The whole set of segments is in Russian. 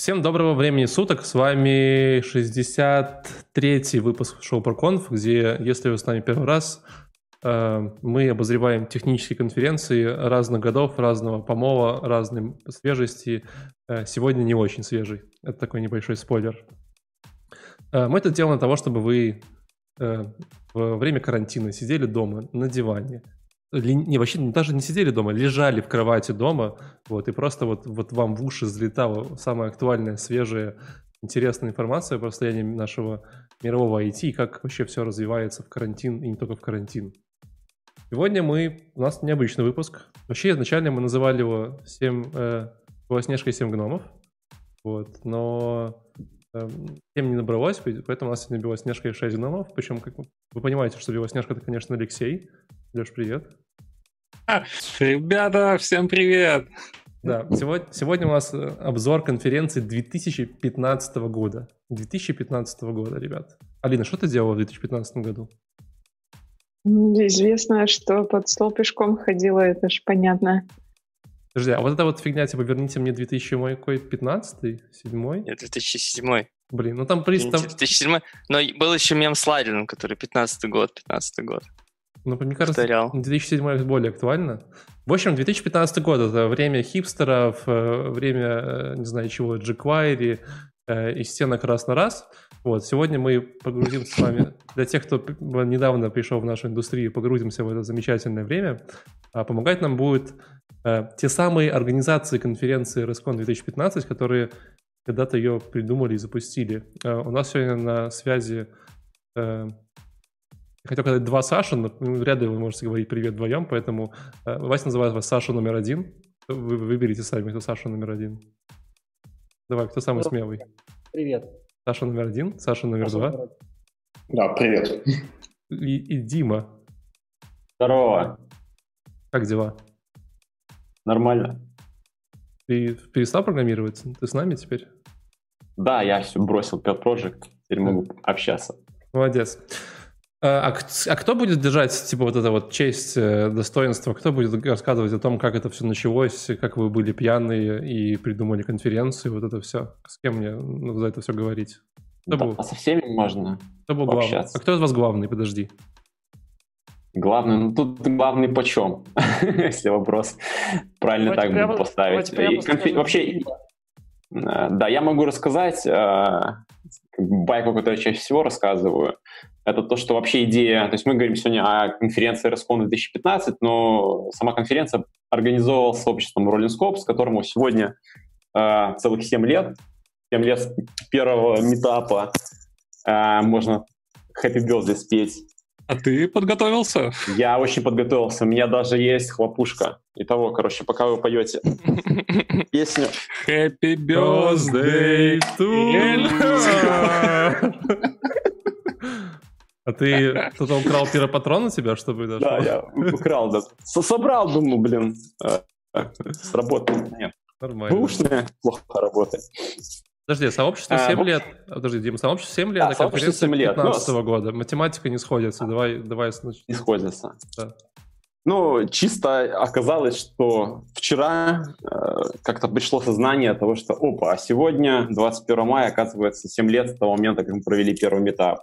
Всем доброго времени суток, с вами 63-й выпуск шоу ProConf, где, если вы с нами первый раз, э, мы обозреваем технические конференции разных годов, разного помола, разной свежести. Э, сегодня не очень свежий, это такой небольшой спойлер. Э, мы это делаем для того, чтобы вы во время карантина сидели дома на диване, не, вообще даже не сидели дома, лежали в кровати дома, вот, и просто вот, вот вам в уши взлетала самая актуальная, свежая, интересная информация про состояние нашего мирового IT и как вообще все развивается в карантин, и не только в карантин. Сегодня мы, у нас необычный выпуск. Вообще изначально мы называли его 7, э, «Белоснежка и 7 гномов», вот, но э, тем не набралось, поэтому у нас сегодня Белоснежка и 6 гномов, причем, как вы понимаете, что Белоснежка это, конечно, Алексей. Леш, привет. Ребята, всем привет! Да, сегодня, сегодня у нас э, обзор конференции 2015 года. 2015 года, ребят. Алина, что ты делала в 2015 году? Известно, что под стол пешком ходила, это же понятно. Подожди, а вот эта вот фигня, типа, верните мне 2015 7 Нет, 2007 Блин, ну там пристав... 2007 но был еще мем с Лайденом, который 15 год, 15 год. Ну, мне кажется, повторял. 2007 более актуально. В общем, 2015 год — это время хипстеров, э, время, э, не знаю чего, jQuery э, и стенок раз на раз. Вот, сегодня мы погрузимся с вами, для тех, кто недавно пришел в нашу индустрию, погрузимся в это замечательное время. А помогать нам будут те самые организации конференции RESCON 2015, которые когда-то ее придумали и запустили. У нас сегодня на связи хотел сказать два Саша, но ну, вряд ли вы можете говорить привет вдвоем, поэтому э, Вася называет вас Саша номер один. Вы выберите сами, кто Саша номер один. Давай, кто самый смелый? Привет. Саша номер один, Саша номер Саша два. Номер да, привет. И, и Дима. Здорово. Как дела? Нормально. Ты перестал программировать? Ты с нами теперь? Да, я все бросил Pet Project, теперь могу общаться. Молодец. А, а, а кто будет держать, типа, вот это вот честь, э, достоинство? Кто будет рассказывать о том, как это все началось, как вы были пьяные и придумали конференцию, вот это все? С кем мне ну, за это все говорить? Кто да, был? со всеми можно Кто был главный? А кто из вас главный? Подожди. Главный, ну тут главный почем, если вопрос правильно так будет поставить. Вообще, э, да, я могу рассказать э, байку, которую я чаще всего рассказываю это то, что вообще идея, то есть мы говорим сегодня о конференции Respawn 2015, но сама конференция организовывалась сообществом Rolling Scopes, которому сегодня э, целых 7 лет, 7 лет первого метапа, э, можно Happy Birthday спеть. А ты подготовился? Я очень подготовился. У меня даже есть хлопушка. Итого, короче, пока вы поете песню. Happy birthday to you. А ты кто-то украл пиропатрон у тебя, чтобы даже... Да, я украл, да. Собрал, думаю, блин, э, э, сработал. Нет. Нормально. Бушная плохо работает. Подожди, сообщество 7 а, ну, лет. Подожди, Дима, сообщество 7 лет, да, а конференция 7 лет. 15 -го года. Математика не сходится. Давай, давай. Не сходится. Да. Ну, чисто оказалось, что вчера э, как-то пришло сознание того, что, опа, а сегодня, 21 мая, оказывается, 7 лет с того момента, как мы провели первый метап.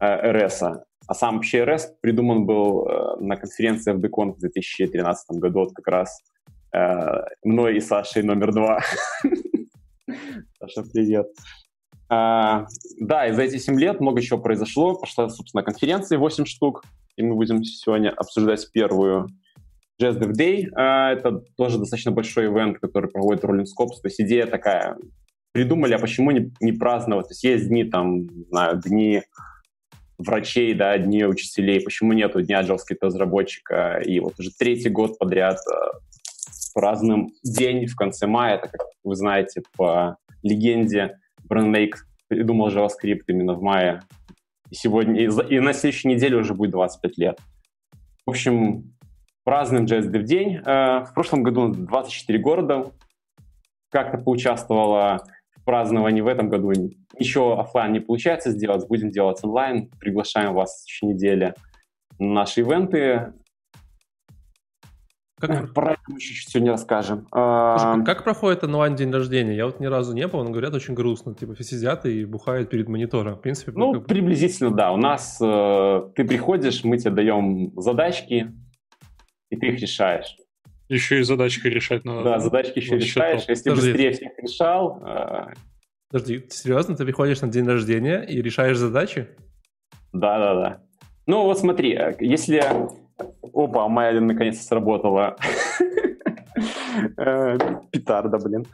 Э, РС. А сам вообще РС придуман был э, на конференции в Декон в 2013 году, вот как раз э, мной и Сашей номер два. Саша, привет. А, да, и за эти 7 лет много чего произошло. Пошла, собственно, конференция 8 штук, и мы будем сегодня обсуждать первую Jazz Dev Day. А, это тоже достаточно большой ивент, который проводит Rolling Scopes. То есть идея такая, придумали, а почему не, не праздновать? То есть есть дни, там, знаю, дни врачей, да, дни учителей, почему нету дня джавского разработчика, и вот уже третий год подряд э, празднуем день в конце мая, это, как вы знаете, по легенде, Брэн Лейк придумал JavaScript именно в мае, и сегодня, и, на следующей неделе уже будет 25 лет. В общем, празднуем JS Dev день. Э, в прошлом году 24 города как-то поучаствовало празднований в этом году ничего офлайн не получается сделать, будем делать онлайн. Приглашаем вас в следующей неделе на наши ивенты. Как... Про это мы еще чуть сегодня расскажем. Слушай, как проходит онлайн день рождения? Я вот ни разу не был, но говорят, очень грустно. Типа все сидят и бухают перед монитором. В принципе, ну, как... приблизительно, да. У нас э, ты приходишь, мы тебе даем задачки, и ты их решаешь. Еще и задачки решать надо. Да, задачки еще Вообще решаешь. Топ. Если Подожди. быстрее всех решал... Э... Подожди, серьезно? Ты приходишь на день рождения и решаешь задачи? Да-да-да. Ну вот смотри, э, если Опа, моя наконец-то сработала. Э, петарда, блин.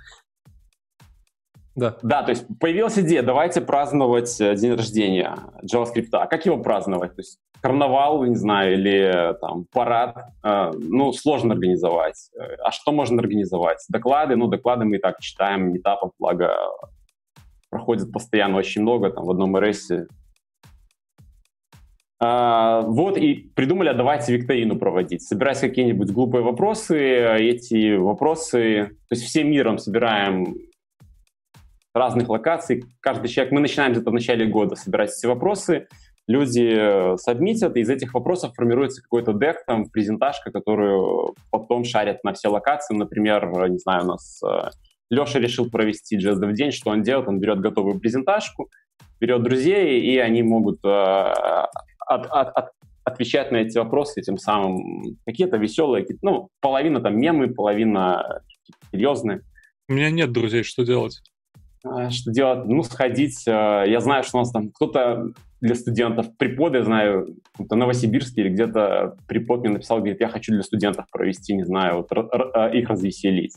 Да. Да, то есть появилась идея, давайте праздновать э, день рождения JavaScript. А как его праздновать? То есть карнавал, не знаю, или там парад, э, ну, сложно организовать. А что можно организовать? Доклады, ну, доклады мы и так читаем, метапов, благо проходит постоянно очень много, там в одном RS а, вот и придумали, а давайте викторину проводить. Собирать какие-нибудь глупые вопросы. Эти вопросы, то есть всем миром собираем разных локаций. Каждый человек, мы начинаем где-то в начале года собирать эти вопросы. Люди сабмитят, и из этих вопросов формируется какой-то дек, там, презентажка, которую потом шарят на все локации. Например, не знаю, у нас э, Леша решил провести JSDev день. Что он делает? Он берет готовую презентажку, берет друзей, и они могут э, от, от, от, отвечать на эти вопросы, тем самым какие-то веселые, какие ну, половина там мемы, половина серьезные. У меня нет друзей, что делать? А, что делать? Ну, сходить. Э, я знаю, что у нас там кто-то для студентов препод, я знаю, в Новосибирске или где-то препод мне написал, говорит, я хочу для студентов провести, не знаю, вот, а, их развеселить.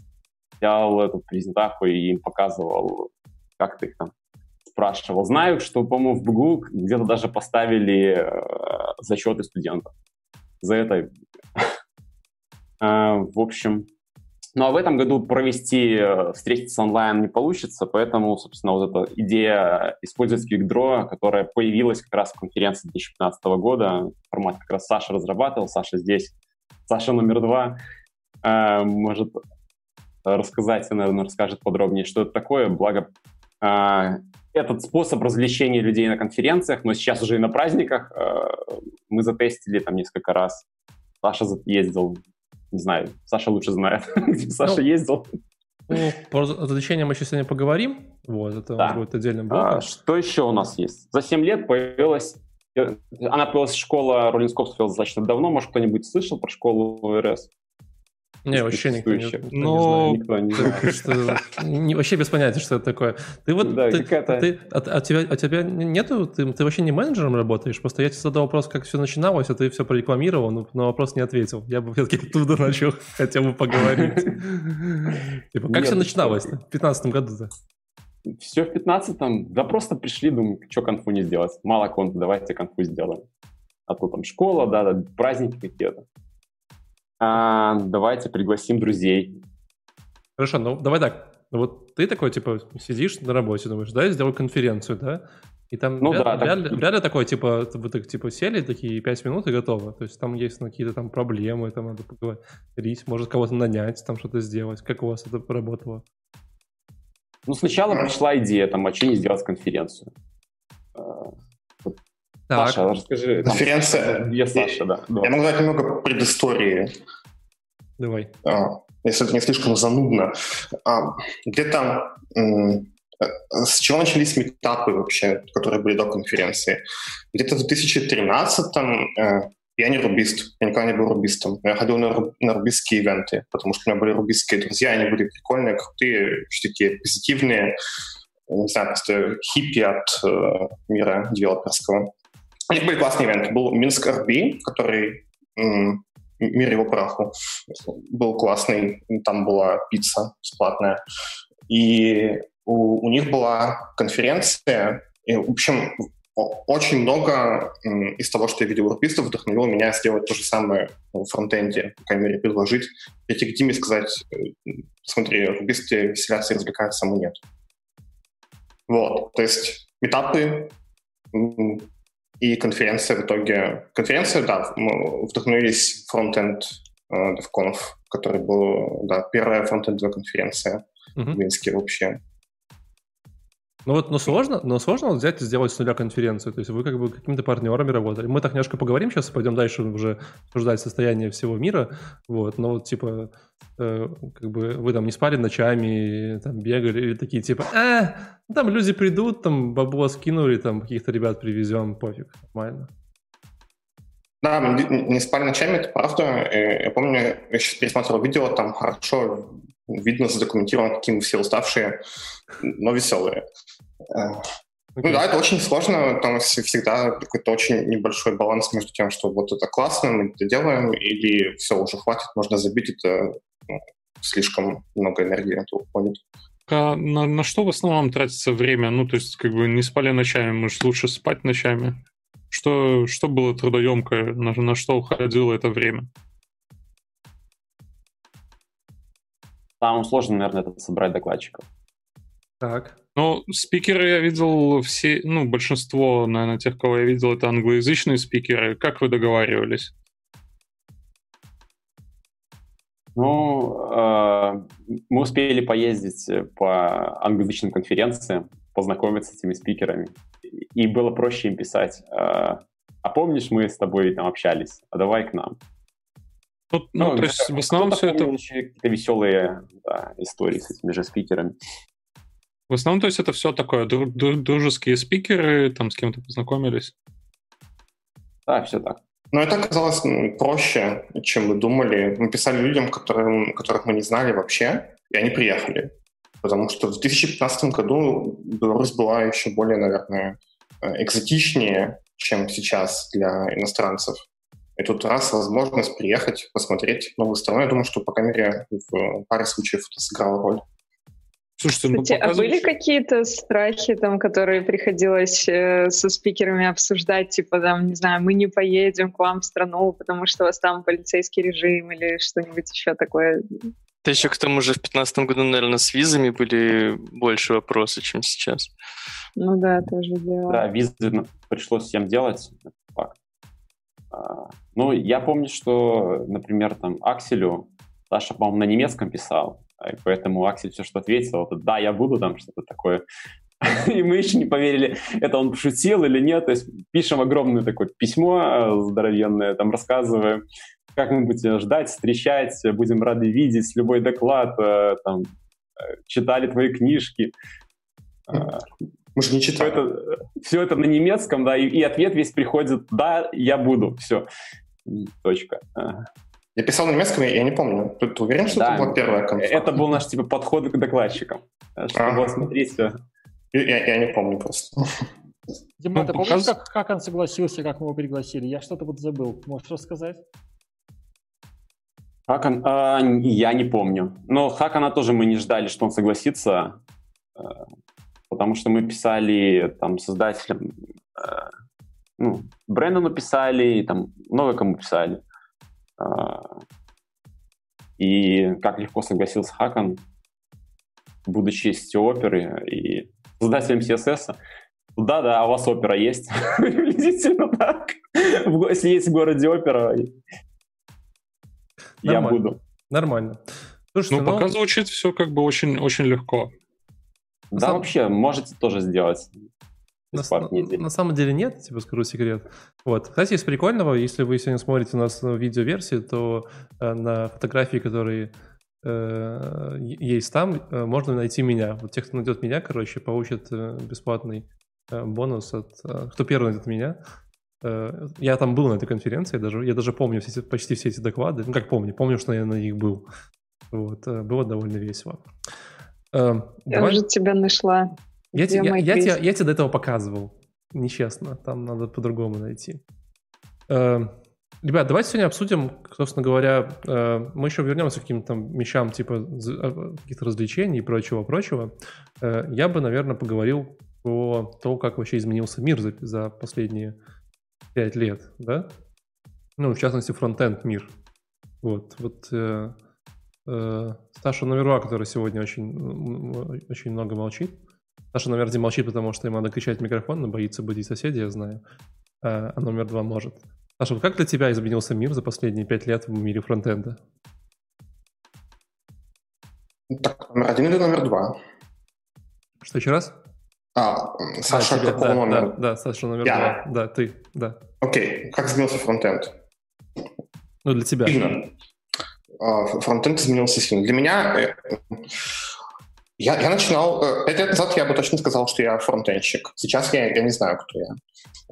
Взял эту презентацию и им показывал, как ты их там спрашивал. Знаю, что, по-моему, в БГУ где-то даже поставили э, зачеты студентов за это. э, в общем, ну а в этом году провести э, встретиться онлайн не получится, поэтому, собственно, вот эта идея использовать QuickDraw, которая появилась как раз в конференции 2015 года, формат как раз Саша разрабатывал, Саша здесь, Саша номер два, э, может рассказать, наверное, расскажет подробнее, что это такое, благо э, этот способ развлечения людей на конференциях, но сейчас уже и на праздниках э, мы затестили там несколько раз. Саша ездил, не знаю, Саша лучше знает, где Саша ну, ездил. Ну, про развлечения мы еще сегодня поговорим. Вот, это да. будет отдельным блоком. А, что еще у нас есть? За 7 лет появилась... Э, она появилась школа Scops достаточно давно. Может, кто-нибудь слышал про школу РС? Не, вообще никто, не, никто ну, не знает. Никто не знает. не, вообще без понятия, что это такое. Ты вот, да, ты, ты, а, а, тебя, а тебя нету, ты, ты вообще не менеджером работаешь? Просто я тебе задал вопрос, как все начиналось, а ты все прорекламировал, но на вопрос не ответил. Я бы все-таки оттуда начал, хотел бы поговорить. Типа, как все начиналось в 2015 году-то? Все в 15-м? Да просто пришли, думаю, что конфу не сделать. Мало конфу, давайте конфу сделаем. А то там школа, да, да праздники какие-то а, давайте пригласим друзей. Хорошо, ну давай так. Ну, вот ты такой, типа, сидишь на работе, думаешь, да, я сделаю конференцию, да? И там ну, реально, да, так... реально такое, типа, вы так, типа, сели такие пять минут и готово. То есть там есть какие-то там проблемы, там надо поговорить, может кого-то нанять, там что-то сделать. Как у вас это работало? Ну, сначала пришла идея, там, а что не сделать конференцию? Так. Саша, расскажи. Конференция. Я Саша, да. Я могу дать немного предыстории. Давай. А, если это не слишком занудно. А, где-то с чего начались метапы вообще, которые были до конференции? Где-то в 2013-м э, я не рубист, я никогда не был рубистом. Я ходил на, на рубистские ивенты, потому что у меня были рубистские друзья, они были прикольные, крутые, такие позитивные, не знаю, просто хиппи от э, мира девелоперского. У них были классные ивенты. Был Минск RB, который мир его праху. Был классный, там была пицца бесплатная. И у, у них была конференция, и, в общем, очень много из того, что я видел у рубистов, вдохновило меня сделать то же самое в фронтенде, по крайней мере, предложить. Прийти к Диме и сказать, э, смотри, рубисты веселятся и развлекаются, а мы нет. Вот, то есть метапы, и конференция в итоге... Конференция, да, мы вдохновились фронтенд э, DevConf, который был, да, первая фронтендовая конференция uh-huh. в Минске вообще. Ну вот, но сложно, но сложно вот взять и сделать с нуля конференцию. То есть вы как бы какими-то партнерами работали. Мы так немножко поговорим сейчас, пойдем дальше уже обсуждать состояние всего мира. Вот, но вот типа э, как бы вы там не спали ночами, там бегали, или такие типа, э, там люди придут, там бабло скинули, там каких-то ребят привезем, пофиг, нормально. Да, не спали ночами, это правда. Э, я помню, я сейчас пересматривал видео, там хорошо видно, задокументировано, какие мы все уставшие, но веселые. Okay. Ну да, это очень сложно, там всегда какой-то очень небольшой баланс между тем, что вот это классно, мы это делаем, или все, уже хватит, можно забить, это ну, слишком много энергии это уходит. А на, на что в основном тратится время? Ну, то есть, как бы не спали ночами, может, лучше спать ночами? Что, что было трудоемкое, на, на что уходило это время? Самым сложным, наверное, это собрать докладчиков. Так. Ну, спикеры я видел все, ну, большинство, наверное, тех, кого я видел, это англоязычные спикеры. Как вы договаривались? Ну, э, мы успели поездить по англоязычным конференциям, познакомиться с этими спикерами, и было проще им писать. Э, а помнишь, мы с тобой там общались, а давай к нам. Ну, ну, ну то есть в основном все это... Какие-то веселые да, истории с этими же спикерами. В основном, то есть это все такое, дружеские спикеры, там с кем-то познакомились? Да, все так. Но это оказалось проще, чем мы думали. Мы писали людям, которым, которых мы не знали вообще, и они приехали. Потому что в 2015 году Беларусь была еще более, наверное, э, экзотичнее, чем сейчас для иностранцев. И тут раз возможность приехать, посмотреть новую страну. Я думаю, что, по крайней мере, в паре случаев это сыграло роль. Слушайте, ну, Кстати, а были какие-то страхи, там, которые приходилось э, со спикерами обсуждать, типа, там, не знаю, мы не поедем к вам в страну, потому что у вас там полицейский режим или что-нибудь еще такое? Да еще к тому же в 2015 году, наверное, с визами были больше вопросов, чем сейчас. Ну да, тоже дело. Да, визы пришлось всем делать, ну, я помню, что, например, там, Акселю Саша, по-моему, на немецком писал, и поэтому Аксель все, что ответил, это «да, я буду», там что-то такое. И мы еще не поверили, это он пошутил или нет. То есть пишем огромное такое письмо э, здоровенное, там рассказываем, как мы будем ждать, встречать, будем рады видеть любой доклад, э, там, э, читали твои книжки. Мы же не читали. Все это, все это на немецком, да, и, и ответ весь приходит «да, я буду», все, точка. Я писал на немецком, я не помню. Ты, ты уверен, что да, это была первая конфа? Это был наш типа подход к докладчикам. Чтобы ага. смотреть все. Я, я не помню просто. Дима, ну, ты помнишь, как, как он согласился, как мы его пригласили? Я что-то вот забыл. Можешь рассказать? Хакан? А, я не помню. Но Хакана тоже мы не ждали, что он согласится, э, потому что мы писали там создателям, э, ну, Брэндону писали, там много кому писали. А, и как легко согласился Хакан, будучи сетью оперы и создателем CSS. Да-да, а у вас опера есть. Приблизительно так. Если есть в городе опера, я буду. Нормально. Слушайте, ну, ну, пока звучит все как бы очень, очень легко. Да, Сам... вообще, можете тоже сделать. На, на самом деле нет, типа скажу секрет. Вот. Кстати, из прикольного, если вы сегодня смотрите у нас видеоверсии, то э, на фотографии, которые э, есть там, э, можно найти меня. Вот те, кто найдет меня, короче, получат э, бесплатный э, бонус от... Э, кто первый найдет меня, я там был на этой конференции, я даже, я даже помню все, почти все эти доклады. Ну, как помню, помню, что я на них был. Вот, было довольно весело. Я Давай... уже тебя нашла. Я, я, я, я, тебе, я тебе до этого показывал. Нечестно. Там надо по-другому найти. Ребят, давайте сегодня обсудим, собственно говоря, мы еще вернемся к каким-то там вещам типа каких-то развлечений и прочего-прочего. Я бы, наверное, поговорил про то, как вообще изменился мир за, за последние пять лет, да? Ну, в частности, фронтенд мир. Вот, вот э, э, Саша Номерова, который сегодня очень, очень много молчит. Саша, наверное, молчит, потому что ему надо кричать в микрофон, но боится будить соседей, я знаю. А, а номер два может. Саша, как для тебя изменился мир за последние пять лет в мире фронтенда? Так, номер один или номер два? Что, еще раз? А, Саша, да, какого да, номера? Да, да, Саша номер Я. два. Да, ты, да. Окей, как изменился фронтенд? Ну, для тебя. Сильно. А, фронтенд изменился сильно. Для меня... Э, я, я начинал... Э, пять лет назад я бы точно сказал, что я фронтенщик. Сейчас я, я не знаю, кто я.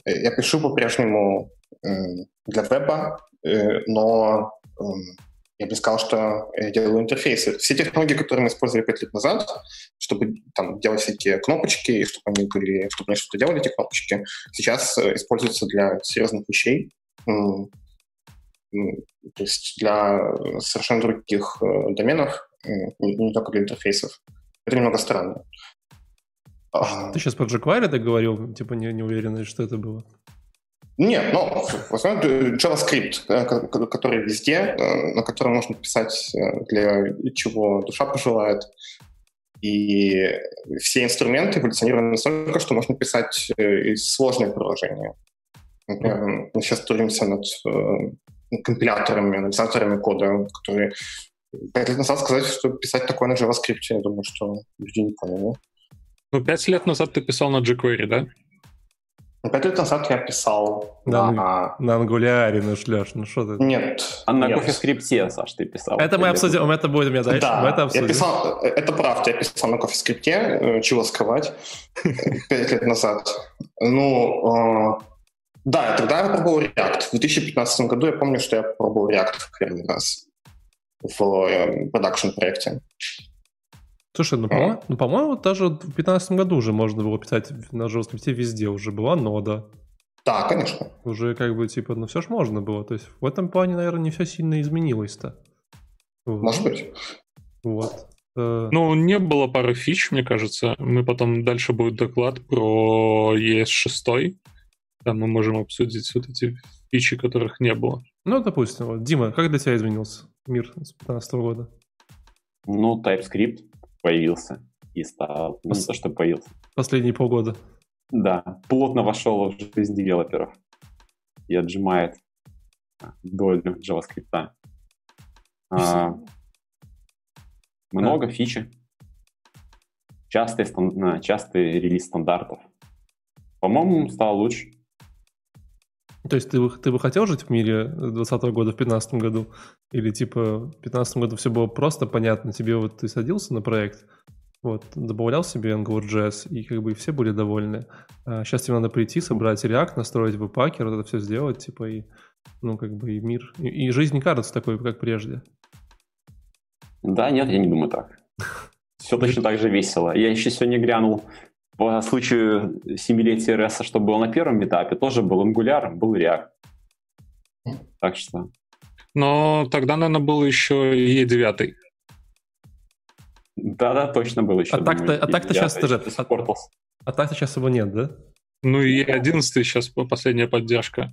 Э, я пишу по-прежнему для веба, но эм, я бы сказал, что я делаю интерфейсы. Все технологии, которые мы использовали пять лет назад, чтобы там делать всякие кнопочки, и чтобы они были, чтобы они что-то делали, эти кнопочки, сейчас э, используются для серьезных вещей. То есть для совершенно других э, доменов, не только для интерфейсов. Это немного странно. Ты сейчас про jQuery так говорил, типа не, не уверен, что это было? Нет, ну, в основном JavaScript, э, который везде, э, на котором можно писать э, для чего душа пожелает. И все инструменты эволюционированы настолько, что можно писать сложные приложения. Например, мы сейчас трудимся над компиляторами, анализаторами кода, которые пять лет назад сказать, что писать такое на JavaScript, я думаю, что люди не поняли. Ну, пять лет назад ты писал на jQuery, да? Пять лет назад я писал на, на... на ангуляре, ну шлешь, ну что ты? Нет. А на кофе-скрипте, Саш, ты писал. Это мы обсудим, это будет у меня дальше. Да, это обсудим. я писал, это правда, я писал на кофе-скрипте, э, чего скрывать, пять лет назад. Ну, э, да, тогда я пробовал React. В 2015 году я помню, что я пробовал React в первый раз в э, продакшн-проекте. Слушай, ну, по-моему, ну, по-моему, даже в 2015 году уже можно было писать на JavaScript везде, уже была нода. Да, конечно. Уже как бы, типа, ну все ж можно было. То есть в этом плане, наверное, не все сильно изменилось-то. Вот. Может быть. Вот. Э, ну, не было пары фич, мне кажется. Мы потом дальше будет доклад про ES6. Там мы можем обсудить вот эти фичи, которых не было. Ну, допустим. Вот. Дима, как для тебя изменился мир с 2015 года? Ну, TypeScript появился и стал, ну, то, что появился. Последние полгода. Да, плотно вошел в жизнь девелоперов и отжимает долю JavaScript. А, много да. фичи. Частый, частый релиз стандартов. По-моему, стало лучше. То есть ты, ты бы хотел жить в мире 2020 года в 2015 году? Или типа в 2015 году все было просто понятно, тебе вот ты садился на проект, вот, добавлял себе AngularJS, и как бы все были довольны. А сейчас тебе надо прийти, собрать React, настроить веб-пакер, вот это все сделать, типа, и, ну, как бы, и мир, и, и жизнь не кажется такой, как прежде. Да, нет, я не думаю так. Все точно так же весело. Я еще сегодня грянул по случаю семилетия RS, что было на первом этапе, тоже был Angular, был React. Так что... Но тогда, наверное, был еще E9. Да-да, точно был еще. А так-то, а так-то сейчас тоже... А, а так-то сейчас его нет, да? Ну и 11 сейчас последняя поддержка.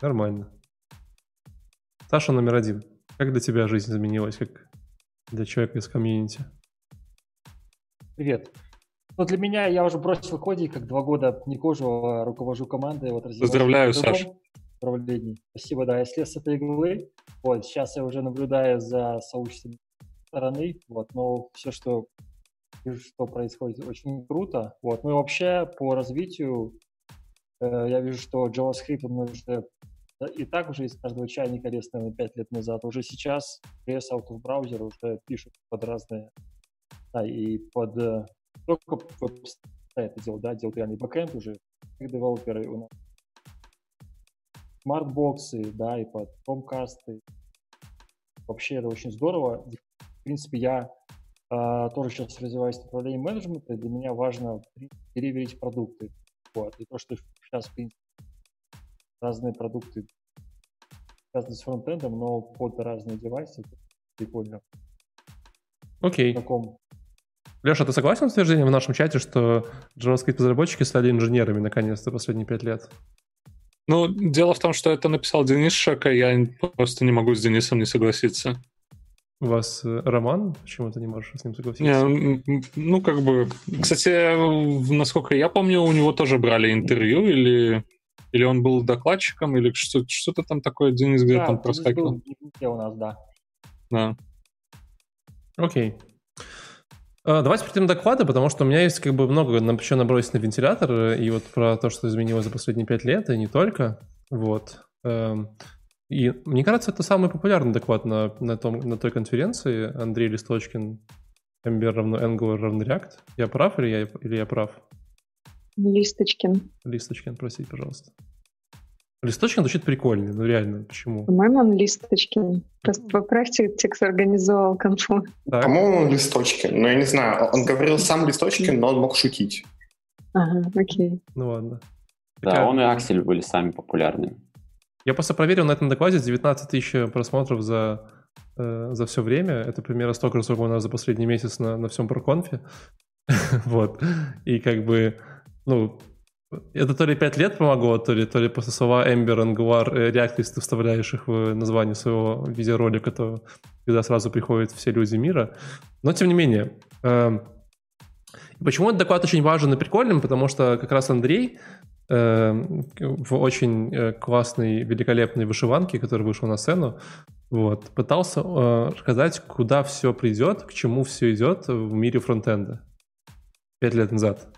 Нормально. Саша номер один. Как для тебя жизнь изменилась, как для человека из комьюнити? Привет. Ну, для меня я уже бросил кодик, как два года не кожу, а руковожу командой. Вот, Поздравляю, Саша. Управлений. Спасибо, да, я слез с этой иглы. Вот, сейчас я уже наблюдаю за сообществом стороны, вот, но все, что что происходит, очень круто. Вот, ну и вообще по развитию э, я вижу, что JavaScript он уже и так уже из каждого чайника лез, наверное, 5 лет назад. Уже сейчас JS of Browser уже пишут под разные, да, и под э, только это делал, да, делают реальный бэкэнд уже, девелоперы у нас. Смартбоксы, да, и под Chromecast. Вообще это очень здорово. В принципе, я э, тоже сейчас развиваюсь в направлении менеджмента, и для меня важно деливерить продукты. Вот. И то, что сейчас, в принципе, разные продукты связаны с фронтендом, но под разные девайсы, прикольно. Окей. Okay. В таком Леша, ты согласен с утверждением в нашем чате, что JavaScript-разработчики стали инженерами наконец-то последние пять лет? Ну, дело в том, что это написал Денис Шака, я просто не могу с Денисом не согласиться. У вас э, роман? Почему ты не можешь с ним согласиться? Не, ну, как бы... Кстати, насколько я помню, у него тоже брали интервью, или, или он был докладчиком, или что, что-то там такое, Денис где-то да, там проскакивал. у нас, да. Да. Окей. А, давайте перейдем к докладу, потому что у меня есть как бы много еще набросить на вентилятор, и вот про то, что изменилось за последние пять лет, и не только. Вот. Эм, и мне кажется, это самый популярный доклад на, на, том, на той конференции. Андрей Листочкин, Ember равно Angular равно React. Я прав или я, или я прав? Листочкин. Листочкин, простите, пожалуйста. Листочкин звучит прикольный, ну реально, почему? По-моему, он Листочкин. Просто поправьте, текст организовал конфу. По-моему, он Листочкин, но я не знаю, он говорил сам Листочкин, но он мог шутить. Ага, окей. Ну ладно. Да, Хотя... он и Аксель были сами популярными. Я просто проверил на этом докладе 19 тысяч просмотров за, э, за все время. Это примерно столько сколько у нас за последний месяц на, на всем проконфе. вот. И как бы, ну, это то ли 5 лет помогло, то ли, то ли после слова Ember, Angular, э, React, ты вставляешь их в название своего видеоролика, то когда сразу приходят все люди мира. Но тем не менее, э, почему этот доклад очень важен и прикольным? Потому что как раз Андрей э, в очень э, классной, великолепной вышиванке, которая вышла на сцену, вот, пытался э, рассказать, куда все придет, к чему все идет в мире фронтенда пять лет назад.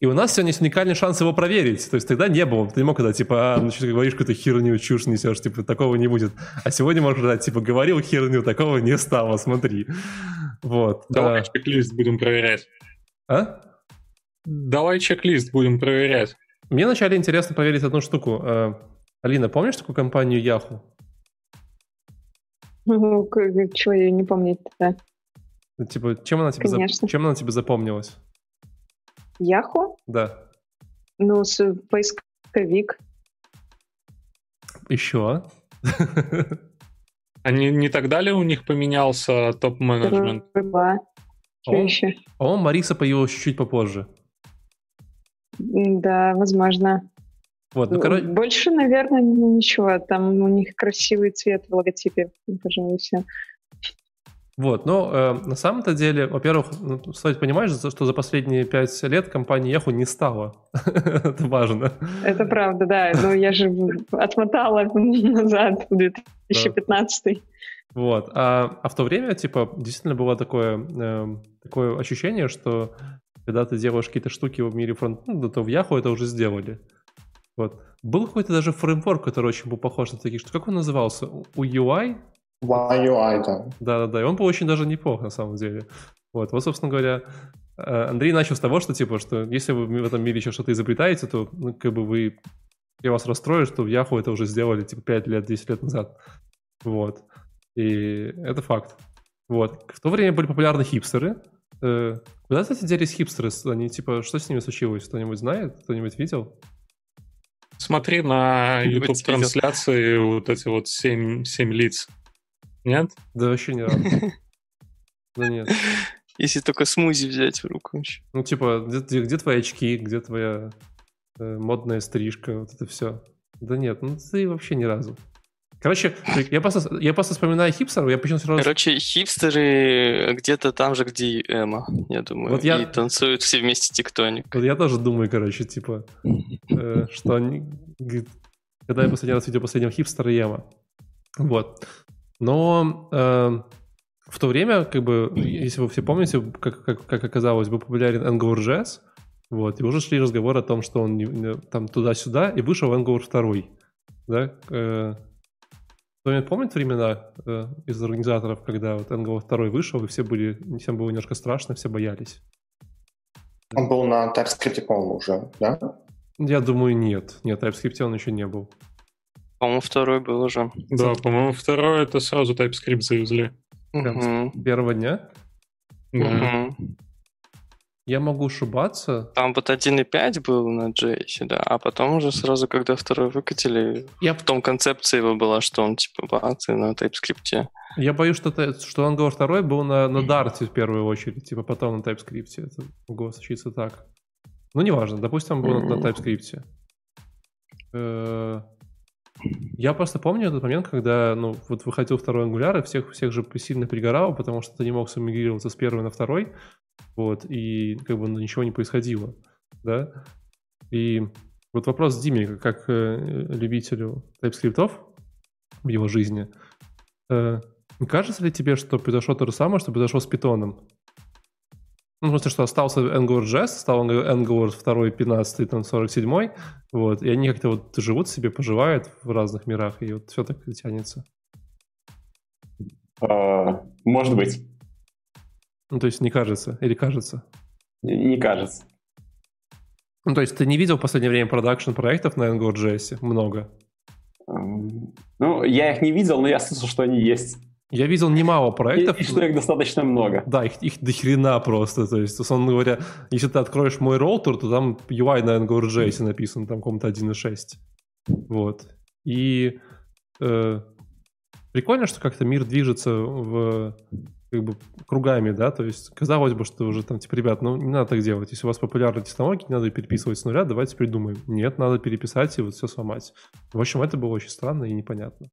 И у нас сегодня есть уникальный шанс его проверить. То есть тогда не было. Ты не мог когда, типа, а, ну что, говоришь какую-то херню, чушь несешь, типа, такого не будет. А сегодня можно сказать, типа, говорил херню, такого не стало, смотри. Вот. Давай а... чек-лист будем проверять. А? Давай чек-лист будем проверять. Мне вначале интересно проверить одну штуку. А, Алина, помнишь такую компанию Yahoo? Ну, чего я не помню тогда. Типа, чем она тебе, Конечно. чем она тебе запомнилась? Яху? Да. Ну, с поисковик. Еще? А не, не так далее у них поменялся топ-менеджмент? Да. Что еще? По-моему, Мариса появилась чуть-чуть попозже. Да, возможно. Вот, ну, короче... Больше, наверное, ничего. Там у них красивый цвет в логотипе, пожалуй, все. Вот, но э, на самом-то деле, во-первых, ну, стоит понимать, что за последние пять лет компания Yahoo не стала. Это важно. Это правда, да. Ну, я же отмотала назад в 2015 Вот. А, а в то время, типа, действительно было такое, э, такое ощущение, что когда ты делаешь какие-то штуки в мире фронтенда, то в Yahoo это уже сделали. Вот. Был какой-то даже фреймворк, который очень был похож на такие штуки. Как он назывался? У UI? YUI, да. Да-да-да, и он был очень даже неплох, на самом деле. Вот, вот, собственно говоря, э, Андрей начал с того, что, типа, что если вы в этом мире еще что-то изобретаете, то, ну, как бы вы... Я вас расстрою, что в Yahoo это уже сделали, типа, 5 лет, 10 лет назад. Вот. И это факт. Вот. В то время были популярны хипстеры. Э, куда, кстати, делись хипстеры? Они, типа, что с ними случилось? Кто-нибудь знает? Кто-нибудь видел? Смотри на YouTube-трансляции вот эти вот 7, 7 лиц. Нет? Да вообще не разу. Да нет. Если только смузи взять в руку. Ну, типа, где, где твои очки, где твоя э, модная стрижка, вот это все. Да нет, ну ты вообще ни разу. Короче, я просто, я просто вспоминаю хипстеров, я почему сразу... Короче, хипстеры где-то там же, где и Эма, я думаю. Вот я... И танцуют все вместе тектоник. Вот я тоже думаю, короче, типа, э, что они... Когда я последний раз видел последнего хипстера и Эма. Вот. Но э, в то время, как бы, если вы все помните, как, как, как оказалось, был популярен Angular.js, вот, и уже шли разговоры о том, что он не, там туда-сюда, и вышел Angular 2. Да? Э, кто-нибудь помнит времена э, из организаторов, когда вот Angular 2 вышел, и все были, всем было немножко страшно, все боялись? Он был на TypeScript, по-моему, уже, да? Я думаю, нет. Нет, TypeScript он еще не был. По-моему, второй был уже. Да, по-моему, второй это сразу TypeScript завезли. Прям с первого дня? Да. Я могу ошибаться. Там вот 1.5 был на JS, да, а потом уже сразу, когда второй выкатили, я... в том концепции его была, что он типа бац, на TypeScript. Я боюсь, что, что Angular 2 был на, на Dart в первую очередь, типа потом на TypeScript. Это могло случиться так. Ну, неважно, допустим, он был mm-hmm. на TypeScript. Э, я просто помню этот момент, когда, ну, вот выходил второй ангуляр, и всех, всех же сильно пригорал, потому что ты не мог самигрироваться с первой на второй, вот, и как бы ну, ничего не происходило, да. И вот вопрос Диме, как э, любителю TypeScript в его жизни, э, кажется ли тебе, что произошло то же самое, что произошло с питоном? Ну, смысле, что остался Angular.js, стал Angular 2, 15, там, 47, вот, и они как-то вот живут себе, поживают в разных мирах, и вот все так тянется. А, может быть. Ну, то есть не кажется, или кажется? Не кажется. Ну, то есть ты не видел в последнее время продакшн проектов на Angular.js? Много. Ну, я их не видел, но я слышал, что они есть. Я видел немало проектов. И, и что их достаточно много. Да, их, их до хрена просто. То есть, условно говоря, если ты откроешь мой роутер, то там UI на Angular.js написан, там каком-то 1.6. Вот. И э, прикольно, что как-то мир движется в как бы кругами, да, то есть казалось бы, что уже там, типа, ребят, ну не надо так делать, если у вас популярные технологии, не надо переписывать с нуля, давайте придумаем. Нет, надо переписать и вот все сломать. В общем, это было очень странно и непонятно.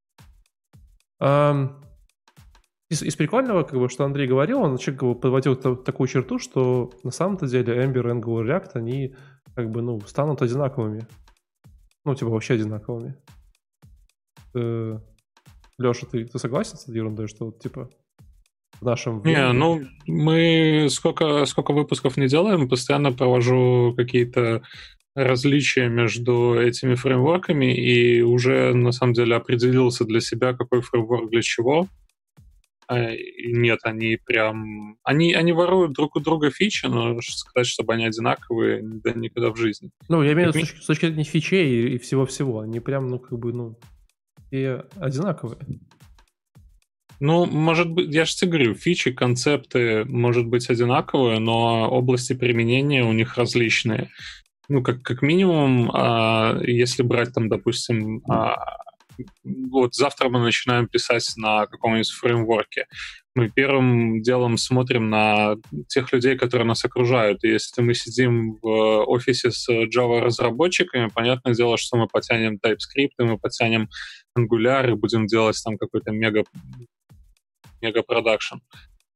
Из, из прикольного, как бы, что Андрей говорил, он как бы, подводил такую черту, что на самом-то деле Ember, Angular, React, они как бы, ну, станут одинаковыми. Ну, типа, вообще одинаковыми. Э, Леша, ты, ты согласен с этой ерундой, что типа, в нашем... Не, ну, мы сколько, сколько выпусков не делаем, постоянно провожу какие-то различия между этими фреймворками и уже, на самом деле, определился для себя, какой фреймворк для чего. А, нет, они прям... Они, они воруют друг у друга фичи, но сказать, чтобы они одинаковые, да никогда в жизни. Ну, я имею в виду с точки зрения фичей и всего-всего. Они прям, ну, как бы, ну, и одинаковые. Ну, может быть, я же тебе говорю, фичи, концепты, может быть, одинаковые, но области применения у них различные. Ну, как, как минимум, а, если брать там, допустим, а, вот завтра мы начинаем писать на каком-нибудь фреймворке. Мы первым делом смотрим на тех людей, которые нас окружают. И если мы сидим в офисе с Java-разработчиками, понятное дело, что мы потянем TypeScript, и мы потянем Angular, и будем делать там какой-то мега мега-продакшн.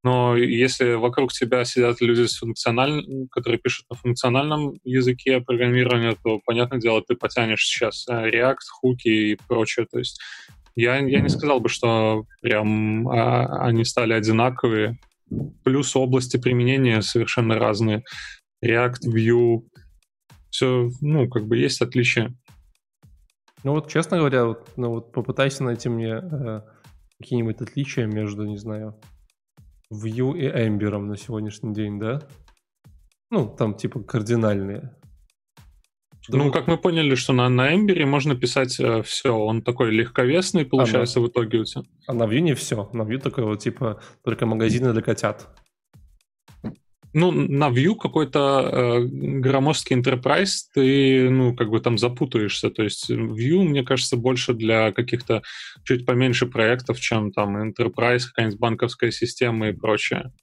Но если вокруг тебя сидят люди, с функциональ... которые пишут на функциональном языке программирования, то, понятное дело, ты потянешь сейчас э, React, хуки и прочее. То есть я, я не сказал бы, что прям а, они стали одинаковые. Плюс области применения совершенно разные. React, Vue, все, ну, как бы есть отличия. Ну вот, честно говоря, вот, ну вот попытайся найти мне э, какие-нибудь отличия между, не знаю, Vue и Ember на сегодняшний день, да? Ну, там типа кардинальные. Ну, как мы поняли, что на, на Ember можно писать э, все. Он такой легковесный, получается, а на, в итоге у тебя. А на Vue не все. На Vue такой вот, типа, только магазины для котят. Ну, на Vue какой-то э, громоздкий enterprise, ты, ну, как бы там запутаешься. То есть Vue, мне кажется, больше для каких-то чуть поменьше проектов, чем там enterprise, какая-нибудь банковская система и прочее.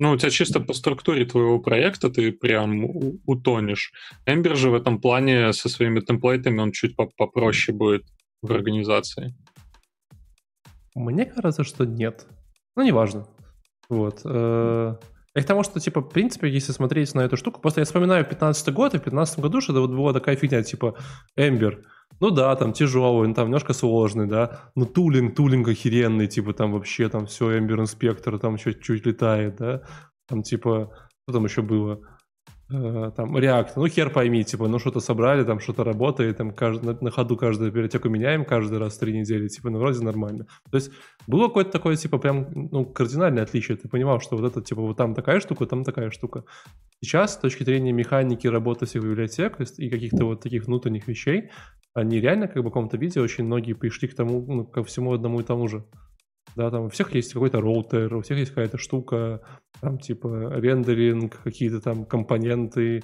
Ну, у тебя чисто по структуре твоего проекта ты прям утонешь. Ember же в этом плане со своими темплейтами он чуть попроще будет в организации. Мне кажется, что нет. Ну, неважно. Вот. Э, и к тому, что, типа, в принципе, если смотреть на эту штуку, просто я вспоминаю 15 год, и в 15 году что-то вот была такая фигня, типа, Ember. Ну да, там тяжелый, там немножко сложный, да, но тулинг, тулинг охеренный, типа, там вообще там все, Ember Inspector там чуть-чуть летает, да, там, типа, что там еще было? Э, там React, ну хер пойми, типа, ну что-то собрали, там что-то работает, там каждый, на, на ходу каждую библиотеку меняем каждый раз в три недели, типа, ну вроде нормально. То есть было какое-то такое, типа, прям, ну, кардинальное отличие, ты понимал, что вот это, типа, вот там такая штука, там такая штука. Сейчас, с точки зрения механики работы всех библиотек и каких-то вот таких внутренних вещей, они реально, как бы, в каком-то виде очень многие пришли к тому, ну, ко всему одному и тому же. Да, там у всех есть какой-то роутер, у всех есть какая-то штука, там типа рендеринг, какие-то там компоненты,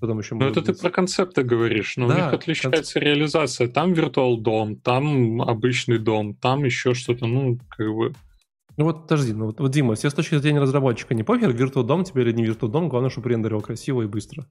потом еще Ну, это быть... ты про концепты говоришь, но да, у них отличается концеп... реализация. Там виртуал дом, там обычный дом, там еще что-то, ну, как бы... Ну вот, подожди, ну вот, вот Дима, если с точки зрения разработчика не пофиг, виртуал дом тебе или не виртуал дом, главное, чтобы рендерил красиво и быстро.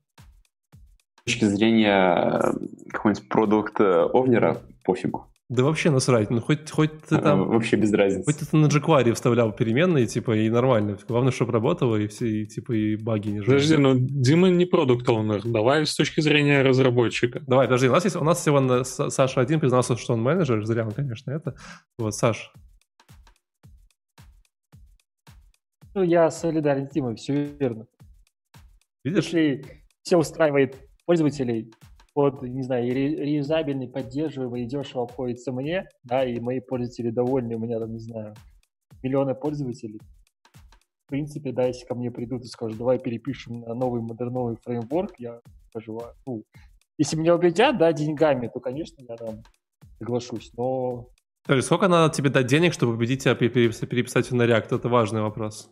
С точки зрения э, какого-нибудь продукта овнера пофигу. Да вообще насрать, ну хоть, хоть ты там... А, вообще без разницы. Хоть ты на jQuery вставлял переменные, типа, и нормально. Главное, чтобы работало, и все, и, типа, и баги не жили. Подожди, ну Дима не продукт оунер давай с точки зрения разработчика. Давай, подожди, у нас есть, у нас всего Саша один признался, что он менеджер, зря он, конечно, это. Вот, Саш, Ну, я солидарен с Тимой, все верно. Видишь? Если все устраивает пользователей, вот, не знаю, реюзабельный, поддерживаемый и дешево обходится мне, да, и мои пользователи довольны, у меня там, не знаю, миллионы пользователей. В принципе, да, если ко мне придут и скажут, давай перепишем на новый модерновый фреймворк, я скажу, «А, ну, если меня убедят, да, деньгами, то, конечно, я там соглашусь, но... Скажи, сколько надо тебе дать денег, чтобы убедить тебя переписать на React? Это важный вопрос.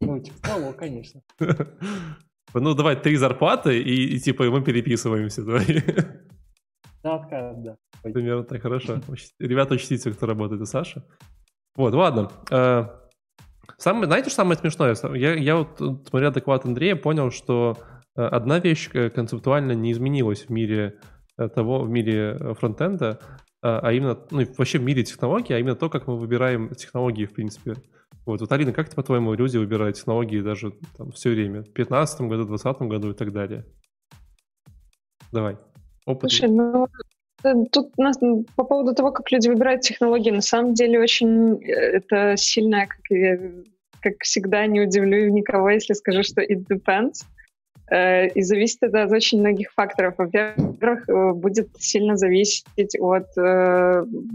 Ну, типа того, конечно. Ну, давай три зарплаты, и, и типа мы переписываемся. Давай. Да, да. Примерно так, хорошо. Ребята, учтите, кто работает, и Саша. Вот, ладно. Э, самое, знаете, что самое смешное? Я, я вот, смотря доклад Андрея, понял, что э, одна вещь э, концептуально не изменилась в мире того, в мире фронтенда, а именно, ну, вообще в мире технологий, а именно то, как мы выбираем технологии, в принципе. Вот, вот Алина, как, по-твоему, люди выбирают технологии даже там, все время? В 2015 году, в 2020 году и так далее? Давай. Опыт. Слушай, ну, э, тут нас, по поводу того, как люди выбирают технологии, на самом деле очень э, это сильно, как, я, как всегда, не удивлю никого, если скажу, что it depends. Э, и зависит это от очень многих факторов. Во-первых, будет сильно зависеть от,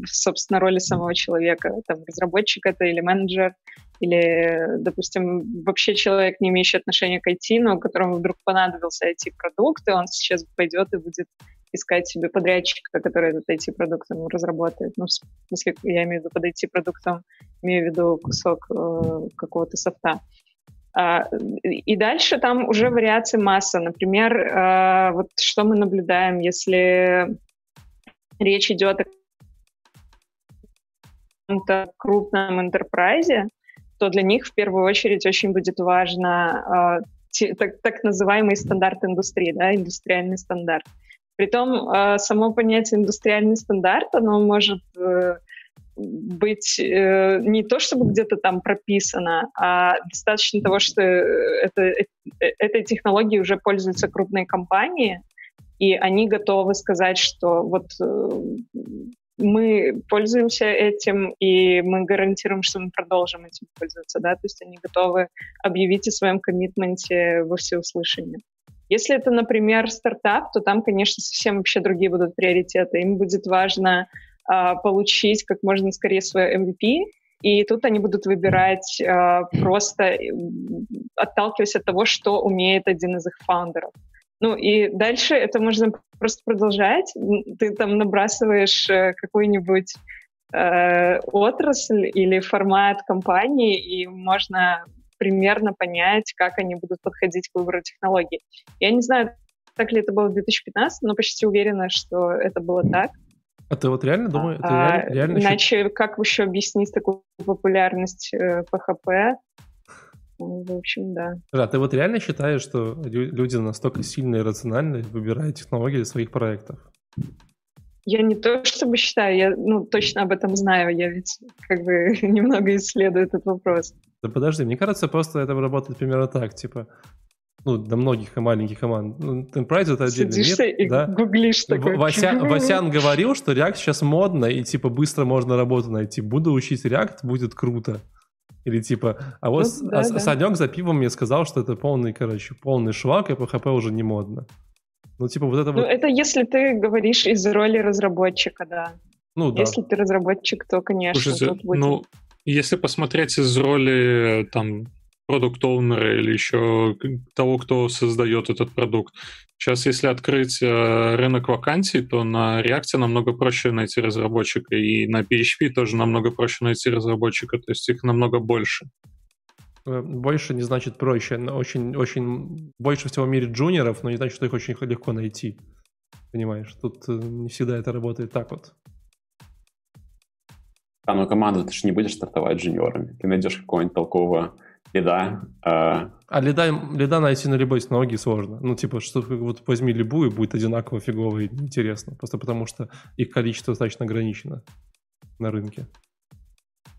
собственно, роли самого человека. Там, разработчик это или менеджер, или, допустим, вообще человек, не имеющий отношения к IT, но которому вдруг понадобился IT-продукт, и он сейчас пойдет и будет искать себе подрядчика, который этот IT-продукт разработает. Ну, в смысле, я имею в виду под IT-продуктом, имею в виду кусок э, какого-то софта. А, и дальше там уже вариаций масса. Например, а, вот что мы наблюдаем, если речь идет о каком-то крупном интерпрайзе, то для них в первую очередь очень будет важно а, так, так называемый стандарт индустрии, да, индустриальный стандарт. Притом само понятие индустриальный стандарт, оно может э, быть э, не то, чтобы где-то там прописано, а достаточно того, что это, э, этой технологией уже пользуются крупные компании, и они готовы сказать, что вот э, мы пользуемся этим, и мы гарантируем, что мы продолжим этим пользоваться, да, то есть они готовы объявить о своем коммитменте во всеуслышание. Если это, например, стартап, то там, конечно, совсем вообще другие будут приоритеты. Им будет важно а, получить как можно скорее свой MVP, и тут они будут выбирать э, просто отталкиваясь от того, что умеет один из их фаундеров. Ну и дальше это можно просто продолжать. Ты там набрасываешь э, какую-нибудь э, отрасль или формат компании, и можно примерно понять, как они будут подходить к выбору технологий. Я не знаю, так ли это было в 2015, но почти уверена, что это было так. А ты вот реально думаешь? А, реально, реально иначе еще... как еще объяснить такую популярность э, PHP? Ну, в общем, да. Да, ты вот реально считаешь, что люди настолько сильные и рациональные выбирают технологии для своих проектов? Я не то чтобы считаю, я ну, точно об этом знаю, я ведь как бы немного исследую этот вопрос. Да подожди, мне кажется, просто это работает примерно так, типа, ну, до многих маленьких команд. Ну, Enterprise это отдельный Сидишь мир. и да? гуглишь такой. Вася, Васян говорил, что React сейчас модно, и типа быстро можно работу найти. Буду учить React, будет круто. Или типа, а вот ну, да, а, да. Санек за пивом мне сказал, что это полный, короче, полный шлак, и PHP уже не модно. Ну, типа, вот это ну, вот... это если ты говоришь из роли разработчика, да. Ну, да. Если ты разработчик, то, конечно, Слушайте, тут будет... ну, если посмотреть из роли там продукт оунера или еще того, кто создает этот продукт. Сейчас, если открыть э, рынок вакансий, то на React намного проще найти разработчика, и на PHP тоже намного проще найти разработчика, то есть их намного больше. Э, больше не значит проще. Очень, очень больше всего в мире джуниоров, но не значит, что их очень легко найти. Понимаешь, тут э, не всегда это работает так вот. А, ну команду ты же не будешь стартовать джуниорами. Ты найдешь какого-нибудь толкового лида. Э... А лида, лида найти на любой технологии сложно. Ну, типа, что вот возьми любую, будет одинаково фигово и интересно. Просто потому что их количество достаточно ограничено на рынке.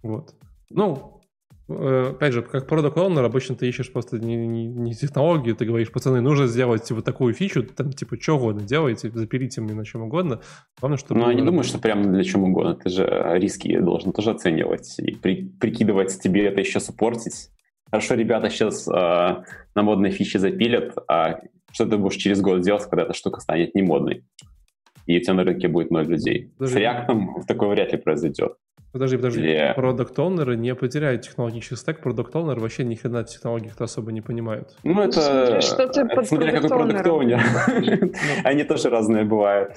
Вот. Ну, э, опять же, как продукт owner обычно ты ищешь просто не, не, не технологию, ты говоришь, пацаны, нужно сделать вот такую фичу, там, типа, что угодно делайте, запилите мне на чем угодно. Главное, чтобы... Ну, я не думаю, что прямо для чем угодно. Ты же риски должен тоже оценивать и при, прикидывать, тебе это еще суппортить хорошо ребята сейчас э, на модные фичи запилят, а что ты будешь через год делать, когда эта штука станет не модной? И у тебя на рынке будет ноль людей. Подожди. С React такое вряд ли произойдет. Подожди, подожди. Или... Продукт-оунеры не потеряют технологический стек. Продукт-оунеры вообще ни хрена в технологиях особо не понимают. Ну, это... Что ты под Смотря какой продукт-оунер. Они тоже разные бывают.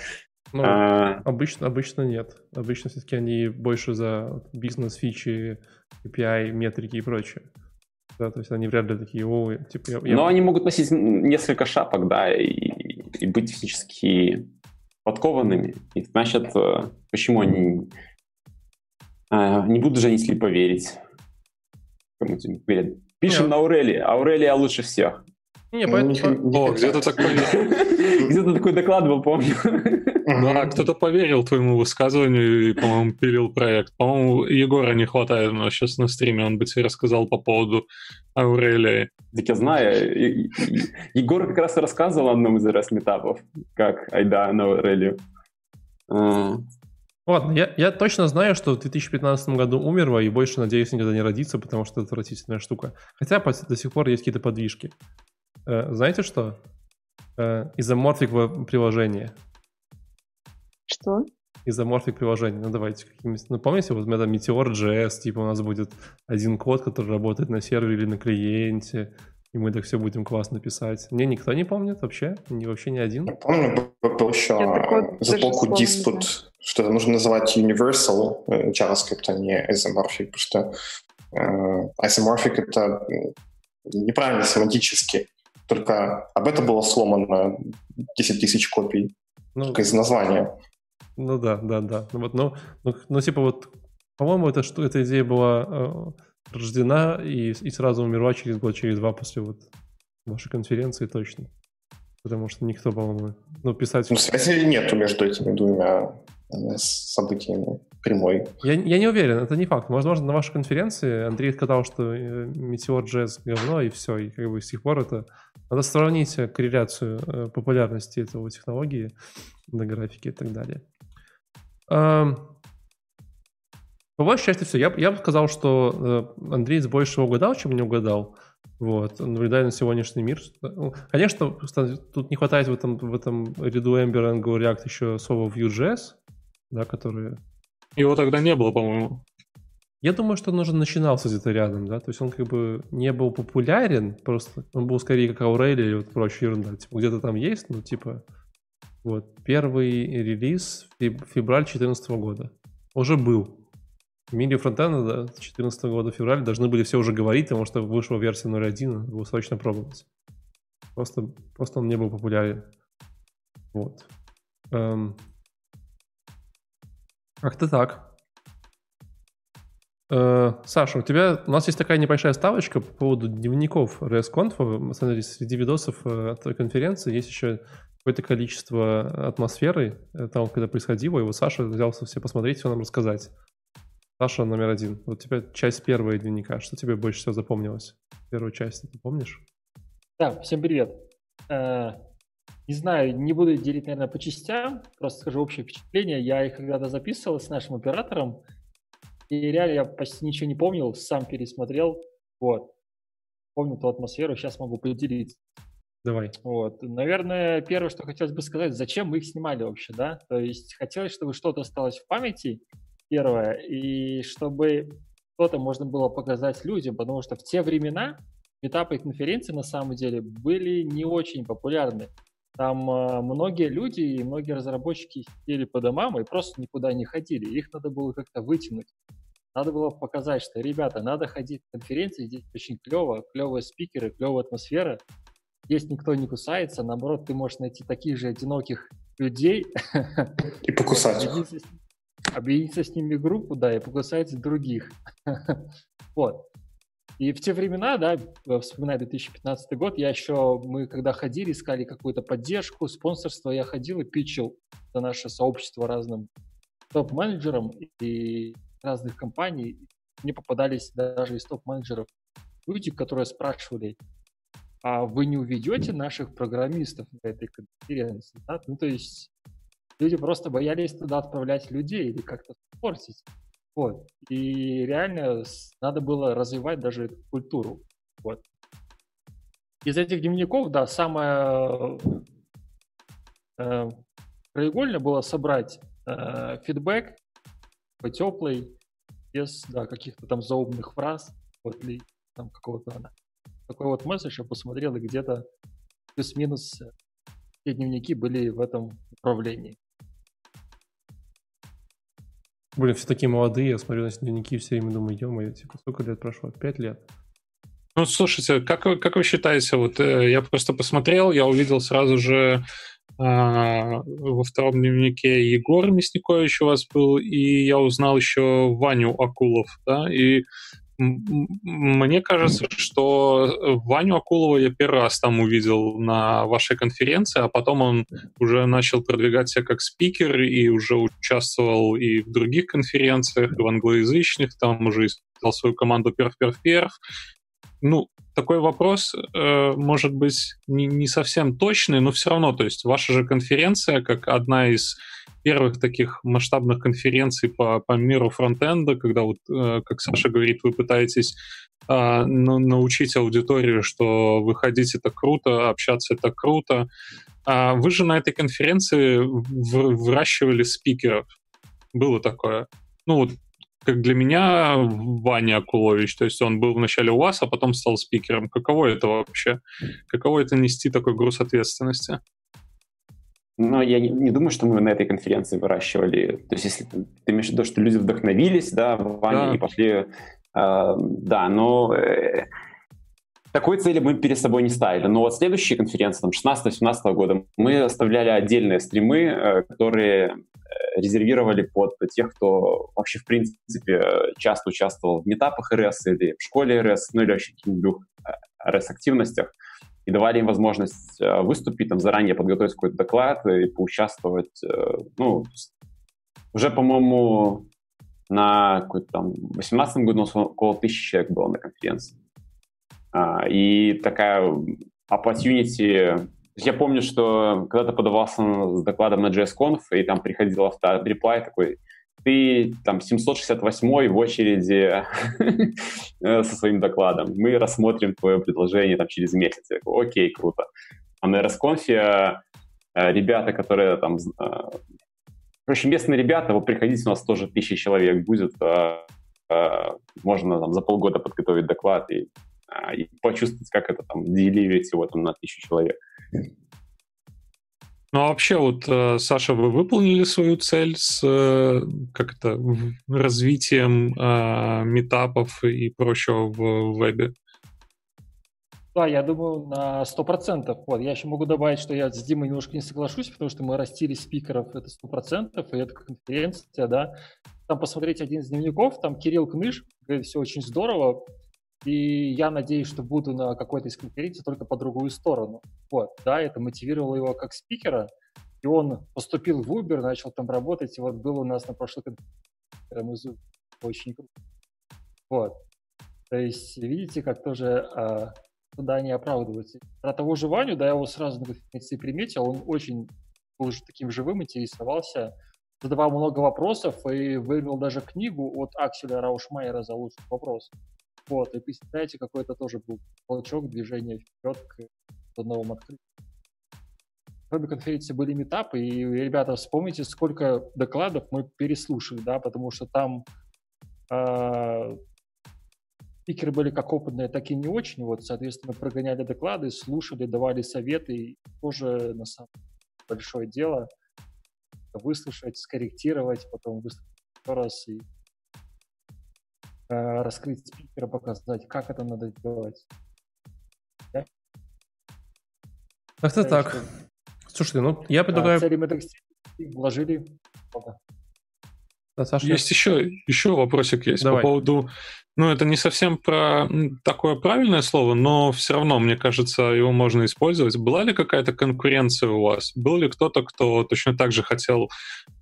Ну, а... обычно, обычно нет. Обычно все-таки они больше за бизнес-фичи, API, метрики и прочее. Да, то есть они вряд ли такие, о, типа... Я, я... Но они могут носить несколько шапок, да, и, и быть физически подкованными. И значит, э, почему они... А, не буду же они сли поверить. Кому-то верят. Пишем Нет. на Аурелии. Аурелия лучше всех. Не, поэтому... О, где-то такой... Где-то такой доклад был, помню. Да, кто-то поверил твоему высказыванию и, по-моему, пилил проект. По-моему, Егора не хватает, но сейчас на стриме он бы тебе рассказал по поводу Аурелии. Так я знаю. Егор как раз рассказывал о одном из раз метапов, как айда на Аурелию. Ладно, я, я точно знаю, что в 2015 году умерла и больше, надеюсь, никогда не родится, потому что это отвратительная штука. Хотя до сих пор есть какие-то подвижки. Э, знаете что? Э, изоморфик приложение. Что? Изоморфик приложение. Ну, давайте какими-нибудь... Ну, помните, вот у меня там Meteor.js, типа у нас будет один код, который работает на сервере или на клиенте, и мы так все будем классно писать. Мне никто не помнит вообще? Не, вообще ни один? Я помню, был еще заполку диспут, что нужно называть universal э, JavaScript, а не isomorphic, потому что э, isomorphic — это неправильно семантически. Только об этом было сломано 10 тысяч копий. Ну, только из названия. Ну да, да, да. Ну, вот, ну, ну, ну типа вот, по-моему, это, что, эта идея была э, рождена и, и сразу умерла через год, через два после вот вашей конференции точно. Потому что никто, по-моему, ну, писать... Ну, связи нету между этими двумя э, событиями прямой. Я, я не уверен, это не факт. Возможно, на вашей конференции Андрей сказал, что э, Meteor.js говно, и все, и как бы с тех пор это... Надо сравнить корреляцию э, популярности этого технологии на графике и так далее. По большей части все. Я, я бы сказал, что э, Андрей больше угадал, чем не угадал. Вот, наблюдая на сегодняшний мир. Ну, конечно, тут не хватает в этом, в этом ряду Ember, Angular, React еще слова Vue.js, да, которые его тогда не было, по-моему. Я думаю, что он уже начинался где-то рядом, да, то есть он как бы не был популярен, просто он был скорее как Аурелия или вот прочая ерунда, типа где-то там есть, ну типа вот первый релиз февраль 2014 года уже был. В мире фронтенда да, 2014 года февраль должны были все уже говорить, потому что вышла версия 0.1, его срочно пробовать. Просто, просто он не был популярен. Вот. Эм, как-то так. Э, Саша, у тебя у нас есть такая небольшая ставочка по поводу дневников RSConf. Смотрите, среди видосов э, той конференции есть еще какое-то количество атмосферы э, того, когда происходило, и вот Саша взялся все посмотреть, все нам рассказать. Саша номер один. Вот тебя часть первая дневника. Что тебе больше всего запомнилось? Первую часть, ты помнишь? Да, всем привет. Не знаю, не буду делить, наверное, по частям, просто скажу общее впечатление. Я их когда-то записывал с нашим оператором, и реально я почти ничего не помнил, сам пересмотрел. Вот. Помню ту атмосферу, сейчас могу поделиться. Давай. Вот. Наверное, первое, что хотелось бы сказать, зачем мы их снимали вообще, да? То есть хотелось, чтобы что-то осталось в памяти, первое, и чтобы что-то можно было показать людям, потому что в те времена этапы конференции на самом деле были не очень популярны. Там э, многие люди и многие разработчики сидели по домам и просто никуда не ходили. Их надо было как-то вытянуть. Надо было показать, что, ребята, надо ходить в конференции, здесь очень клево, клевые спикеры, клевая атмосфера. Здесь никто не кусается, наоборот, ты можешь найти таких же одиноких людей. И покусать. Объединиться с ними группу, да, и покусать других. Вот. И в те времена, да, вспоминая 2015 год, я еще, мы когда ходили, искали какую-то поддержку, спонсорство, я ходил и питчил за наше сообщество разным топ-менеджерам и разных компаний. Мне попадались даже из топ-менеджеров люди, которые спрашивали, а вы не уведете наших программистов на этой конференции? Да? Ну, то есть люди просто боялись туда отправлять людей или как-то портить. Вот. И реально надо было развивать даже эту культуру. Вот. Из этих дневников, да, самое э, краеугольное было собрать э, фидбэк теплый, без да, каких-то там заумных фраз, вот, или там какого-то такой вот месседж я посмотрел, и где-то плюс-минус все дневники были в этом управлении. Блин, все такие молодые, я смотрю на дневники все время думаю, ё типа, сколько лет прошло? Пять лет. Ну, слушайте, как, как вы считаете, вот э, я просто посмотрел, я увидел сразу же э, во втором дневнике Егор Мясникович у вас был, и я узнал еще Ваню Акулов, да, и мне кажется, что Ваню Акулова я первый раз там увидел на вашей конференции, а потом он уже начал продвигать себя как спикер и уже участвовал и в других конференциях, и в англоязычных, там уже искал свою команду перв-перв-перв. Ну, такой вопрос э, может быть не, не совсем точный, но все равно, то есть ваша же конференция, как одна из первых таких масштабных конференций по, по миру фронтенда, когда вот, э, как Саша говорит, вы пытаетесь э, научить аудиторию, что выходить это круто, общаться это круто. А вы же на этой конференции выращивали спикеров. Было такое. Ну вот как для меня Ваня Акулович, то есть он был вначале у вас, а потом стал спикером. Каково это вообще? Каково это нести такой груз ответственности? Ну, я не, не думаю, что мы на этой конференции выращивали. То есть, если ты имеешь в виду, что люди вдохновились, да, Ваня, да. и пошли... Э, да, но... Э, такой цели мы перед собой не ставили. Но вот следующие конференции, там, 16-17 года, мы оставляли отдельные стримы, э, которые резервировали под тех, кто вообще, в принципе, часто участвовал в метапах РС или в школе РС, ну или вообще каких-нибудь РС-активностях, и давали им возможность э, выступить, там, заранее подготовить какой-то доклад и поучаствовать. Э, ну, уже, по-моему, на какой-то там 18 году у нас около тысячи человек было на конференции. А, и такая opportunity я помню, что когда-то подавался с докладом на JSConf, и там приходил автореплай такой, ты там 768 в очереди со своим докладом. Мы рассмотрим твое предложение там через месяц. Я говорю, окей, круто. А на RSConf э, ребята, которые там... Э, короче, местные ребята, вот приходите, у нас тоже тысяча человек будет. Э, можно там за полгода подготовить доклад и, и почувствовать, как это там деливить его там на тысячу человек. Ну а вообще вот, э, Саша, вы выполнили свою цель с э, как это, развитием э, метапов и прочего в вебе? Да, я думаю, на 100%. Вот, я еще могу добавить, что я с Димой немножко не соглашусь, потому что мы растили спикеров, это 100%, и это конференция, да. Там посмотреть один из дневников, там Кирилл Кныш, говорит, все очень здорово, и я надеюсь, что буду на какой-то из конференций только по другую сторону. Вот, да, это мотивировало его как спикера, и он поступил в Uber, начал там работать, и вот был у нас на прошлой конференции очень круто. Вот. То есть, видите, как тоже а, туда не оправдывается. Про того же Ваню, да, я его сразу на конференции приметил, он очень был уже таким живым, интересовался, задавал много вопросов и вывел даже книгу от Акселя Раушмайера за лучший вопрос. Вот, и представляете, какой это тоже был толчок движения вперед к новым открытиям. Кроме конференции были метапы, и, ребята, вспомните, сколько докладов мы переслушали, да, потому что там э, спикеры были как опытные, так и не очень, вот, соответственно, прогоняли доклады, слушали, давали советы, и тоже, на самом деле, большое дело выслушать, скорректировать, потом выслушать еще раз и раскрыть спикера, показать, как это надо делать. Да? Как-то так. Что... Слушайте, ну я предлагаю... А, цели мы вложили Да, Саша? Есть еще, еще вопросик есть Давай. по поводу... Ну, это не совсем про такое правильное слово, но все равно, мне кажется, его можно использовать. Была ли какая-то конкуренция у вас? Был ли кто-то, кто точно так же хотел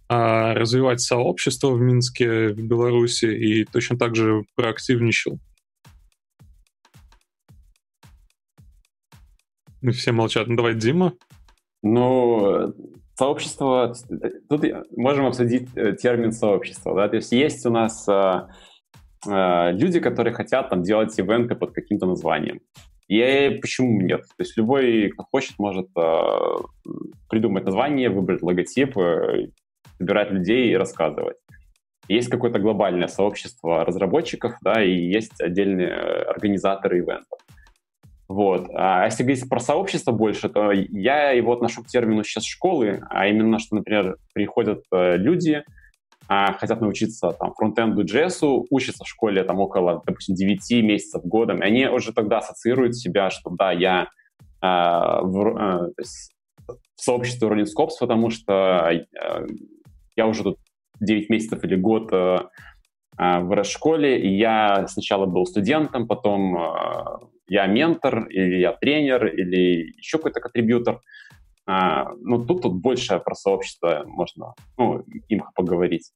развивать сообщество в Минске, в Беларуси и точно так же проактивничал. И все молчат. Ну давай, Дима. Ну, сообщество... Тут можем обсудить э, термин сообщества. Да? То есть есть у нас э, люди, которые хотят там делать ивенты под каким-то названием. И почему нет? То есть любой, кто хочет, может э, придумать название, выбрать логотип, э, собирать людей и рассказывать. Есть какое-то глобальное сообщество разработчиков, да, и есть отдельные организаторы ивентов. Вот. А если говорить про сообщество больше, то я его отношу к термину сейчас школы, а именно, что, например, приходят э, люди, а, хотят научиться там фронтенду JS, учатся в школе там около, допустим, 9 месяцев годом, и они уже тогда ассоциируют себя, что да, я э, в, э, в сообществе Running Scopes, потому что э, я уже тут 9 месяцев или год э, э в школе, и я сначала был студентом, потом э, я ментор, или я тренер, или еще какой-то контрибьютор. А, ну, тут, тут больше про сообщество можно ну, им поговорить.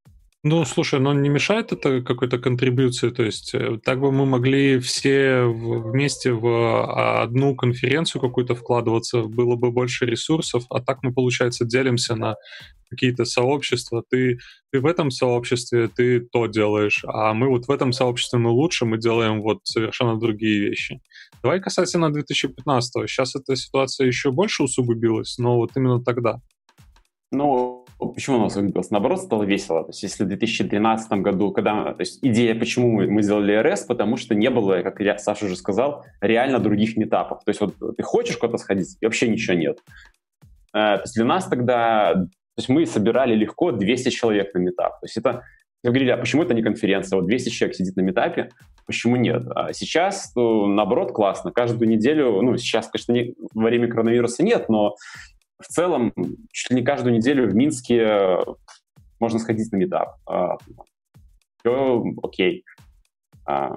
Ну, слушай, но не мешает это какой-то контрибьюции? То есть э, так бы мы могли все вместе в а, одну конференцию какую-то вкладываться, было бы больше ресурсов, а так мы, получается, делимся на какие-то сообщества. Ты, ты в этом сообществе, ты то делаешь, а мы вот в этом сообществе мы лучше, мы делаем вот совершенно другие вещи. Давай касательно 2015 Сейчас эта ситуация еще больше усугубилась, но вот именно тогда. Ну, Почему у нас выбилось? Наоборот, стало весело. То есть, если в 2013 году, когда... То есть, идея, почему мы, сделали РС, потому что не было, как я, Саша уже сказал, реально других метапов. То есть, вот ты хочешь куда-то сходить, и вообще ничего нет. Э, то есть, для нас тогда... То есть, мы собирали легко 200 человек на метап. То есть, это... Мы говорили, а почему это не конференция? Вот 200 человек сидит на метапе, почему нет? А сейчас, ну, наоборот, классно. Каждую неделю, ну, сейчас, конечно, не, во время коронавируса нет, но в целом чуть ли не каждую неделю в Минске э, можно сходить на метап. А, Все окей. А,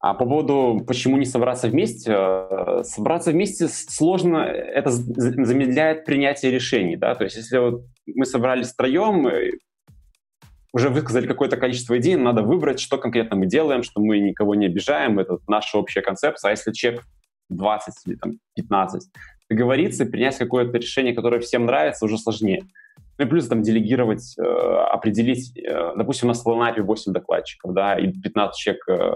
а по поводу, почему не собраться вместе, э, собраться вместе сложно, это замедляет принятие решений, да, то есть если вот мы собрались втроем, э, уже высказали какое-то количество идей, надо выбрать, что конкретно мы делаем, что мы никого не обижаем, это наша общая концепция, а если человек 20 или там, 15, договориться и принять какое-то решение, которое всем нравится, уже сложнее. Ну и плюс там делегировать, э, определить, э, допустим, у нас в лайнапе 8 докладчиков, да, и 15 человек э,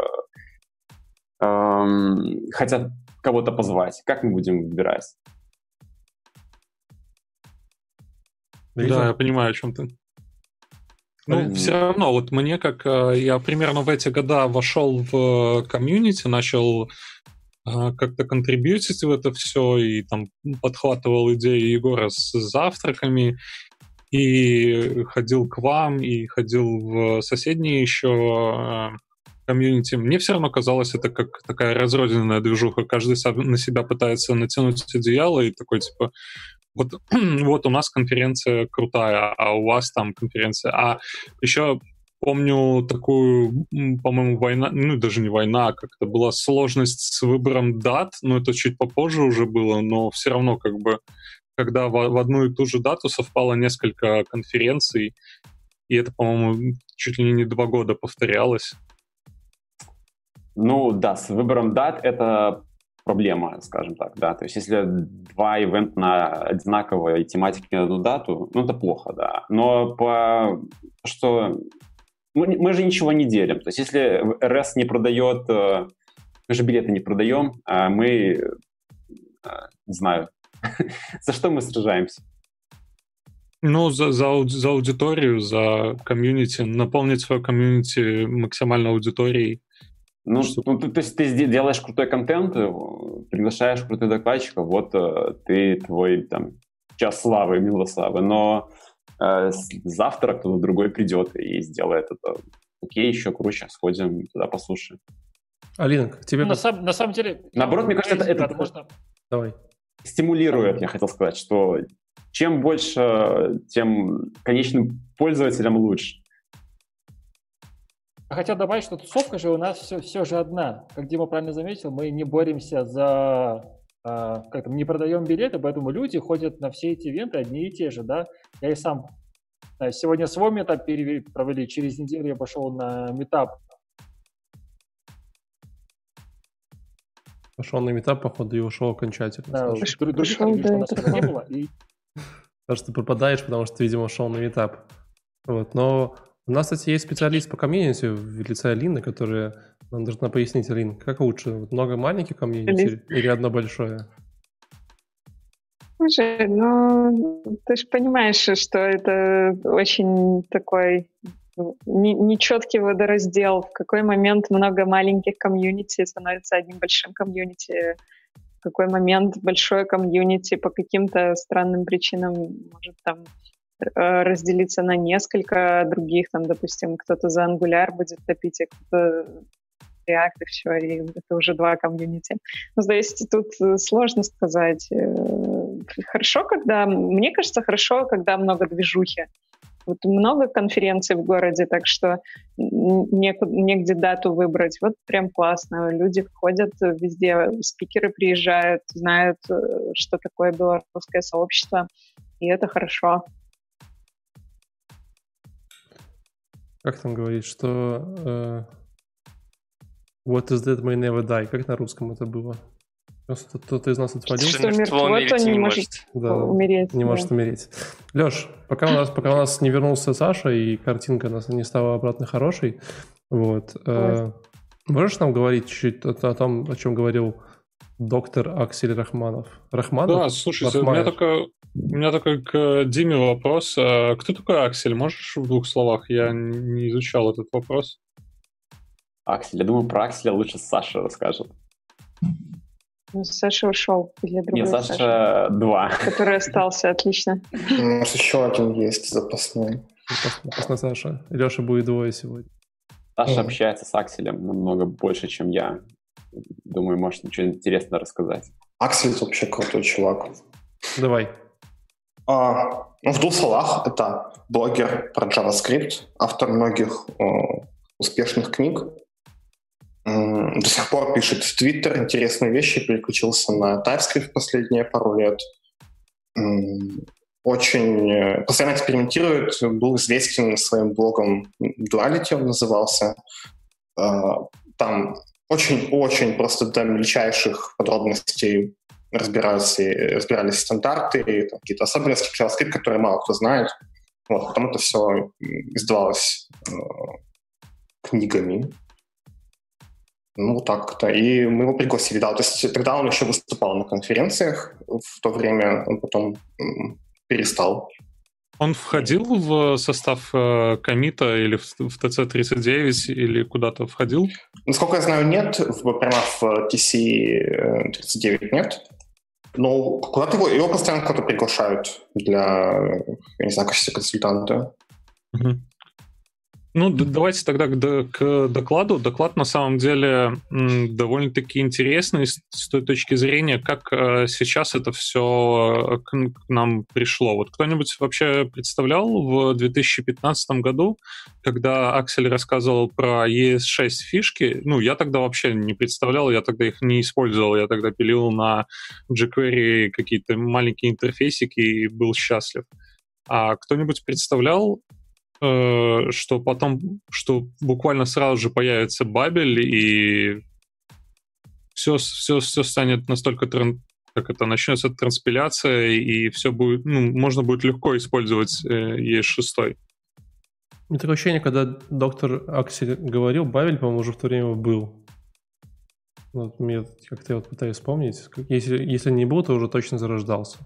э, хотят кого-то позвать. Как мы будем выбирать? Да, я понимаю, о чем ты. Ну, mm все равно, вот мне как э, я примерно в эти года вошел в комьюнити, начал как-то контрибьютить в это все и там подхватывал идеи Егора с завтраками и ходил к вам, и ходил в соседние еще а, комьюнити. Мне все равно казалось, это как такая разрозненная движуха. Каждый на себя пытается натянуть одеяло и такой типа вот, вот у нас конференция крутая, а у вас там конференция. А еще помню такую, по-моему, война, ну даже не война, а как-то была сложность с выбором дат, но это чуть попозже уже было, но все равно как бы, когда в, в одну и ту же дату совпало несколько конференций, и это, по-моему, чуть ли не два года повторялось. Ну да, с выбором дат это проблема, скажем так, да. То есть если два ивента на одинаковой тематике на одну дату, ну это плохо, да. Но по что мы, мы же ничего не делим. То есть если РС не продает, э, мы же билеты не продаем, а мы, э, не знаю, за что мы сражаемся? Ну, за, за, за аудиторию, за комьюнити, наполнить свое комьюнити максимально аудиторией. Ну, что... ну ты, то есть ты делаешь крутой контент, э, приглашаешь крутых докладчиков, вот ты твой там час славы, мило славы, но завтра кто-то другой придет и сделает это. Окей, еще круче, сходим туда послушаем. Алина, к тебе... Ну, на, сам, на самом деле... Наоборот, мне кажется, это, это можно... Давай. стимулирует, я хотел сказать, что чем больше, тем конечным пользователям лучше. Хотел добавить, что тусовка же у нас все, все же одна. Как Дима правильно заметил, мы не боремся за как там, не продаем билеты, поэтому люди ходят на все эти ивенты одни и те же, да. Я и сам сегодня свой метап провели, через неделю я пошел на метап. Пошел на метап, походу, и ушел окончательно. Да, других да, у нас не было. И... Потому что ты пропадаешь, потому что ты, видимо, шел на метап. Вот, но У нас, кстати, есть специалист по комьюнити в лице Алины, которая нам должна пояснить, Алин, как лучше, много маленьких комьюнити или одно большое? Слушай, ну, ты же понимаешь, что это очень такой нечеткий водораздел. В какой момент много маленьких комьюнити становится одним большим комьюнити, в какой момент большое комьюнити по каким-то странным причинам может там э, разделиться на несколько других, там, допустим, кто-то за Angular будет топить, а кто-то React, и все, и это уже два комьюнити. Ну, то есть тут э, сложно сказать. Э, хорошо, когда... Мне кажется, хорошо, когда много движухи. Вот много конференций в городе, так что некуда, негде дату выбрать. Вот прям классно. Люди ходят везде, спикеры приезжают, знают, э, что такое белорусское сообщество, и это хорошо. Как там говорить, что э, What is that may never die? Как на русском это было? Просто кто-то из нас отвалился. Что мертво, то не может да, умереть. Не да. может умереть. Леш, пока у нас, пока у нас не вернулся Саша и картинка у нас не стала обратно хорошей, вот, э, можешь нам говорить чуть-чуть о, о том, о чем говорил доктор Аксель Рахманов? Рахманов? Да, слушай, у меня такой, у меня такой к Диме вопрос. А кто такой Аксель? Можешь в двух словах? Я не изучал этот вопрос. Аксель. Я думаю, про Акселя лучше Саша расскажет. Ну, Саша ушел. Или другой Не, Саша, Саша два. Который остался, отлично. У нас еще один есть запасной. Запасной Саша. Леша будет двое сегодня. Саша общается с Акселем намного больше, чем я. Думаю, может ничего интересного рассказать. Аксель вообще крутой чувак. Давай. А, ну, в двух словах, это блогер про JavaScript, автор многих э, успешных книг до сих пор пишет в Твиттер интересные вещи, переключился на TypeScript последние пару лет. Очень э, постоянно экспериментирует, был известен своим блогом Duality, он назывался. А, там очень-очень просто до мельчайших подробностей разбирались, разбирались стандарты, какие-то особенности JavaScript, которые мало кто знает. Вот, потом это все издавалось э, книгами. Ну, так-то. И мы его пригласили, да. То есть тогда он еще выступал на конференциях, в то время он потом перестал. Он входил в состав э, комита или в, в TC39 или куда-то входил? Насколько я знаю, нет. В, прямо в TC39 нет. Но куда-то его, его постоянно куда-то приглашают для, я не знаю, качества консультанта. Угу. Ну, давайте тогда к, докладу. Доклад на самом деле довольно-таки интересный с, той точки зрения, как э, сейчас это все к, к нам пришло. Вот кто-нибудь вообще представлял в 2015 году, когда Аксель рассказывал про ES6 фишки? Ну, я тогда вообще не представлял, я тогда их не использовал, я тогда пилил на jQuery какие-то маленькие интерфейсики и был счастлив. А кто-нибудь представлял, Э, что потом, что буквально сразу же появится бабель, и все, все, все станет настолько тран, как это начнется транспиляция, и все будет, ну, можно будет легко использовать э, ES6. У меня такое ощущение, когда доктор Аксель говорил, Бабель, по-моему, уже в то время был. Вот мне как-то я вот пытаюсь вспомнить. Если, если не был, то уже точно зарождался.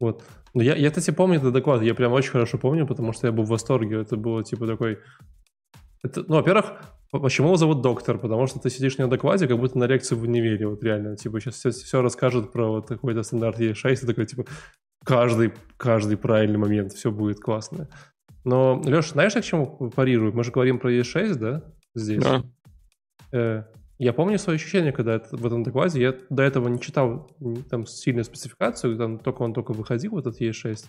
Вот. Но я, я, кстати, помню этот доклад, я прям очень хорошо помню, потому что я был в восторге. Это было типа такой... Это, ну, во-первых, почему его зовут доктор? Потому что ты сидишь на докладе, как будто на лекции в универе, вот реально. Типа сейчас все, все расскажут про вот какой-то стандарт E6, и такой, типа, каждый, каждый правильный момент, все будет классно. Но, Леша, знаешь, я к чему парирую? Мы же говорим про E6, да, здесь? Да. Э, я помню свои ощущения, когда это, в этом докладе, я до этого не читал там сильную спецификацию, там только он только выходил, вот этот E6.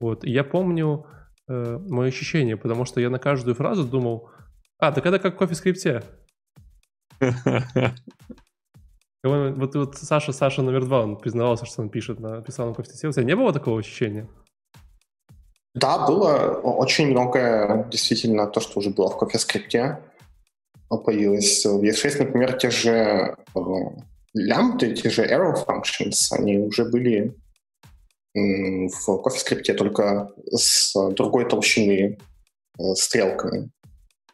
Вот, и я помню э, мои ощущения, потому что я на каждую фразу думал, а, так это как кофе скрипте. Вот, вот Саша, Саша номер два, он признавался, что он пишет, на, писал на кофе У тебя не было такого ощущения? Да, было очень многое, действительно, то, что уже было в кофе скрипте появилось в ES6, например, те же э, лямбды, те же arrow functions, они уже были в CoffeeScript, только с другой толщины стрелками.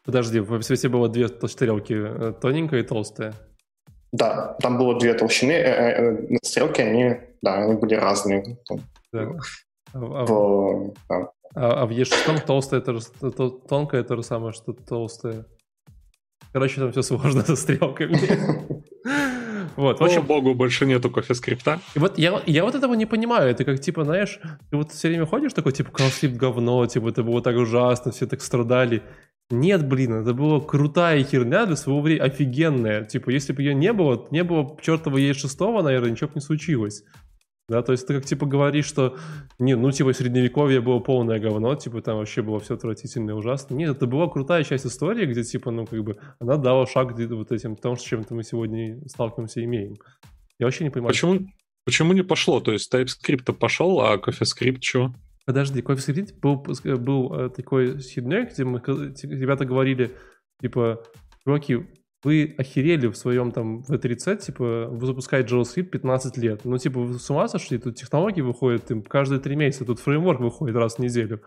Подожди, в свете было две стрелки, тоненькая и толстая. Да, там было две толщины, стрелки, они, да, они были разные. Да. А, то, да. а, а в E6 толстая это то, тонкая это же самое, что толстая. Короче, там все сложно со стрелками. Вот, в общем, богу, больше нету кофе-скрипта. И вот я, я вот этого не понимаю. Это как, типа, знаешь, ты вот все время ходишь такой, типа, CoffeeScript говно, типа, это было так ужасно, все так страдали. Нет, блин, это была крутая херня для своего времени, офигенная. Типа, если бы ее не было, не было чертова Е6, наверное, ничего бы не случилось. Да, то есть ты как типа говоришь, что не, ну типа средневековье было полное говно, типа там вообще было все отвратительно и ужасно. Нет, это была крутая часть истории, где типа, ну как бы она дала шаг вот этим, тому, с чем-то мы сегодня сталкиваемся и имеем. Я вообще не понимаю. Почему, почему не пошло? То есть TypeScript пошел, а CoffeeScript что? Подожди, CoffeeScript был, был э, такой хидной, где мы, ребята говорили, типа, чуваки, вы охерели в своем там V30, типа, вы запускаете JavaScript 15 лет. Ну, типа, вы с ума сошли? Тут технологии выходят там, каждые три месяца, тут фреймворк выходит раз в неделю.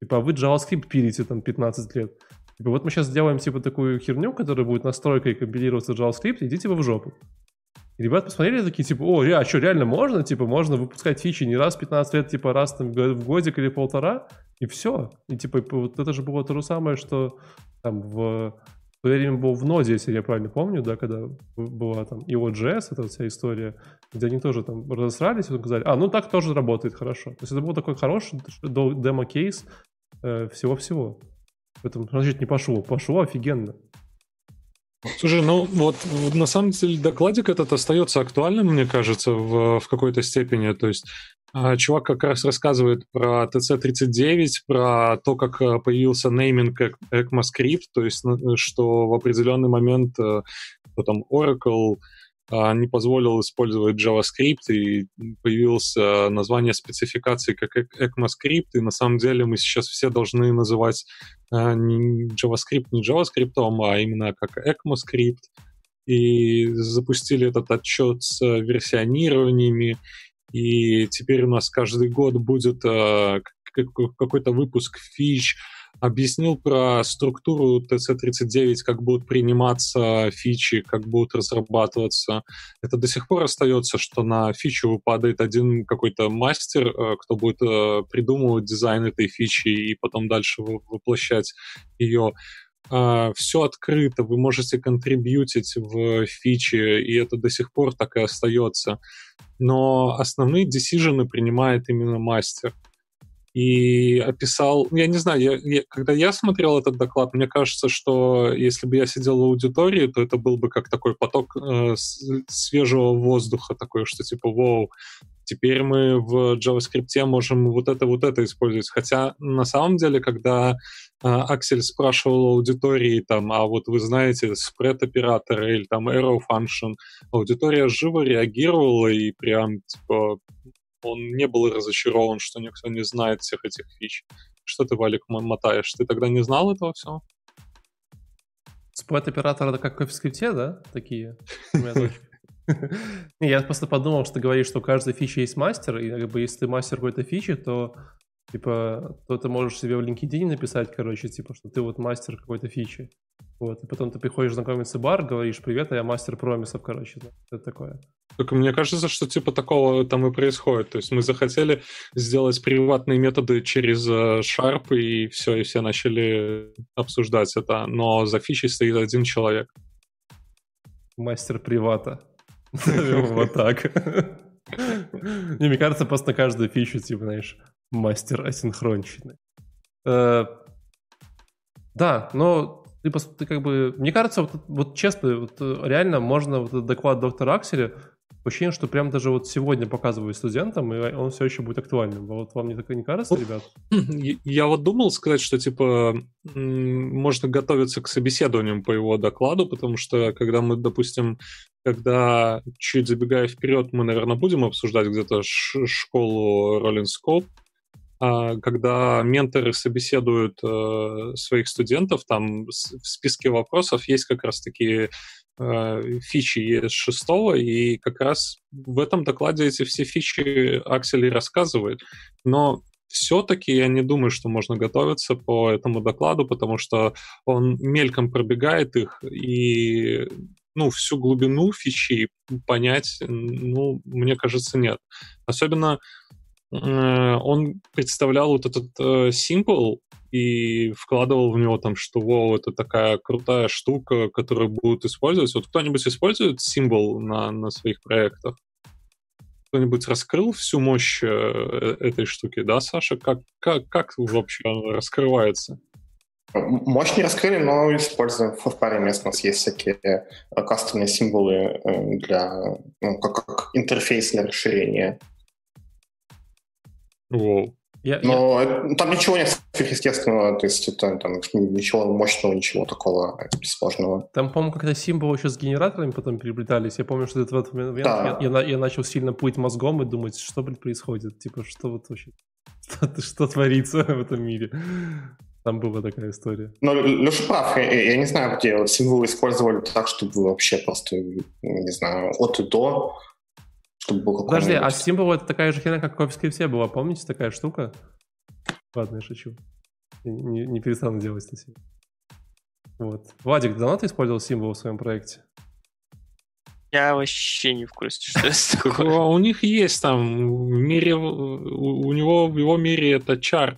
Типа, а вы JavaScript пилите там 15 лет. Типа, вот мы сейчас сделаем, типа, такую херню, которая будет настройкой компилироваться в JavaScript, идите вы в жопу. И ребята посмотрели такие, типа, о, а что, реально можно? Типа, можно выпускать фичи не раз в 15 лет, типа, раз там в годик или полтора, и все. И, типа, вот это же было то же самое, что там в свое время был в ноде, если я правильно помню, да, когда была там EO.js, эта вся история, где они тоже там разосрались и сказали, а, ну так тоже работает хорошо. То есть это был такой хороший демо-кейс э, всего-всего. Поэтому, значит, не пошло. Пошло офигенно. Слушай, ну вот на самом деле докладик этот остается актуальным, мне кажется, в, в какой-то степени. То есть чувак как раз рассказывает про TC39, про то, как э, появился нейминг ECMAScript, то есть что в определенный момент э, там Oracle а, не позволил использовать JavaScript, и появилось название спецификации как ECMAScript, и на самом деле мы сейчас все должны называть э, не JavaScript не JavaScript, а именно как ECMAScript, и запустили этот отчет с версионированиями, и теперь у нас каждый год будет э, какой-то выпуск фич, объяснил про структуру TC39, как будут приниматься фичи, как будут разрабатываться. Это до сих пор остается, что на фичу падает один какой-то мастер, э, кто будет э, придумывать дизайн этой фичи и потом дальше воплощать ее. Uh, все открыто, вы можете контрибьютить в фичи, и это до сих пор так и остается. Но основные decisions принимает именно мастер и описал, я не знаю, я, я, когда я смотрел этот доклад, мне кажется, что если бы я сидел в аудитории, то это был бы как такой поток э, свежего воздуха, такой, что типа, вау, теперь мы в JavaScript можем вот это, вот это использовать. Хотя на самом деле, когда Аксель спрашивал аудитории, там, а вот вы знаете spread оператор или там arrow function, аудитория живо реагировала и прям типа он не был разочарован, что никто не знает всех этих фич. Что ты, Валик, мотаешь? Ты тогда не знал этого всего? Спот оператор это как в скрипте, да? Такие. Я просто подумал, что ты говоришь, что у каждой фичи есть мастер, и как бы если ты мастер какой-то фичи, то типа, то ты можешь себе в LinkedIn написать, короче, типа, что ты вот мастер какой-то фичи. Вот, и потом ты приходишь знакомиться в бар, говоришь, привет, а я мастер промисов, короче, это такое. Только мне кажется, что типа такого там и происходит. То есть мы захотели сделать приватные методы через э, Sharp, и все, и все начали обсуждать это. Но за фичей стоит один человек. Мастер привата. Вот так. Не, мне кажется, просто на каждую фичу, типа, знаешь, мастер асинхронщины. Э, да, но ты, ты как бы... Мне кажется, вот, вот честно, вот реально можно вот этот доклад доктора Акселя ощущение, что прям даже вот сегодня показываю студентам, и он все еще будет актуальным. Вот вам не, так, не кажется, ребят? Я вот думал сказать, что типа можно готовиться к собеседованиям по его докладу, потому что когда мы, допустим, когда чуть забегая вперед, мы, наверное, будем обсуждать где-то школу Rolling Scope, а когда менторы собеседуют э, своих студентов, там в списке вопросов есть как раз-таки э, фичи ES6, и как раз в этом докладе эти все фичи Аксель рассказывает. Но все-таки я не думаю, что можно готовиться по этому докладу, потому что он мельком пробегает их, и ну, всю глубину фичи понять, ну, мне кажется, нет. Особенно он представлял вот этот э, Simple и вкладывал в него там, что вау, это такая крутая штука, которую будут использовать. Вот кто-нибудь использует Symbol на, на своих проектах? Кто-нибудь раскрыл всю мощь э, этой штуки, да, Саша? Как, как, как вообще она раскрывается? Мощь не раскрыли, но используем в паре мест. У нас есть всякие э, кастомные символы э, для, ну, как, как интерфейс для расширения. Wow. Я, Но я... там ничего нет сверхъестественного, то есть это там ничего мощного, ничего такого сложного. Там, по-моему, как-то символы еще с генераторами потом переплетались. Я помню, что это в этот момент да. я, я, я начал сильно плыть мозгом и думать, что блин, происходит, типа, что вот вообще, что, что творится в этом мире. Там была такая история. Но Леша прав. Я, я не знаю, где символы использовали так, чтобы вообще просто, не знаю, от и до чтобы был Подожди, а Symbol это такая же херня, как в CoffeeScript была, помните, такая штука? Ладно, я шучу. Не, не перестану делать на себе. Вот. Владик, давно ты использовал Symbol в своем проекте? Я вообще не в курсе, что это такое. У них есть там в мире, у него в его мире это чар.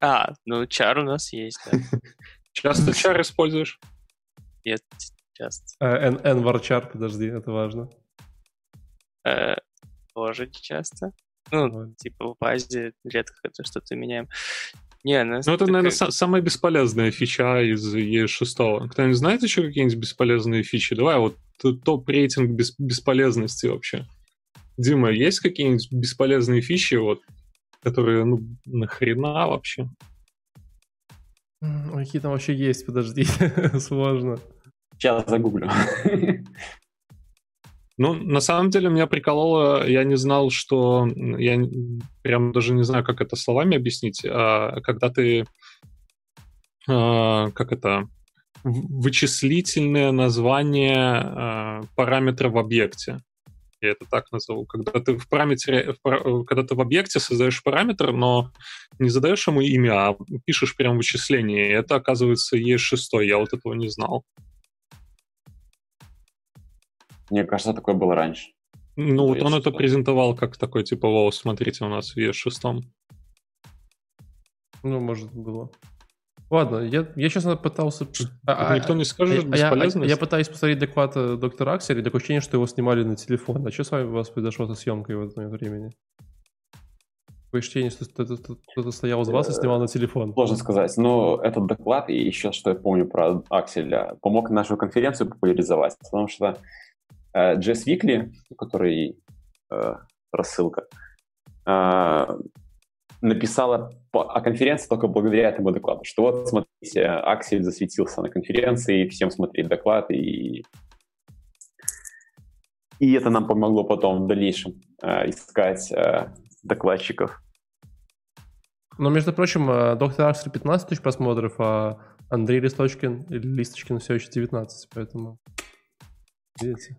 А, ну чар у нас есть, да. Часто чар используешь? Нет, часто. N-var чар, подожди, это важно. Э, тоже часто. Ну, вот. типа в базе редко это что-то меняем. Не, ну, это, такая... наверное, самая бесполезная фича из E6. Кто-нибудь знает еще какие-нибудь бесполезные фичи? Давай вот топ-рейтинг без, бесполезности вообще. Дима, есть какие-нибудь бесполезные фичи, вот, которые, ну, нахрена вообще? Какие там вообще есть, подожди, сложно. Сейчас загуглю. Ну, на самом деле меня прикололо, я не знал, что... Я прям даже не знаю, как это словами объяснить. А, когда ты... А, как это? Вычислительное название а, параметра в объекте. Я это так назову. Когда ты в параметре, в, когда ты в объекте создаешь параметр, но не задаешь ему имя, а пишешь прям вычисление. И это, оказывается, E6. Я вот этого не знал. Мне кажется, такое было раньше. Ну, вот он это презентовал как такой, типа, вау, смотрите, у нас в E6. Ну, может, было. Ладно, я, я честно пытался... А, Никто не скажет а, бесполезность? Я, я, я пытаюсь посмотреть доклад э, доктора Акселя, такое ощущение, что его снимали на телефон. А что с вами у вас произошло со съемкой в это времени? Такое ощущение, что кто-то стоял за вас и снимал на телефон. Сложно сказать. Но этот доклад, и еще что я помню про Акселя, помог нашу конференцию популяризовать, потому что Э, JS Weekly, который рассылка, э, написала о конференции только благодаря этому докладу, что вот, смотрите, Аксель засветился на конференции, всем смотреть доклад, и, и это нам помогло потом в дальнейшем э, искать э, докладчиков. Но, между прочим, э, доктор Аксель 15 тысяч просмотров, а Андрей Листочкин Листочкин все еще 19, поэтому видите.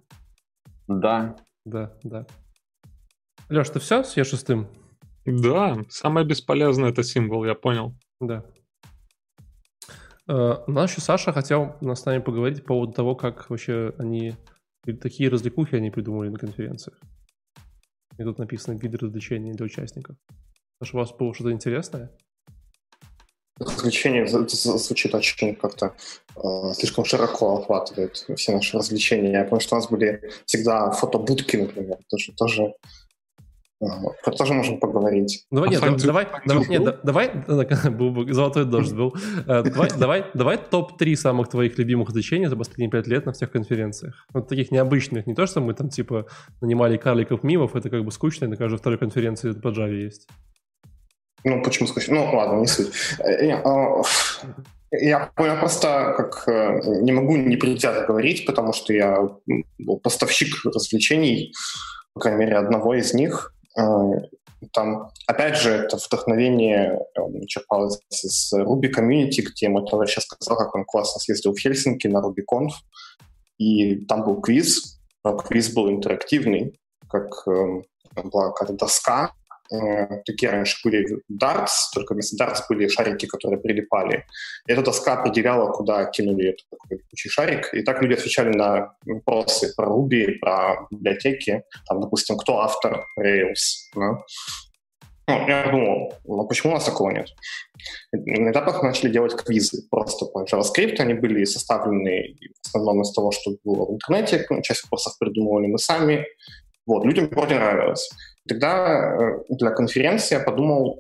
Да. Да, да. Леш, ты все с Е6? Да, самое бесполезное это символ, я понял. Да. Uh, у нас еще Саша хотел с нами поговорить по поводу того, как вообще они, такие развлекухи они придумали на конференциях. И тут написано виды развлечений для участников. Саша, у вас было что-то интересное? Развлечения звучит очень как-то э, слишком широко охватывает все наши развлечения. Я помню, что у нас были всегда фотобудки, например, тоже, тоже про тоже можем поговорить. Давай, нет, а давай, давай, нет, давай, золотой дождь был. Э, давай, давай, давай топ-3 самых твоих любимых развлечений за последние пять лет на всех конференциях. Вот таких необычных, не то, что мы там типа нанимали карликов мимов, это как бы скучно, и на каждой второй конференции по Java есть. Ну, почему скучно? Ну, ладно, не суть. Э, а, я, я просто как э, не могу не предвзято говорить, потому что я был поставщик развлечений, по крайней мере, одного из них. Э, там, опять же, это вдохновение черпалось из Ruby Community, где мой товарищ сказал, как он классно съездил в Хельсинки на RubyConf, и там был квиз, квиз был интерактивный, как была какая-то доска, такие раньше были дартс, только вместо дартс были шарики, которые прилипали. И эта доска определяла, куда кинули этот такой шарик. И так люди отвечали на вопросы про Ruby, про библиотеки. Там, допустим, кто автор Rails. Да? Ну, я думал, ну почему у нас такого нет? На этапах начали делать квизы просто по JavaScript. Они были составлены в основном из того, что было в интернете. Часть вопросов придумывали мы сами. Вот, людям вроде нравилось. Тогда э, для конференции я подумал,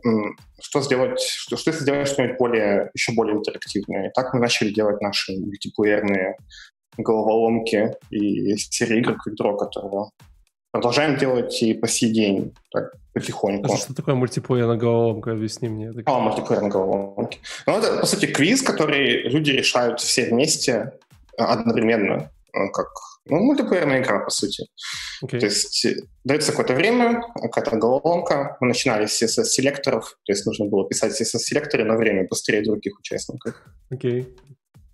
что сделать, что, что если сделать что-нибудь более, еще более интерактивное. И так мы начали делать наши мультиплеерные головоломки и серии игр Quick которые продолжаем делать и по сей день, так, потихоньку. А что такое мультиплеерная головоломка? Объясни мне. А, мультиплеерная головоломка. Ну, это, по сути, квиз, который люди решают все вместе одновременно, э, как ну, мультиплеерная игра, по сути. Okay. То есть э, дается какое-то время, какая-то головоломка. Мы начинали с CSS-селекторов, то есть нужно было писать CSS-селекторы на время быстрее других участников. Окей. Okay.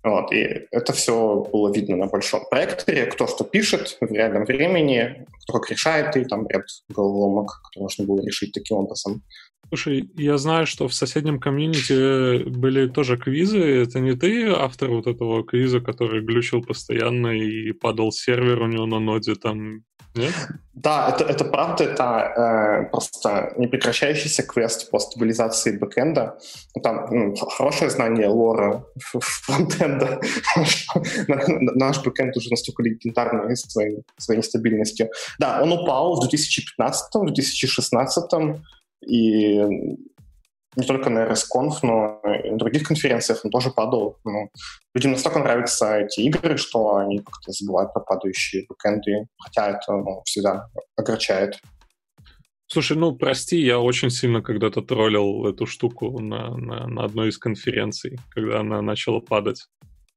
Вот, и это все было видно на большом проекторе, кто что пишет в реальном времени, кто как решает, и там ряд головоломок, которые нужно было решить таким образом. Слушай, я знаю, что в соседнем комьюнити были тоже квизы. Это не ты автор вот этого квиза, который глючил постоянно и падал сервер у него на ноде там нет? Да, это, это правда, это э, просто непрекращающийся квест по стабилизации бэкэнда. Там ну, хорошее знание лора фронтенда. Наш бэкэнд уже настолько легендарный своей, своей нестабильностью. Да, он упал в 2015-2016, и не только на RSConf, но и на других конференциях он тоже падал. Ну, людям настолько нравятся эти игры, что они как-то забывают про падающие бэкэнды, хотя это ну, всегда огорчает. Слушай, ну прости, я очень сильно когда-то троллил эту штуку на, на, на одной из конференций, когда она начала падать.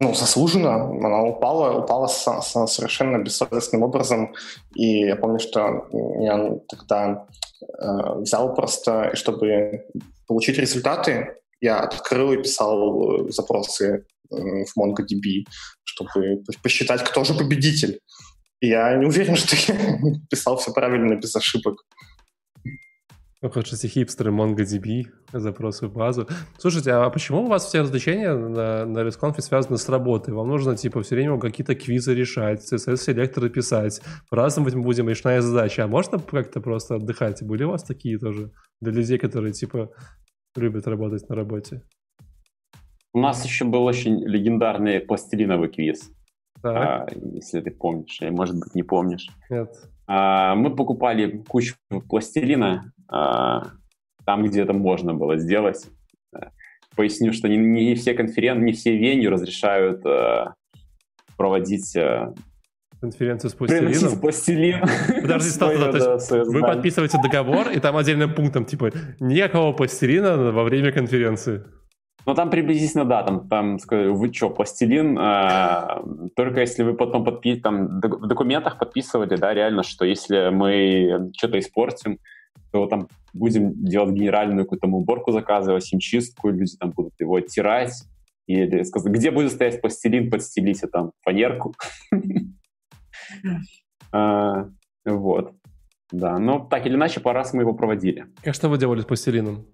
Ну, заслуженно. Она упала, упала с, с совершенно бессовестным образом. И я помню, что я тогда э, взял просто, чтобы получить результаты, я открыл и писал э, запросы э, в MongoDB, чтобы посчитать, кто же победитель. И я не уверен, что я писал все правильно, без ошибок. Эти хипстеры MongoDB, запросы в базу. Слушайте, а почему у вас все развлечения на, на ResConf связаны с работой? Вам нужно, типа, все время какие-то квизы решать, CSS-селекторы писать. По-разному мы будем решная задача. А можно как-то просто отдыхать? Были у вас такие тоже? Для людей, которые, типа, любят работать на работе. У нас еще был очень легендарный пластилиновый квиз. А, если ты помнишь, или, может быть, не помнишь. Нет. А, мы покупали кучу пластилина там, где это можно было сделать. Поясню, что не, не все конференции, не все веню разрешают а, проводить а, конференцию с пластилином. пластилин. Подожди, стоп, стоп, то есть вы подписываете договор, и там отдельным пунктом, типа, никакого пластилина во время конференции. Ну, там приблизительно, да, там, там вы что, пластилин, э, только если вы потом подпи- там, в документах подписывали, да, реально, что если мы что-то испортим, то там будем делать генеральную какую-то уборку заказывать, химчистку, люди там будут его оттирать, или сказать, где будет стоять пластилин, подстелите там фанерку. А, вот. Да, но так или иначе, по раз мы его проводили. А что вы делали с пластилином?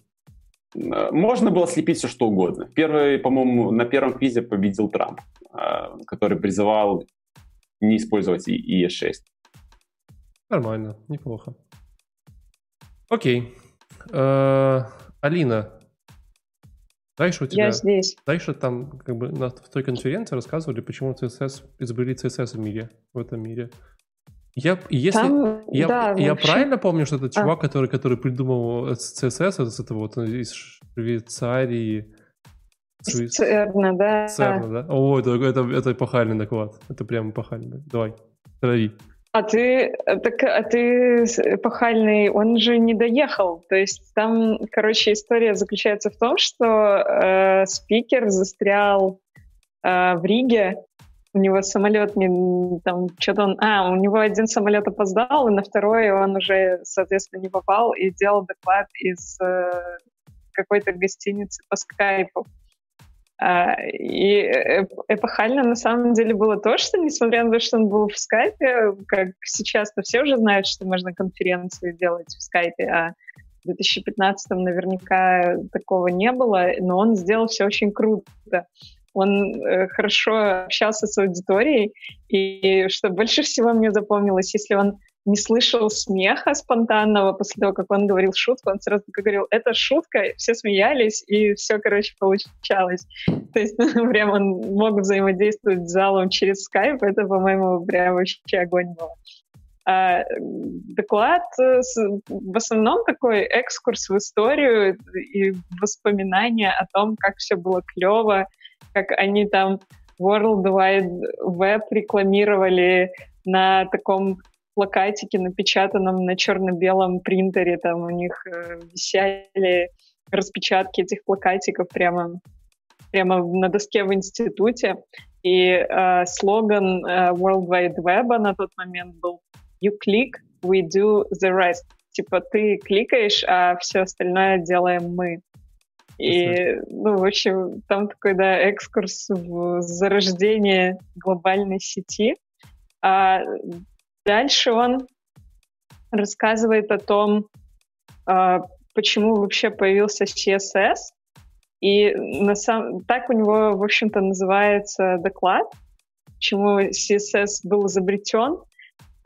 Можно было слепить все, что угодно. Первый, по-моему, на первом квизе победил Трамп, а, который призывал не использовать IE6. Нормально, неплохо. Окей. Алина, дальше у тебя... Я здесь. Дальше там как бы на, в той конференции рассказывали, почему CSS, изобрели CSS в мире, в этом мире. Я, если, Там, я, да, я вообще... правильно помню, что это а. чувак, который, который придумал CSS, это, это вот из Швейцарии. Церна, да. Церна, да? О, это, это, это эпохальный доклад. Это прям эпохальный. Давай, трави. А ты, так, а ты эпохальный, он же не доехал. То есть там, короче, история заключается в том, что э, спикер застрял э, в Риге, у него самолет не там что-то он, а, у него один самолет опоздал, и на второй он уже, соответственно, не попал и делал доклад из э, какой-то гостиницы по скайпу. А, и эпохально на самом деле было то, что, несмотря на то, что он был в скайпе, как сейчас-то все уже знают, что можно конференции делать в скайпе, а В 2015 наверняка такого не было, но он сделал все очень круто. Он э, хорошо общался с аудиторией, и что больше всего мне запомнилось, если он не слышал смеха спонтанного после того, как он говорил шутку, он сразу говорил, это шутка, все смеялись, и все, короче, получалось. То есть, ну, прям он мог взаимодействовать с залом через скайп, это, по-моему, прям вообще огонь был. А, доклад э, в основном такой экскурс в историю и воспоминания о том, как все было клево, как они там World Wide Web рекламировали на таком плакатике, напечатанном на черно-белом принтере. Там у них э, висели распечатки этих плакатиков прямо, прямо на доске в институте. И э, слоган э, World Wide Web на тот момент был «You click, we do the rest». Типа ты кликаешь, а все остальное делаем мы. И, ну, в общем, там такой, да, экскурс в зарождение глобальной сети. А дальше он рассказывает о том, а, почему вообще появился CSS. И на сам... так у него, в общем-то, называется доклад, почему CSS был изобретен.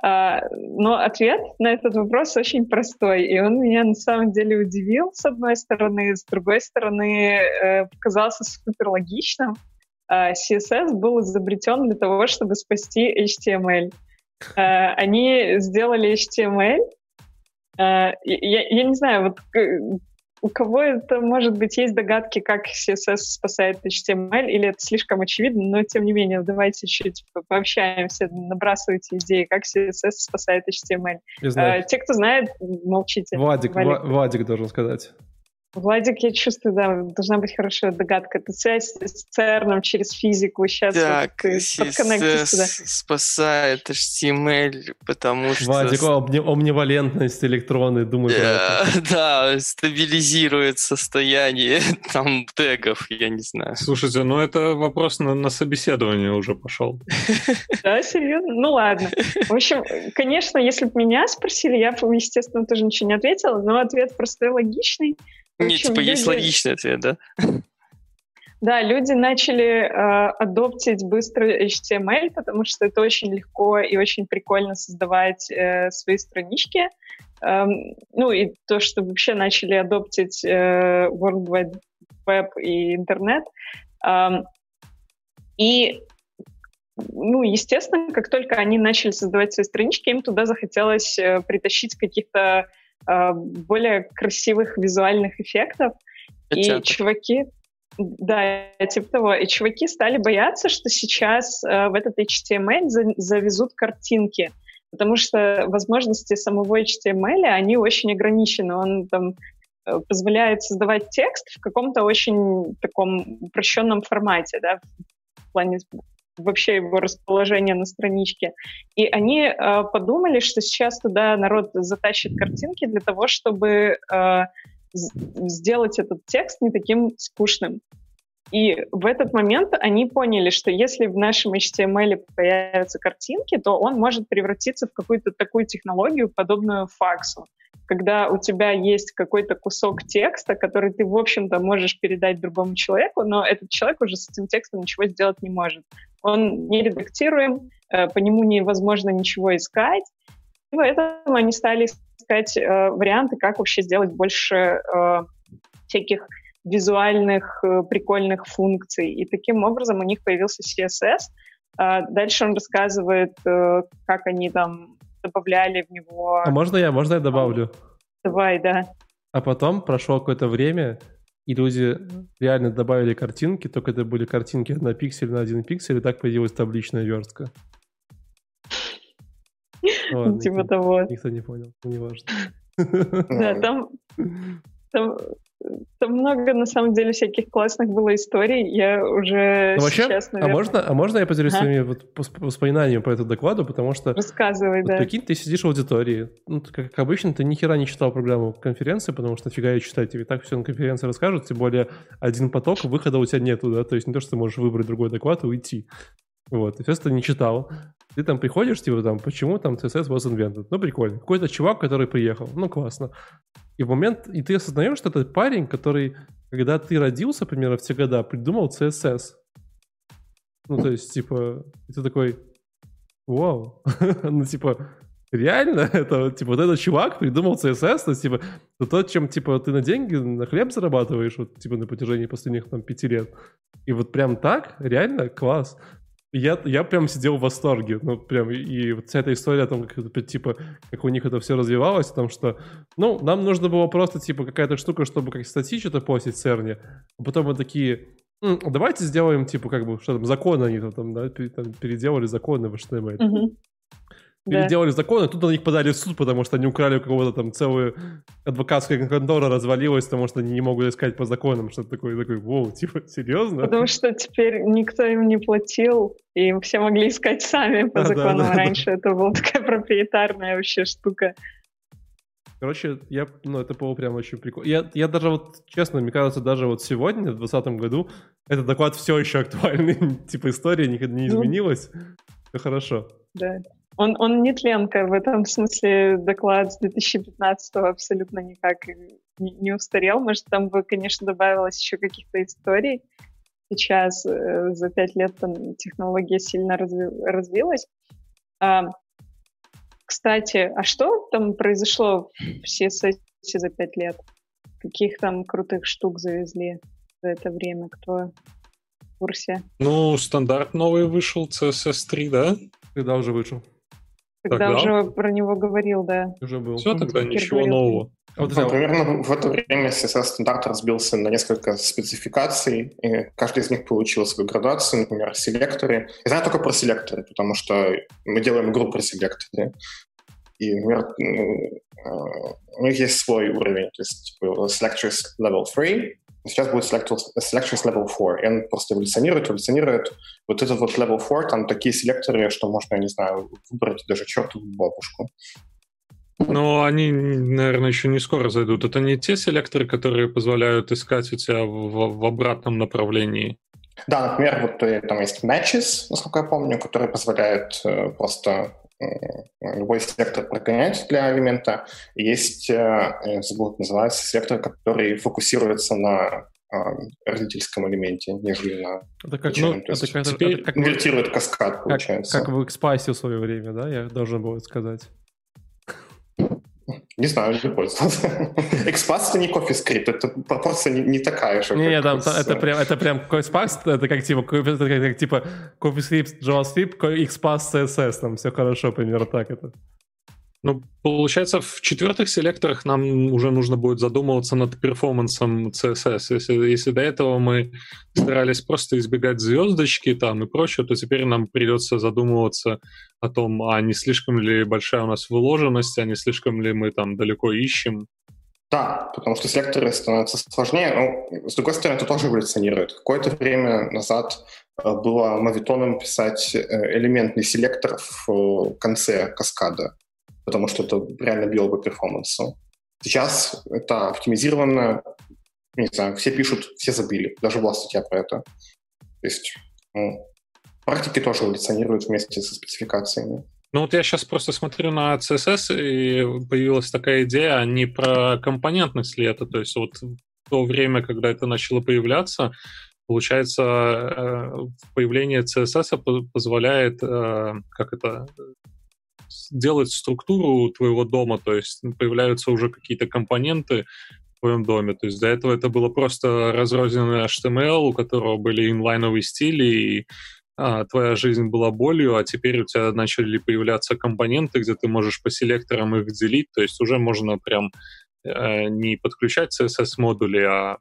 А, но ответ на этот вопрос очень простой, и он меня на самом деле удивил, с одной стороны, с другой стороны, э, показался супер логичным. А, CSS был изобретен для того, чтобы спасти HTML. А, они сделали HTML. Я, я не знаю, вот у кого это, может быть, есть догадки, как CSS спасает HTML, или это слишком очевидно, но тем не менее, давайте чуть пообщаемся, набрасывайте идеи, как CSS спасает HTML. А, те, кто знает, молчите. Владик, Владик должен сказать. Владик, я чувствую, да, должна быть хорошая догадка. Это связь с ЦЕРНом через физику. Сейчас так, вот ты спасает HTML, потому что... Владик, омни омнивалентность электроны, думаю. Да, да, стабилизирует состояние там тегов, я не знаю. Слушайте, ну это вопрос на, на собеседование уже пошел. Да, серьезно? Ну ладно. В общем, конечно, если бы меня спросили, я бы, естественно, тоже ничего не ответила, но ответ простой, логичный. Нет, типа люди... есть логичный ответ, да? Да, люди начали э, адоптить быстро HTML, потому что это очень легко и очень прикольно создавать э, свои странички. Эм, ну и то, что вообще начали адоптить э, World Wide Web и интернет. Эм, и ну, естественно, как только они начали создавать свои странички, им туда захотелось э, притащить каких-то более красивых визуальных эффектов. И чуваки, да, типа того. И чуваки стали бояться, что сейчас э, в этот HTML за, завезут картинки, потому что возможности самого HTML, они очень ограничены. Он там э, позволяет создавать текст в каком-то очень таком упрощенном формате, да, в плане вообще его расположение на страничке. И они э, подумали, что сейчас туда народ затащит картинки для того, чтобы э, сделать этот текст не таким скучным. И в этот момент они поняли, что если в нашем HTML появятся картинки, то он может превратиться в какую-то такую технологию, подобную факсу когда у тебя есть какой-то кусок текста, который ты, в общем-то, можешь передать другому человеку, но этот человек уже с этим текстом ничего сделать не может. Он не редактируем, э, по нему невозможно ничего искать. И поэтому они стали искать э, варианты, как вообще сделать больше э, всяких визуальных прикольных функций. И таким образом у них появился CSS. А дальше он рассказывает, как они там добавляли в него... А можно я, можно я добавлю? Давай, да. А потом прошло какое-то время, и люди реально добавили картинки, только это были картинки на пиксель на один пиксель, и так появилась табличная верстка. Типа того. Никто не понял, не важно. Да, там там много, на самом деле, всяких классных было историй. Я уже ну, вообще, сейчас, наверное... а, можно, а можно я поделюсь ага. своими вот воспоминаниями по этому докладу? Потому что... Рассказывай, вот, да. Прикинь, ты сидишь в аудитории. Ну, как обычно, ты ни хера не читал программу конференции, потому что нафига ее читать? Тебе так все на конференции расскажут, тем более один поток, выхода у тебя нету, да? То есть не то, что ты можешь выбрать другой доклад и уйти. Вот, и все, не читал. Ты там приходишь, типа, там, почему там CSS was invented? Ну, прикольно. Какой-то чувак, который приехал. Ну, классно. И в момент, и ты осознаешь, что это парень, который, когда ты родился, примерно, в те года, придумал CSS. Ну, то есть, типа, ты такой, вау, ну, типа, реально, это, типа, вот этот чувак придумал CSS, то есть, типа, то, чем, типа, ты на деньги, на хлеб зарабатываешь, вот, типа, на протяжении последних, там, пяти лет. И вот прям так, реально, класс. Я, я прям сидел в восторге, ну, прям, и, вот вся эта история о том, как, типа, как у них это все развивалось, о том, что, ну, нам нужно было просто, типа, какая-то штука, чтобы как статьи что-то постить в Церне, а потом мы такие, М, давайте сделаем, типа, как бы, что там, законы они там, да, переделали законы в HTML. Угу переделали да. законы, тут на них подали в суд, потому что они украли у кого-то там целую адвокатская контора развалилась, потому что они не могут искать по законам, что-то такое, такой, воу, типа, серьезно? Потому что теперь никто им не платил, и все могли искать сами по а, законам. Да, да, Раньше да. это была такая проприетарная вообще штука. Короче, я, ну, это было прям очень прикольно. Я, я даже вот, честно, мне кажется, даже вот сегодня, в 2020 году, этот доклад все еще актуальный. типа история никогда не ну. изменилась. Все хорошо. Да. Он, он не тленка, в этом смысле доклад с 2015 абсолютно никак не, не устарел. Может, там бы, конечно, добавилось еще каких-то историй. Сейчас э, за пять лет там технология сильно разви, развилась. А, кстати, а что там произошло в CSS за пять лет? Каких там крутых штук завезли за это время? Кто в курсе? Ну, стандарт новый вышел, CSS 3, да? Когда уже вышел? Когда тогда... уже про него говорил, да. Уже был. Все, тогда ничего говорил. нового. Вот, ну, примерно в это время CSS-стандарт разбился на несколько спецификаций, и каждый из них получил свою градацию, например, селекторы. Я знаю только про селекторы, потому что мы делаем игру про селекторы. И, например, э, у них есть свой уровень, то есть типа, selectors level 3, Сейчас будет Selectors Level 4, и он просто эволюционирует, эволюционирует. Вот этот вот Level 4, там такие селекторы, что можно, я не знаю, выбрать даже чертову бабушку. Но они, наверное, еще не скоро зайдут. Это не те селекторы, которые позволяют искать у тебя в, в обратном направлении. Да, например, вот э, там есть matches, насколько я помню, который позволяет э, просто любой сектор прогонять для элемента. Есть, э, забыл, называется, сектор, который фокусируется на э, родительском элементе, нежели на это как, ну, это как, теперь это как инвертирует каскад, получается. Как, как в Экспасе в свое время, да, я должен был сказать. Не знаю, не пользовался. Экспас это не CoffeeScript, это пропорция не, не такая же. Не, там, с... это прям, это прям Expass, это как типа, это как, как, типа CoffeeScript, JavaScript, Expass, CSS, там все хорошо, примерно так это. Ну, получается, в четвертых селекторах нам уже нужно будет задумываться над перформансом CSS. Если, если до этого мы старались просто избегать звездочки там и прочее, то теперь нам придется задумываться о том, а не слишком ли большая у нас выложенность, а не слишком ли мы там далеко ищем. Да, потому что селекторы становятся сложнее. Ну, с другой стороны, это тоже эволюционирует. Какое-то время назад э, было мавитоном писать э, элементный селектор в э, конце каскада потому что это реально било по перформансу. Сейчас это оптимизировано, не знаю, все пишут, все забили, даже была статья про это. То есть ну, практики тоже эволюционируют вместе со спецификациями. Ну вот я сейчас просто смотрю на CSS, и появилась такая идея, а не про компонентность ли это, то есть вот в то время, когда это начало появляться, получается, э, появление CSS позволяет, э, как это, делать структуру твоего дома, то есть появляются уже какие-то компоненты в твоем доме. То есть до этого это было просто разрозненный HTML, у которого были инлайновые стили, и а, твоя жизнь была болью, а теперь у тебя начали появляться компоненты, где ты можешь по селекторам их делить, то есть уже можно прям э, не подключать CSS-модули, а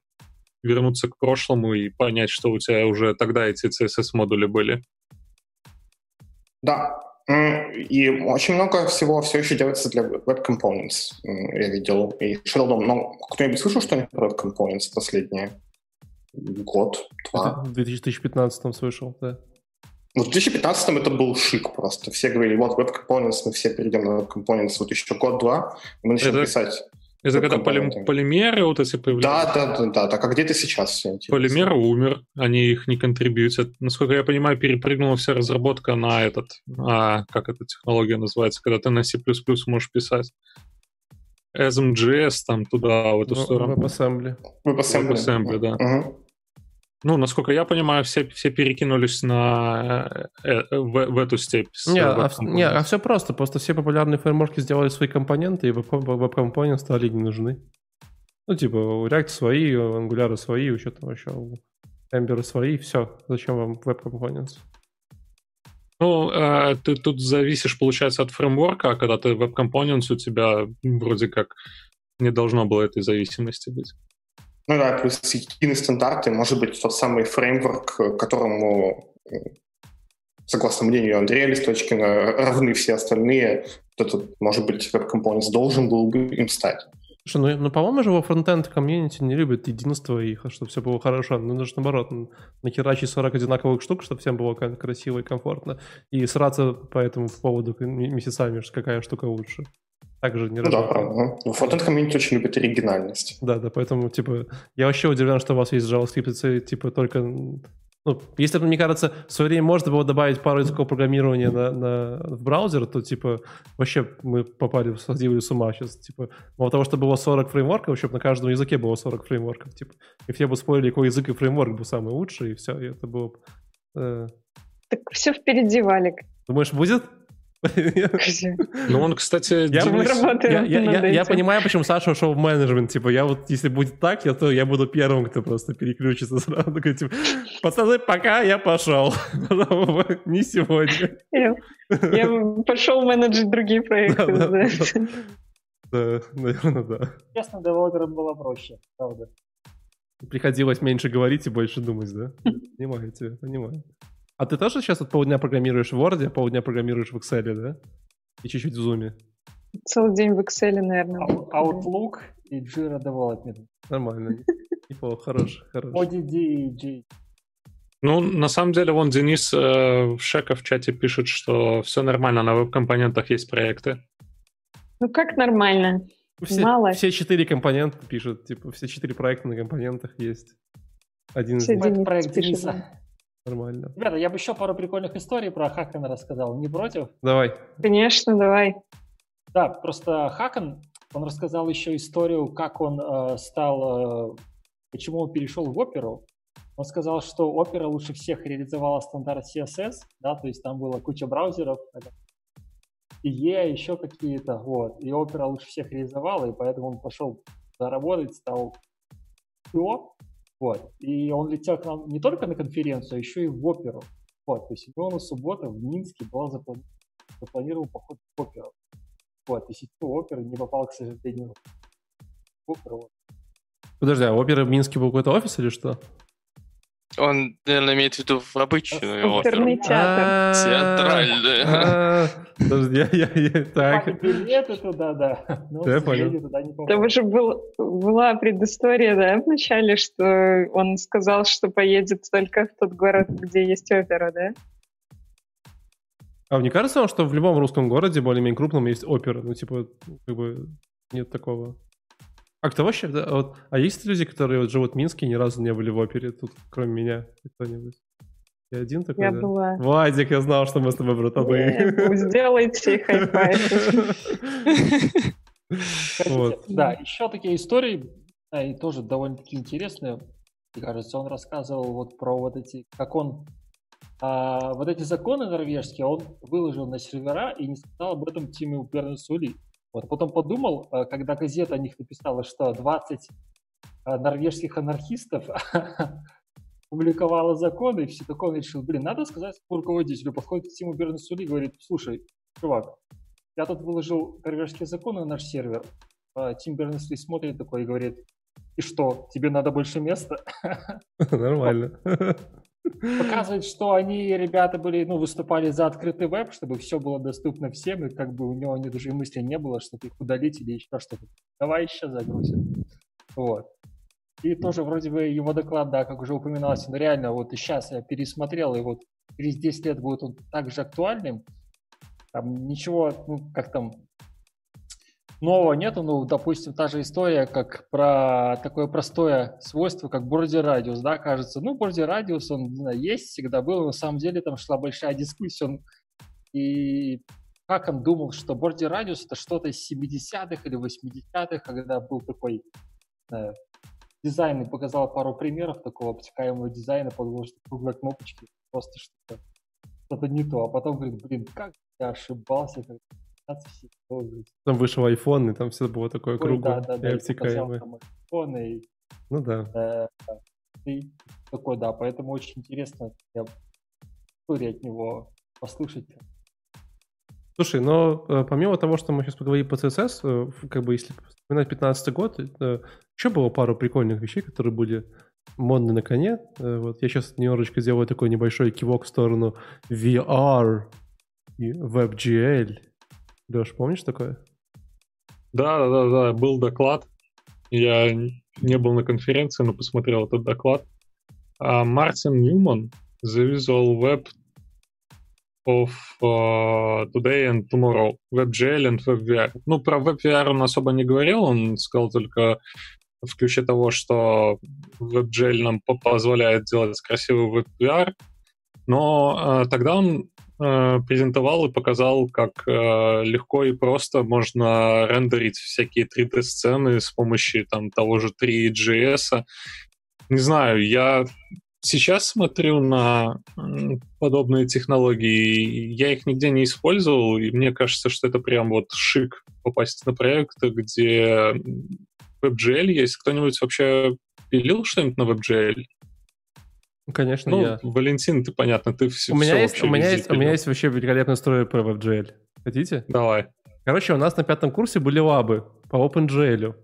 вернуться к прошлому и понять, что у тебя уже тогда эти CSS-модули были. Да, и очень много всего все еще делается для Web Components, я видел. И Shadow. Но кто-нибудь слышал что-нибудь про Web Components последние год, два? В 2015 слышал, да. Ну, в 2015 это был шик просто. Все говорили, вот Web Components, мы все перейдем на Web Components. Вот еще год-два, мы начнем это... писать это когда полим, полимеры вот эти появляются? Да, да, да, да. Так а где ты сейчас все Полимер умер, они их не контрибьютят. Насколько я понимаю, перепрыгнула вся разработка на этот, а, как эта технология называется, когда ты на C++ можешь писать. SMGS там туда, в эту ну, сторону. WebAssembly. WebAssembly, WebAssembly да. Угу. Ну, насколько я понимаю, все, все перекинулись на э, э, в, в эту степь. Не, а, не, а все просто. Просто все популярные фреймворки сделали свои компоненты, и веб-компоненты стали не нужны. Ну, типа, у React свои, у Angular свои, у что там еще, у Ember свои, все. Зачем вам веб-компоненты? Ну, э, ты тут зависишь, получается, от фреймворка, а когда ты веб-компонент, у тебя вроде как не должно было этой зависимости быть. Ну да, плюс единые стандарты, может быть, тот самый фреймворк, которому, согласно мнению Андрея Листочкина, равны все остальные, этот, может быть, Web Components должен был бы им стать. Слушай, ну, ну по-моему же во фронтенд комьюнити не любят единство их, чтобы все было хорошо. Ну, нужно наоборот, нахерачить 40 одинаковых штук, чтобы всем было красиво и комфортно. И сраться по этому поводу месяцами, какая штука лучше. Также не ну, да, правда. Ну, фронтенд комьюнити очень любит оригинальность. Да, да, поэтому, типа, я вообще удивлен, что у вас есть JavaScript, типа, только ну, если бы, мне кажется, в свое время можно было добавить пару языков программирования на, на, в браузер, то, типа, вообще мы попали, сходили с ума сейчас. Типа, мало того, что было 40 фреймворков, вообще на каждом языке было 40 фреймворков. Типа, и все бы спорили, какой язык и фреймворк был самый лучший, и все, и это было... Э... Так все впереди, Валик. Думаешь, будет? Ну, он, кстати, я, я, я, я, понимаю, почему Саша ушел в менеджмент. Типа, я вот, если будет так, я, то я буду первым, кто просто переключится сразу. Такой, типа, пацаны, пока я пошел. Не сегодня. Я, я пошел менеджить другие проекты. Да, да, да, наверное, да. Честно, девелоперам было проще, правда. Приходилось меньше говорить и больше думать, да? Понимаю тебя, понимаю. А ты тоже сейчас вот полдня программируешь в Word, а полдня программируешь в Excel, да? И чуть-чуть в Zoom? Целый день в Excel, наверное. Outlook и Jira Development. Нормально. Неплохо, хорош, хорош. ODD и J. Ну, на самом деле, вон Денис э, в Шека в чате пишет, что все нормально, на веб-компонентах есть проекты. Ну, как нормально? Все, Мало. Все четыре компонента пишут, типа, все четыре проекта на компонентах есть. Один из них. проект Дениса. Нормально. Ребята, я бы еще пару прикольных историй про Хакана рассказал. Не против? Давай. Конечно, давай. Да, просто Хакан, он рассказал еще историю, как он э, стал, э, почему он перешел в оперу. Он сказал, что опера лучше всех реализовала стандарт CSS, да, то есть там было куча браузеров, и E, еще какие-то, вот. И опера лучше всех реализовала, и поэтому он пошел заработать, стал вот. И он летел к нам не только на конференцию, а еще и в оперу. Вот. То есть у него на субботу в Минске был запланирован, запланирован поход в оперу. Вот. И сетевой оперы не попал, к сожалению, в оперу. Подожди, а опера в Минске был какой-то офис или что? Он, наверное, имеет в виду в обычную театр. Театральную. А, подожди, я так. Билеты туда, да. Я понял. Там уже была предыстория, да, в начале, что он сказал, что поедет только в тот город, где есть опера, да? А мне кажется вам, что в любом русском городе, более-менее крупном, есть опера? Ну, типа, как бы нет такого. А кто вообще? Да, вот, а есть люди, которые вот живут в Минске и ни разу не были в опере тут, кроме меня? Кто-нибудь? Я один такой, Я да? была. Вадик, я знал, что мы с тобой братаны. Ну, сделайте хай Да, еще такие истории, и тоже довольно-таки интересные. Мне кажется, он рассказывал вот про вот эти, как он а, вот эти законы норвежские он выложил на сервера и не сказал об этом Тиму Бернесули. Вот потом подумал, э, когда газета о них написала, что 20 э, норвежских анархистов публиковала законы, и все такое, он решил, блин, надо сказать руководителю, подходит к Тиму Бернсули и говорит, слушай, чувак, я тут выложил норвежские законы на наш сервер, а Тим Бернсли смотрит такой и говорит, и что, тебе надо больше места? Нормально. Показывает, что они, ребята, были, ну, выступали за открытый веб, чтобы все было доступно всем, и как бы у него ни даже мысли не было, чтобы их удалить или еще что-то. Давай еще загрузим. Вот. И тоже вроде бы его доклад, да, как уже упоминалось, но реально вот и сейчас я пересмотрел, и вот через 10 лет будет он также актуальным. Там ничего, ну, как там, нового нету, ну, допустим, та же история, как про такое простое свойство, как border радиус, да, кажется, ну, border радиус, он знаю, есть, всегда был, на самом деле там шла большая дискуссия, он и как он думал, что Борди Радиус это что-то из 70-х или 80-х, когда был такой э, дизайн и показал пару примеров такого обтекаемого дизайна, подумал, что круглые кнопочки просто что-то что не то. А потом говорит, блин, как я ошибался, как там вышел iPhone, и там все было такое круглое да, да, да, и обтекаемое. И, ну да. Э, и такой, да, поэтому очень интересно я историю от него послушать. Слушай, но э, помимо того, что мы сейчас поговорим по CSS, э, как бы если вспоминать 15 год, э, еще было пару прикольных вещей, которые были модны на коне. Э, вот я сейчас немножечко сделаю такой небольшой кивок в сторону VR и WebGL. Леш, помнишь такое? Да, да, да, да, был доклад. Я не был на конференции, но посмотрел этот доклад. А Мартин Ньюман, The Visual Web of uh, Today and Tomorrow, WebGL and WebVR. Ну, про WebVR он особо не говорил, он сказал только в ключе того, что WebGL нам позволяет делать красивый WebVR, но э, тогда он э, презентовал и показал, как э, легко и просто можно рендерить всякие 3D-сцены с помощью там, того же 3GS. Не знаю, я сейчас смотрю на подобные технологии, я их нигде не использовал, и мне кажется, что это прям вот шик попасть на проект, где WebGL есть. Кто-нибудь вообще пилил что-нибудь на WebGL? Конечно, ну, я. Валентин, ты понятно, ты все, у меня все есть, у меня есть, у меня есть вообще великолепная история про WebGL. Хотите? Давай. Короче, у нас на пятом курсе были лабы по OpenGL.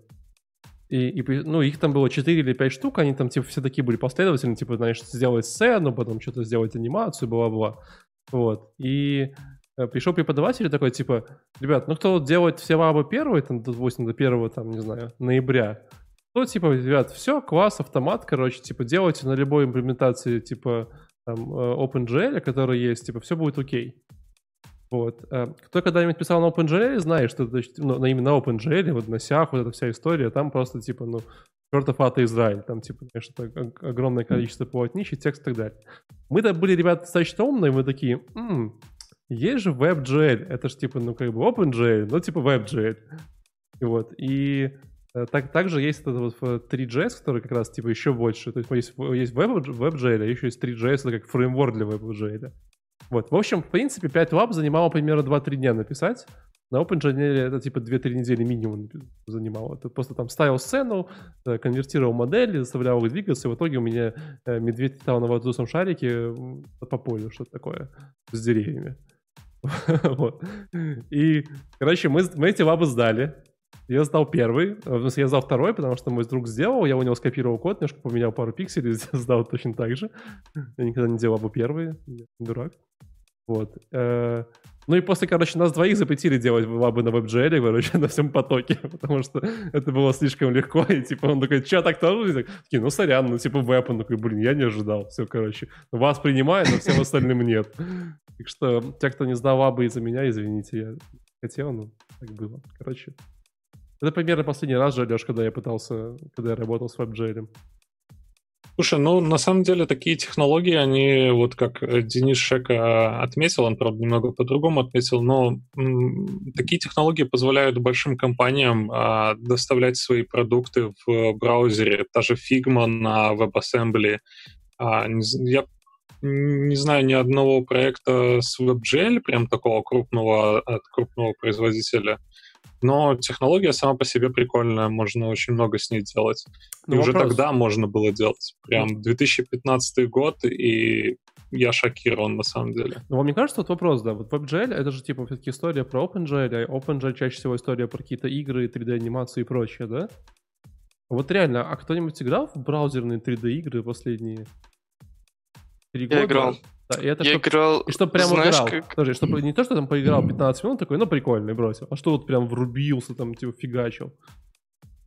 И, и, ну, их там было 4 или 5 штук, они там, типа, все такие были последовательные, типа, знаешь, сделать сцену, потом что-то сделать анимацию, бла-бла. Вот. И э, пришел преподаватель такой, типа, ребят, ну кто делает все лабы первые, там, допустим, до первого, там, не знаю, ноября, то, типа, ребят, все, класс, автомат, короче, типа, делайте на любой имплементации, типа, там, э, OpenGL, который есть, типа, все будет окей. Вот. Э, кто когда-нибудь писал на OpenGL, знает, что значит, ну, именно на OpenGL, вот на сях, вот эта вся история, там просто типа, ну, чертов ата Израиль, там типа, конечно, огромное количество полотнищ и текст и так далее. Мы-то были, ребята, достаточно умные, мы такие, м-м, есть же WebGL, это же типа, ну, как бы OpenGL, но типа WebGL. И вот, и так, также есть этот вот 3GS, который как раз типа еще больше. То есть есть, есть WebGL, а еще есть 3GS, это как фреймворк для WebGL. Вот, в общем, в принципе, 5 лап занимало примерно 2-3 дня написать. На OpenGL это типа 2-3 недели минимум занимало. Ты просто там ставил сцену, э, конвертировал модели, заставлял их двигаться, и в итоге у меня э, медведь летал на воздушном шарике по полю, что-то такое, с деревьями. вот. И, короче, мы, мы эти лабы сдали. Я сдал первый, смысле, я сдал второй, потому что мой друг сделал, я у него скопировал код, немножко поменял пару пикселей, сдал точно так же. Я никогда не делал бы первый, дурак. Вот. Э, ну и после, короче, нас двоих запретили делать лабы на WebGL, короче, на всем потоке, потому что это было слишком легко, и типа он такой, что так тоже? Такие, ну сорян, ну типа веб, он такой, блин, я не ожидал, все, короче. Вас принимаю, но всем остальным нет. Так что, те, кто не сдал лабы из-за меня, извините, я хотел, но так было. Короче, это примерно последний раз же, Леш, когда я пытался, когда я работал с WebGL. Слушай, ну на самом деле такие технологии, они вот как э, Денис Шека отметил, он, правда, немного по-другому отметил, но м, такие технологии позволяют большим компаниям а, доставлять свои продукты в браузере. Та же Figma на WebAssembly. А, я не знаю ни одного проекта с WebGL, прям такого крупного, от крупного производителя. Но технология сама по себе прикольная, можно очень много с ней делать. Ну, и вопрос. уже тогда можно было делать. Прям 2015 год, и я шокирован на самом деле. Ну, вам не кажется, вот вопрос, да, вот WebGL, это же типа все-таки история про OpenGL, а OpenGL чаще всего история про какие-то игры, 3D-анимации и прочее, да? Вот реально, а кто-нибудь играл в браузерные 3D-игры последние три года? Я играл. Да, и это я чтоб, играл... И чтобы прям Знаешь, играл. Как... Подожди, чтобы не то, что там поиграл 15 минут, такой, ну, прикольный, бросил. А что вот прям врубился, там, типа, фигачил.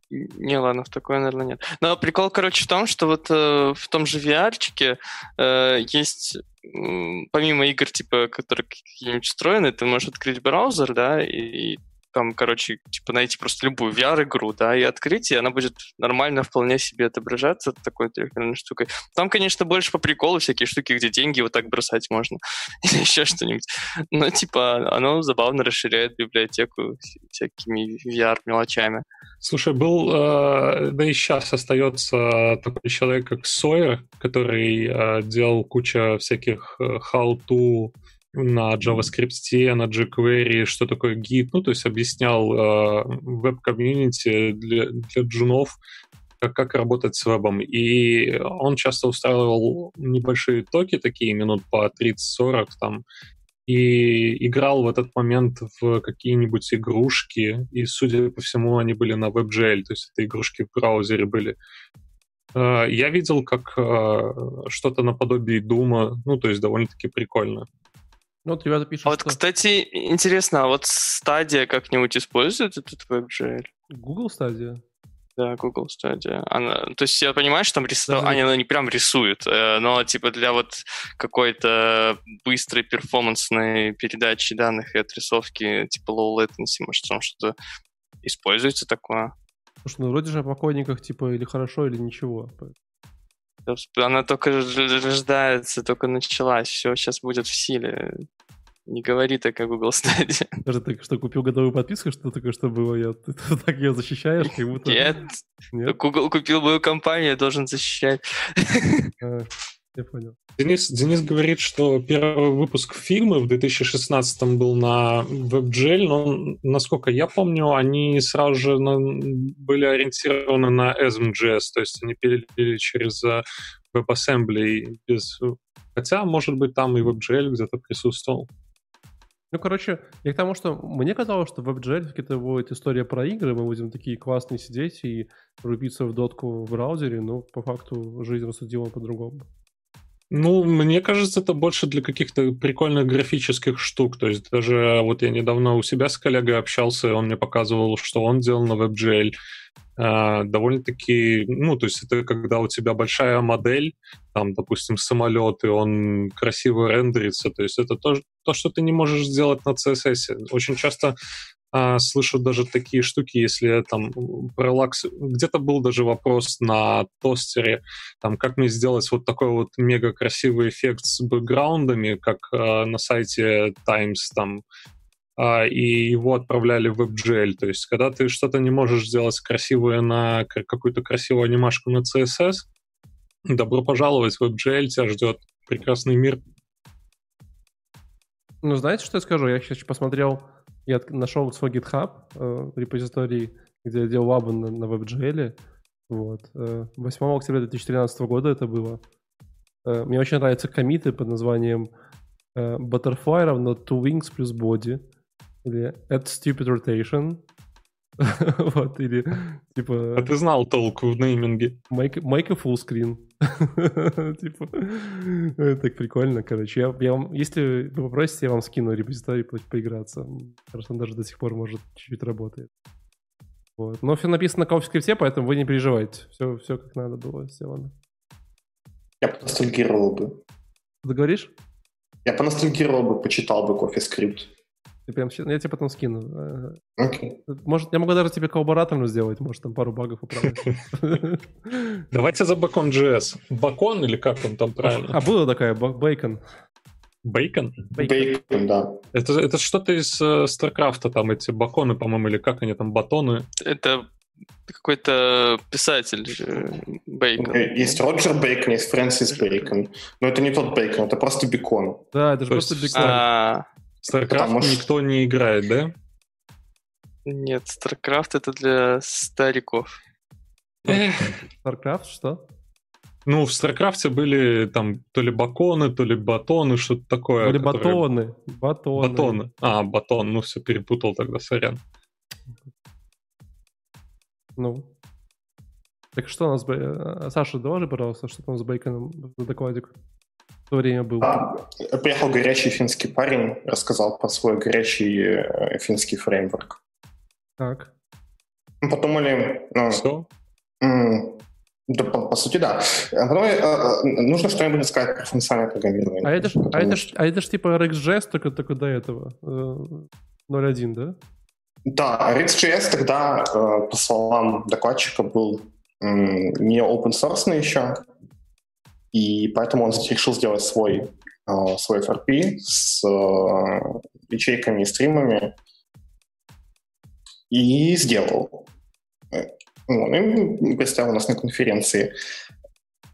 Не, ладно, в такое, наверное, нет. Но прикол, короче, в том, что вот э, в том же VR-чике э, есть, э, помимо игр, типа, которые какие-нибудь встроены, ты можешь открыть браузер, да, и, и там, короче, типа найти просто любую VR-игру, да, и открыть, и она будет нормально вполне себе отображаться такой трехмерной штукой. Там, конечно, больше по приколу всякие штуки, где деньги вот так бросать можно, или еще что-нибудь. Но, типа, оно забавно расширяет библиотеку всякими VR-мелочами. Слушай, был, э, да и сейчас остается такой человек, как Сойер, который э, делал кучу всяких э, how-to на JavaScript, на jQuery, что такое Git, ну, то есть объяснял э, веб-комьюнити для, для джунов, как, как работать с вебом. И он часто устраивал небольшие токи, такие минут по 30-40 там, и играл в этот момент в какие-нибудь игрушки, и, судя по всему, они были на WebGL, то есть это игрушки в браузере были. Э, я видел как э, что-то наподобие Дума, ну, то есть довольно-таки прикольно. Ну, вот ребята пишут, а вот, что... кстати, интересно, а вот стадия как-нибудь использует этот WebGL? Google стадия? Да, Google Stadia. Она, то есть я понимаю, что там рисует, они она не прям рисует, э, но типа для вот какой-то быстрой перформансной передачи данных и отрисовки типа low latency, может, там что-то используется такое? Слушай, ну вроде же о покойниках типа или хорошо, или ничего. Она только рождается, только началась, все сейчас будет в силе. Не говори так о Google Stadia. Даже ты что, купил годовую подписку, что такое, что было? Я, ты, ты так ее защищаешь, как будто... Нет. Нет? Google купил мою компанию, должен защищать. А, я понял. Денис, Денис говорит, что первый выпуск фильма в 2016 был на WebGL, но, насколько я помню, они сразу же на, были ориентированы на ESM.js, то есть они перелили через э, WebAssembly без... Хотя, может быть, там и WebGL где-то присутствовал. Ну, короче, я к тому, что мне казалось, что в WebGL это будет история про игры, мы будем такие классные сидеть и рубиться в дотку в браузере, но по факту жизнь рассудила по-другому. Ну, мне кажется, это больше для каких-то прикольных графических штук. То есть даже вот я недавно у себя с коллегой общался, и он мне показывал, что он делал на WebGL. Uh, довольно-таки, ну, то есть это когда у тебя большая модель, там, допустим, самолет, и он красиво рендерится, то есть это то, то что ты не можешь сделать на CSS. Очень часто а, слышу даже такие штуки, если там пролакс... Где-то был даже вопрос на тостере, там, как мне сделать вот такой вот мега красивый эффект с бэкграундами, как а, на сайте Times там, а, и его отправляли в WebGL. То есть, когда ты что-то не можешь сделать красивое на какую-то красивую анимашку на CSS, добро пожаловать WebGL, тебя ждет прекрасный мир. Ну, знаете, что я скажу? Я сейчас посмотрел я нашел свой GitHub э, репозиторий, где я делал лабы на, на WebGL. Вот. Э, 8 октября 2013 года это было. Э, мне очень нравятся комиты под названием э, Butterfly равно two wings плюс body. Или add stupid rotation. вот, или типа... А ты знал толк в нейминге? Make, make a full screen. типа, так прикольно, короче. Я, я вам, если вы попросите, я вам скину репозиторий по поиграться. Кажется, он даже до сих пор может чуть-чуть работает. Вот. Но все написано на CoffeeScript, поэтому вы не переживайте. Все, все как надо было сделано. Я поностальгировал бы. Ты говоришь? Я поностальгировал бы, почитал бы CoffeeScript. Ты прям, я тебе потом скину. Okay. Может, я могу даже тебе коллаборатором сделать, может, там пару багов управлять. Давайте за Bacon JS. Бакон или как он там правильно? А была такая, Бейкон. Бейкон? Бейкон, да. Это, это что-то из uh, Старкрафта, там эти баконы, по-моему, или как они там, батоны? Это какой-то писатель Бейкон. Есть Роджер Бейкон, есть Фрэнсис Бейкон. Но это не тот Бейкон, это просто бекон. Да, это же просто бекон. StarCraft Потому никто не играет, да? Нет, StarCraft это для стариков. StarCraft что? Ну, в StarCraft были там то ли баконы, то ли батоны, что-то такое. Были которые... батоны. Батоны. Батоны. А, батон. Ну, все перепутал тогда, сорян. Ну. Так что у нас... Э, Саша, доложи, пожалуйста, что там с Бейконом за докладик? То время был? А, приехал горячий финский парень, рассказал про свой горячий э, финский фреймворк. Так. Мы подумали... Ну, Что? да, по, по сути, да. А потом э, э, нужно что-нибудь сказать про функциональное программирование. А это ж, а это ж, а это ж типа RxJS только, только до этого. 0.1, да? Да, RxJS тогда, э, по словам докладчика, был не open source еще, и поэтому он решил сделать свой, э, свой FRP с э, ячейками и стримами, и сделал. Он и представил нас на конференции.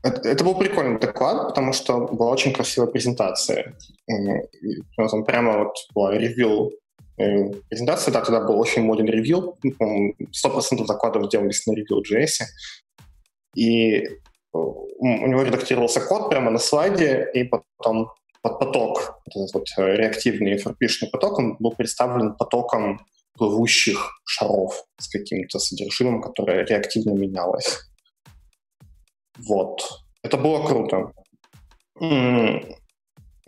Это, это был прикольный доклад, потому что была очень красивая презентация. Там прямо вот была ревью э, презентация, да, тогда был очень моден ревью, 100% докладов делались на ревью JS. И э, у него редактировался код прямо на слайде, и потом под поток, этот вот э, реактивный FRP-шный поток, он был представлен потоком плывущих шаров с каким-то содержимым, которое реактивно менялось. Вот. Это было круто.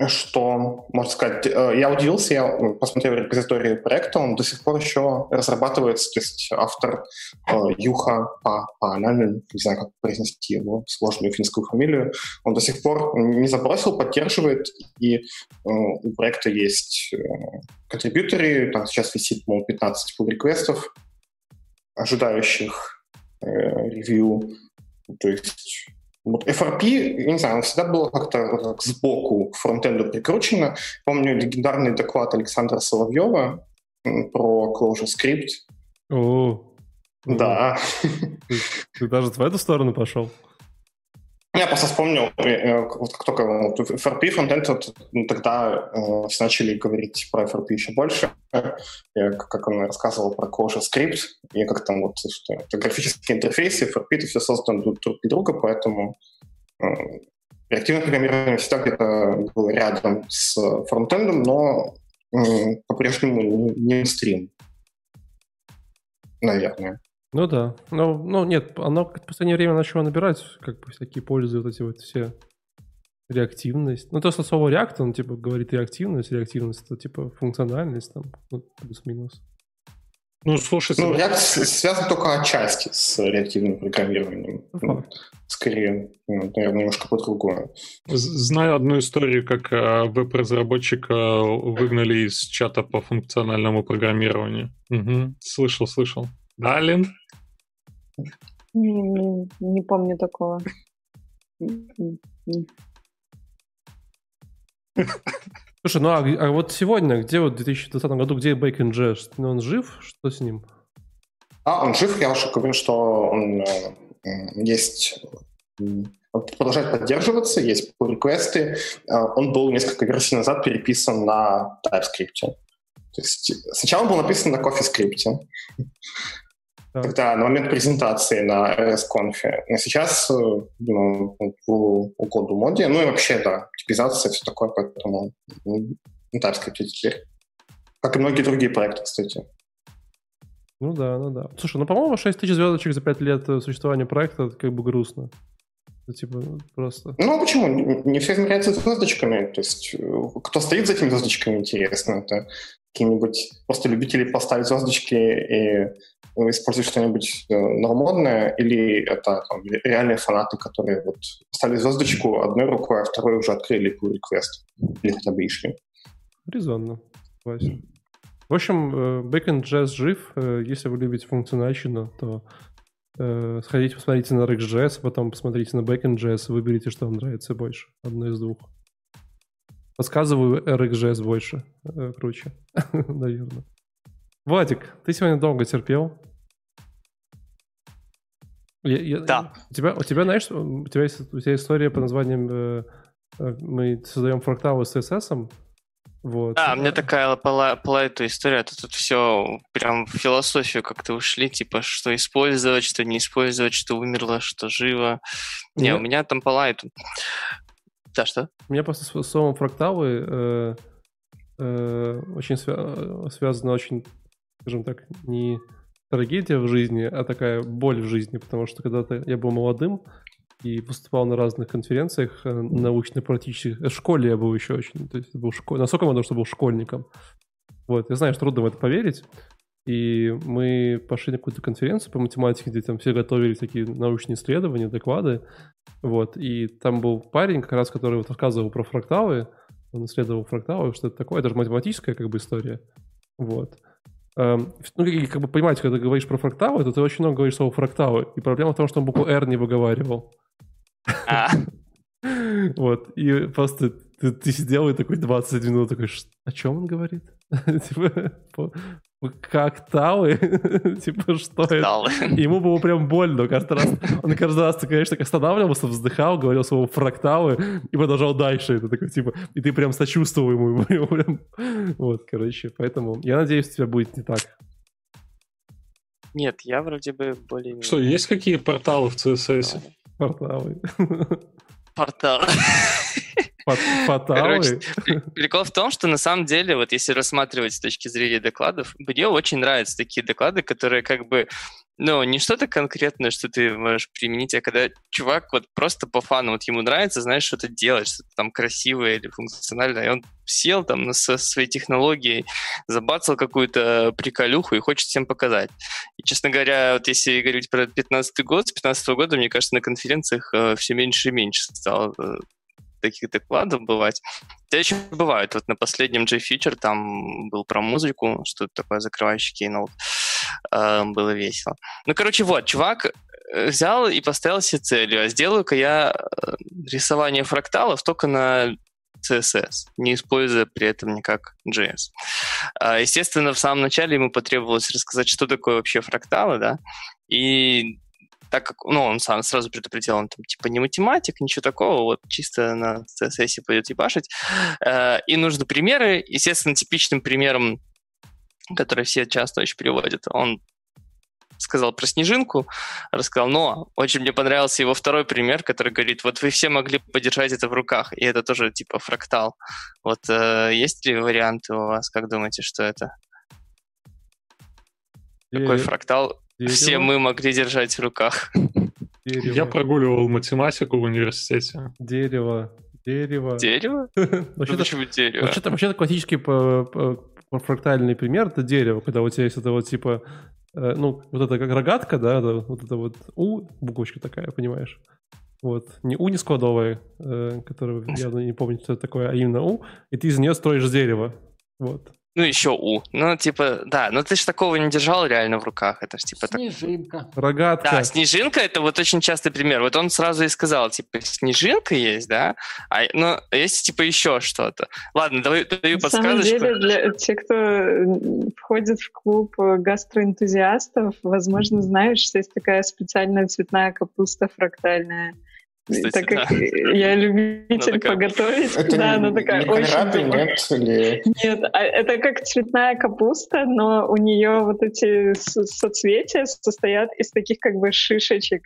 Что, можно сказать, э, я удивился, я посмотрел репозитории проекта, он до сих пор еще разрабатывается, то есть автор э, Юха Па, Паананин, не знаю, как произнести его сложную финскую фамилию, он до сих пор не забросил, поддерживает, и э, у проекта есть контрибьюторы, там сейчас висит, по 15 pull реквестов ожидающих ревью, то есть вот FRP, я не знаю, он всегда было как-то как сбоку к фронтенду прикручено. Помню легендарный доклад Александра Соловьева про ClojureScript. О, да. Ты, ты даже в эту сторону пошел? Я просто вспомнил, э, э, вот как только вот, FRP фронтенд, вот, ну, тогда э, начали говорить про FRP еще больше, я, как он рассказывал про ClojureScript, и как там вот, что это графические интерфейсы, FRP это все создано друг для друга, поэтому э, реактивное программирование всегда где-то было рядом с фронтендом, но э, по-прежнему не, не стрим, наверное. Ну да. Ну, ну нет, оно в последнее время начало набирать как бы всякие пользы, вот эти вот все реактивность. Ну, то, что слово React, он типа говорит реактивность, реактивность это типа функциональность, там, ну, плюс-минус. Ну, слушай, ну, React связан только отчасти с реактивным программированием. Ну, скорее, ну, наверное, немножко по-другому. Знаю одну историю, как э, веб-разработчика выгнали из чата по функциональному программированию. Угу. Слышал, слышал. Да, Лин? Не, не, не помню такого. Слушай, ну а, а вот сегодня, где вот в 2020 году, где Bacon Jazz? Ну, он жив? Что с ним? А, он жив, я уже говорю, что он э, есть продолжает поддерживаться, есть pull реквесты э, Он был несколько версий назад переписан на TypeScript. То есть сначала он был написан на CoffeeScript. Да. Тогда на момент презентации на RSConf. Но сейчас э, ну, угоду моде, ну и вообще, да, типизация, все такое, поэтому не так сказать теперь. Как и многие другие проекты, кстати. Ну да, ну да. Слушай, ну, по-моему, 6 тысяч звездочек за 5 лет существования проекта, это как бы грустно. Это, типа, просто... Ну, почему? Не все измеряется звездочками. То есть, э, кто стоит за этими звездочками, интересно. Это какие-нибудь просто любители поставить звездочки и использовать что-нибудь э, нормодное, или это там, реальные фанаты, которые вот поставили звездочку одной рукой, а второй уже открыли pull request, или хотя бы ишли. Резонно. Согласен. В общем, э, Backend Jazz жив. Если вы любите функциональщину, то сходите, посмотрите на RxJS, потом посмотрите на Backend JS, выберите, что вам нравится больше. Одно из двух. Подсказываю, RxJS больше. Круче, наверное. Владик, ты сегодня долго терпел. Я, я, да. У тебя, у тебя, знаешь, у тебя есть у тебя история по названием э, э мы создаем фракталы с CSS. Вот. Да, мне такая эта история, тут, тут все прям в философию как-то ушли, типа, что использовать, что не использовать, что умерло, что живо. Не, Нет. у меня там по лайту. Да, что? У меня просто с словом фракталы э, э, очень свя- связано очень скажем так, не трагедия в жизни, а такая боль в жизни, потому что когда-то я был молодым и выступал на разных конференциях э, научно-практических. В школе я был еще очень, то есть был школ... настолько молодой, что был школьником. Вот, я знаю, что трудно в это поверить. И мы пошли на какую-то конференцию по математике, где там все готовили такие научные исследования, доклады. Вот, и там был парень, как раз, который вот рассказывал про фракталы. Он исследовал фракталы, что это такое. Это же математическая как бы история. Вот. Эм, ну, и как бы понимаете, когда ты говоришь про фракталы, то ты очень много говоришь слово фракталы. И проблема в том, что он букву R не выговаривал. А. Вот, и просто ты, ты сидел и такой 20 минут такой, о чем он говорит? Типа, как талы? типа, что это? Ему было прям больно каждый раз. Он каждый раз, конечно, останавливался, вздыхал, говорил слово фракталы и продолжал дальше. Это такой, типа, и ты прям сочувствовал ему. ему прям... Вот, короче, поэтому я надеюсь, у тебя будет не так. Нет, я вроде бы более... Что, есть какие порталы в CSS? Порталы. Порталы. Короче, прикол в том, что на самом деле, вот если рассматривать с точки зрения докладов, мне очень нравятся такие доклады, которые как бы ну, не что-то конкретное, что ты можешь применить, а когда чувак вот просто по фану, вот ему нравится, знаешь, что-то делать, что-то там красивое или функциональное, и он сел там со своей технологией, забацал какую-то приколюху и хочет всем показать. И, честно говоря, вот если говорить про 15 год, с 15 года, мне кажется, на конференциях э, все меньше и меньше стало э, таких докладов бывать. Это еще бывает. Вот на последнем J-Feature там был про музыку, что-то такое закрывающий кейноут. Э, было весело. Ну, короче, вот, чувак э, взял и поставил себе целью, а сделаю-ка я э, рисование фракталов только на CSS, не используя при этом никак JS. А, естественно, в самом начале ему потребовалось рассказать, что такое вообще фракталы, да, и так как, ну, он сам сразу предупредил, он там, типа, не математик, ничего такого, вот чисто на CSS пойдет ебашить. Э, и нужны примеры. Естественно, типичным примером, который все часто очень переводят, он сказал про снежинку, рассказал, но очень мне понравился его второй пример, который говорит, вот вы все могли подержать это в руках, и это тоже типа фрактал. Вот э, есть ли варианты у вас, как думаете, что это? Какой фрактал Дерево. все мы могли держать в руках. Дерево. Я прогуливал математику в университете. Дерево. Дерево. Дерево? вообще почему дерево? Вообще-то, вообще классический фрактальный пример — это дерево, когда у тебя есть это вот типа, э, ну, вот это как рогатка, да, вот это вот У, буквочка такая, понимаешь? Вот. Не У не складовая, э, которую явно не помню, что это такое, а именно У, и ты из нее строишь дерево. Вот. Ну, еще У. Ну, типа, да, но ты же такого не держал реально в руках. Это же типа Снежинка. Так... Рогатка. Да, снежинка это вот очень частый пример. Вот он сразу и сказал, типа, снежинка есть, да, а, ну, есть типа еще что-то. Ладно, даю, даю На подсказочку. На самом деле, для тех, кто входит в клуб гастроэнтузиастов, возможно, знают, что есть такая специальная цветная капуста фрактальная. Кстати, так как да. я любитель такая... поготовить, это да, она такая очень... нет, или... Нет, а это как цветная капуста, но у нее вот эти соцветия состоят из таких как бы шишечек.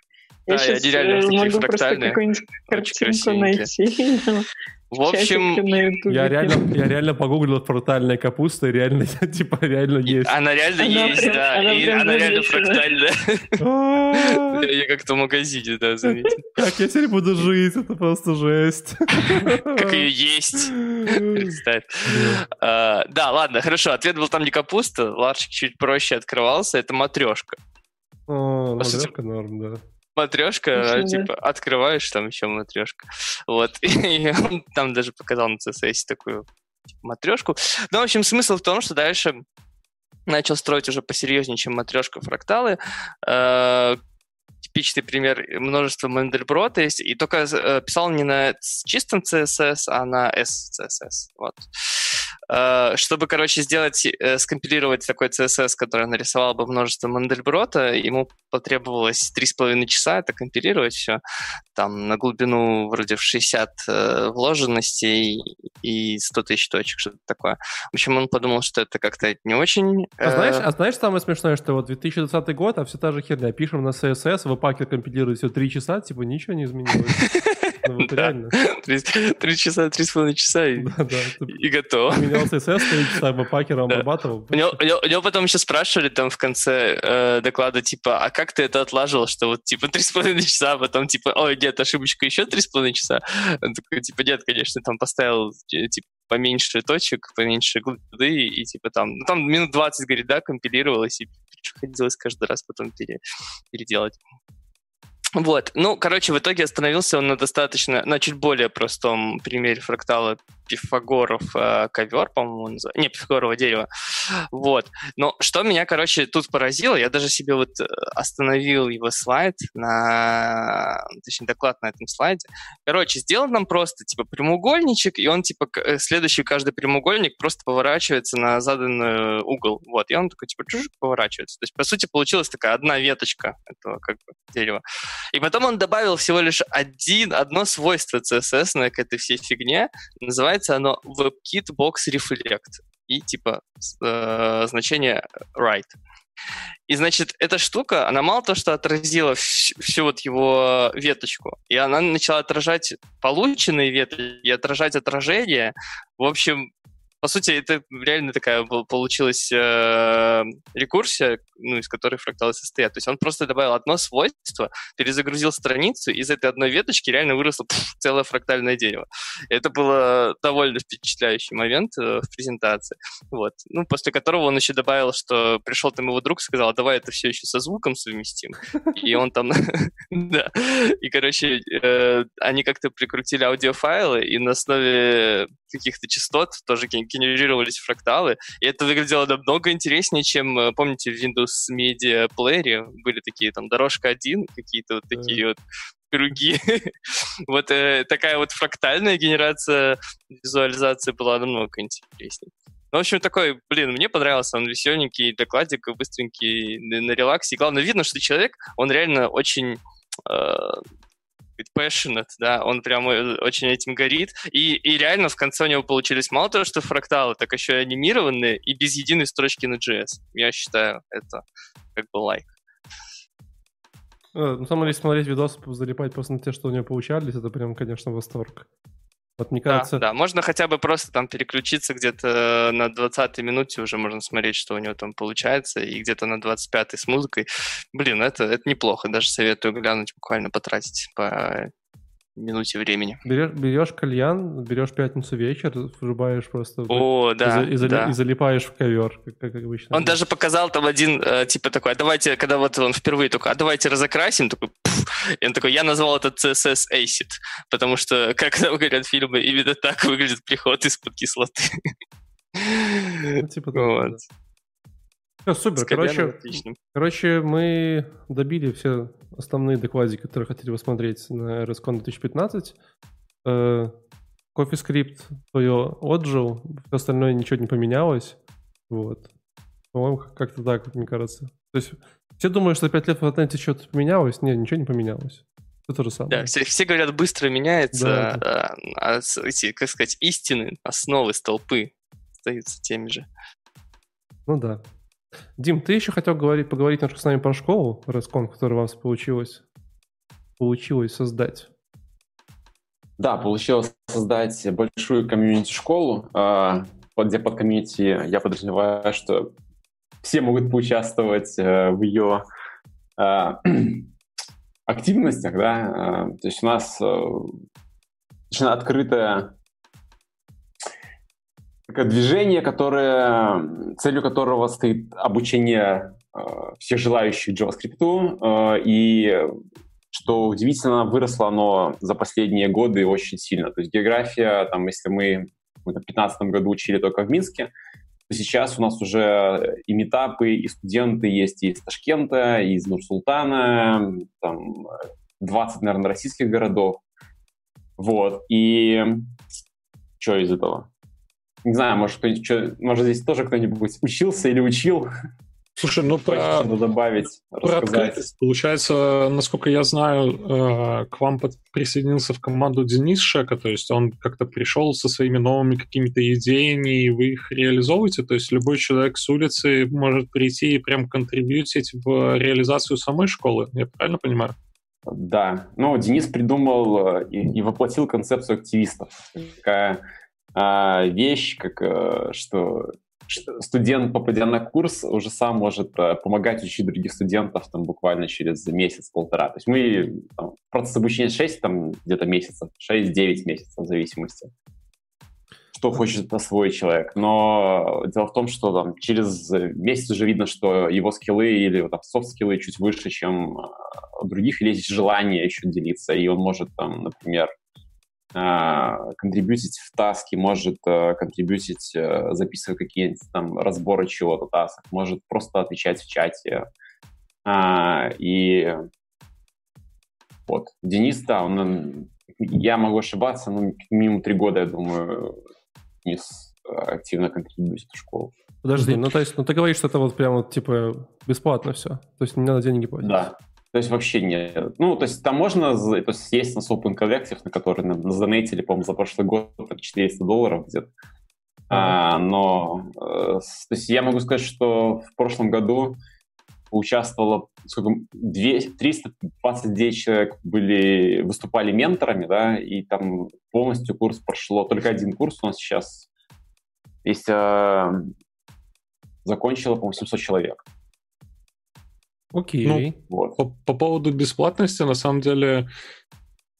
Я да, сейчас я реально э, могу просто какую-нибудь картинку найти. В общем, я реально, я реально погуглил фрактальная капуста, и реально, типа, реально есть. Она реально она есть, прям, да, она, и она реально фрактальная. Я как-то в магазине, да, заметил. Как я теперь буду жить, это просто жесть. Как ее есть, представь. А, да, ладно, хорошо, ответ был там не капуста, ларчик чуть проще открывался, это матрешка. О, матрешка норм, да матрешка, типа, открываешь, там еще матрешка. Вот. И он там даже показал на CSS такую типа, матрешку. Ну, в общем, смысл в том, что дальше начал строить уже посерьезнее, чем матрешка фракталы. Э, типичный пример множества Мендельброта есть, и только э, писал не на чистом CSS, а на SCSS. Вот. Э, чтобы, короче, сделать, э, скомпилировать такой CSS, который нарисовал бы множество Мандельброта, ему потребовалось 3,5 часа это компилировать все. Там на глубину вроде в 60 э, вложенностей и 100 тысяч точек, что-то такое. В общем, он подумал, что это как-то не очень... А знаешь, а знаешь самое смешное, что вот 2020 год, а все та же херня. Пишем на CSS, веб-пакер компилирует все 3 часа, типа ничего не изменилось. Ну, вот реально. Три часа, три с половиной часа и, и готово. Менял CSS, три часа веб-пакером обрабатывал. У него потом еще спрашивали там в конце э, доклада, типа, а как ты это отлаживал, что вот, типа, три с половиной часа, а потом, типа, ой, нет, ошибочка еще три с половиной часа? Он такой, типа, нет, конечно, там поставил, э, типа, поменьше точек, поменьше глубины, и типа там, ну там минут 20, говорит, да, компилировалось, и приходилось каждый раз потом пере, переделать. Вот, ну, короче, в итоге остановился он на достаточно, на чуть более простом примере фрактала Пифагоров э, ковер, по-моему, называется. Не, Пифагорово дерево. Вот. Но что меня, короче, тут поразило, я даже себе вот э, остановил его слайд на... Точнее, доклад на этом слайде. Короче, сделан нам просто, типа, прямоугольничек, и он, типа, э, следующий каждый прямоугольник просто поворачивается на заданный угол. Вот. И он такой, типа, чужик поворачивается. То есть, по сути, получилась такая одна веточка этого, как бы, дерева. И потом он добавил всего лишь один, одно свойство CSS к этой всей фигне. Называется оно WebKit Box Reflect. И типа э, значение right. И, значит, эта штука, она мало то, что отразила всю, всю вот его веточку, и она начала отражать полученные ветки и отражать отражение. В общем, по сути, это реально такая получилась э, рекурсия, ну, из которой фракталы состоят. То есть он просто добавил одно свойство, перезагрузил страницу, и из этой одной веточки реально выросло пфф, целое фрактальное дерево. Это было довольно впечатляющий момент э, в презентации. Вот. Ну, после которого он еще добавил, что пришел там его друг, сказал, «А давай это все еще со звуком совместим. И он там... Да. И, короче, э, они как-то прикрутили аудиофайлы, и на основе каких-то частот тоже генерировались фракталы, и это выглядело намного интереснее, чем, э, помните, в Windows Media Player были такие там дорожка 1, какие-то вот такие вот круги. вот э, такая вот фрактальная генерация визуализации была намного интереснее. Ну, в общем, такой, блин, мне понравился, он веселенький, докладик, быстренький, на релаксе. И главное, видно, что человек, он реально очень э, passionate, да, он прям э, очень этим горит, и, и реально в конце у него получились мало того, что фракталы, так еще и анимированные, и без единой строчки на JS. Я считаю, это как бы лайк. Э, на самом деле, смотреть видосы, залипать просто на те, что у него получались, это прям, конечно, восторг. Вот мне кажется... Да, да, можно хотя бы просто там переключиться где-то на 20-й минуте, уже можно смотреть, что у него там получается, и где-то на 25-й с музыкой. Блин, это, это неплохо, даже советую глянуть, буквально потратить по минуте времени. Берешь, берешь кальян, берешь пятницу вечер, врубаешь просто О, да, и, и, да. и залипаешь в ковер, как, как обычно. Он даже показал там один, э, типа такой, а давайте, когда вот он впервые такой, а давайте разокрасим, такой, пфф, и он такой, я назвал это CSS Acid, потому что, как там говорят фильмы, именно так выглядит приход из-под кислоты. Ну, типа вот. Да. Все, супер. Короче, короче, мы добили все основные докладики, которые хотели посмотреть на RSCon 2015. Э, CoffeeScript твое отжил, все остальное ничего не поменялось. Вот. По-моему, как-то так, мне кажется. То есть все думают, что 5 лет в интернете что-то поменялось. Нет, ничего не поменялось. Это то же самое. Да, все, все говорят, быстро меняется, да, а, а эти, как сказать, истины, основы, столпы остаются теми же. Ну да. Дим, ты еще хотел говорить, поговорить немножко с нами про школу Redcon, которая у вас получилось, получилось создать. Да, получилось создать большую комьюнити-школу, а, где под комьюнити я подразумеваю, что все могут поучаствовать э, в ее а, активностях, да, а, то есть у нас э, достаточно открытая такое движение, которое, целью которого стоит обучение э, всех желающих JavaScript, э, и что удивительно, выросло оно за последние годы очень сильно. То есть география, там, если мы в 2015 году учили только в Минске, то сейчас у нас уже и метапы, и студенты есть и из Ташкента, и из Нур-Султана, там 20, наверное, российских городов. Вот. И что из этого? Не знаю, может, что, может здесь тоже кто-нибудь учился или учил? Слушай, ну про, добавить, про открытость. Получается, насколько я знаю, э, к вам присоединился в команду Денис Шека, то есть он как-то пришел со своими новыми какими-то идеями, и вы их реализовываете, то есть любой человек с улицы может прийти и прям контрибьютить в реализацию самой школы, я правильно понимаю? Да, ну, Денис придумал э, и, и воплотил концепцию активистов. Такая а, вещь, как э, что студент, попадя на курс, уже сам может э, помогать учить других студентов там буквально через месяц-полтора. То есть мы там, процесс обучения 6 там где-то месяцев, 6-9 месяцев в зависимости что хочет освоить человек. Но дело в том, что там через месяц уже видно, что его скиллы или там софт-скиллы чуть выше, чем у других, или есть желание еще делиться, и он может там, например, контрибьютить в таски, может контрибьютить, записывать какие-нибудь там разборы чего-то тасок, может просто отвечать в чате. И вот. Денис, да, он, я могу ошибаться, но минимум три года, я думаю, Денис активно контрибьютит в школу. Подожди, ну то есть, ну ты говоришь, что это вот прям вот типа бесплатно все, то есть не надо деньги платить. Да, то есть вообще нет. Ну, то есть там можно, то есть есть на Open Collective, на который нам занейтили, по-моему, за прошлый год там 400 долларов где-то. А, но э, то есть я могу сказать, что в прошлом году участвовало сколько, 200, 329 человек были, выступали менторами, да, и там полностью курс прошло, только один курс у нас сейчас есть э, закончило, по-моему, 700 человек. Окей. Ну, вот. по, по поводу бесплатности, на самом деле,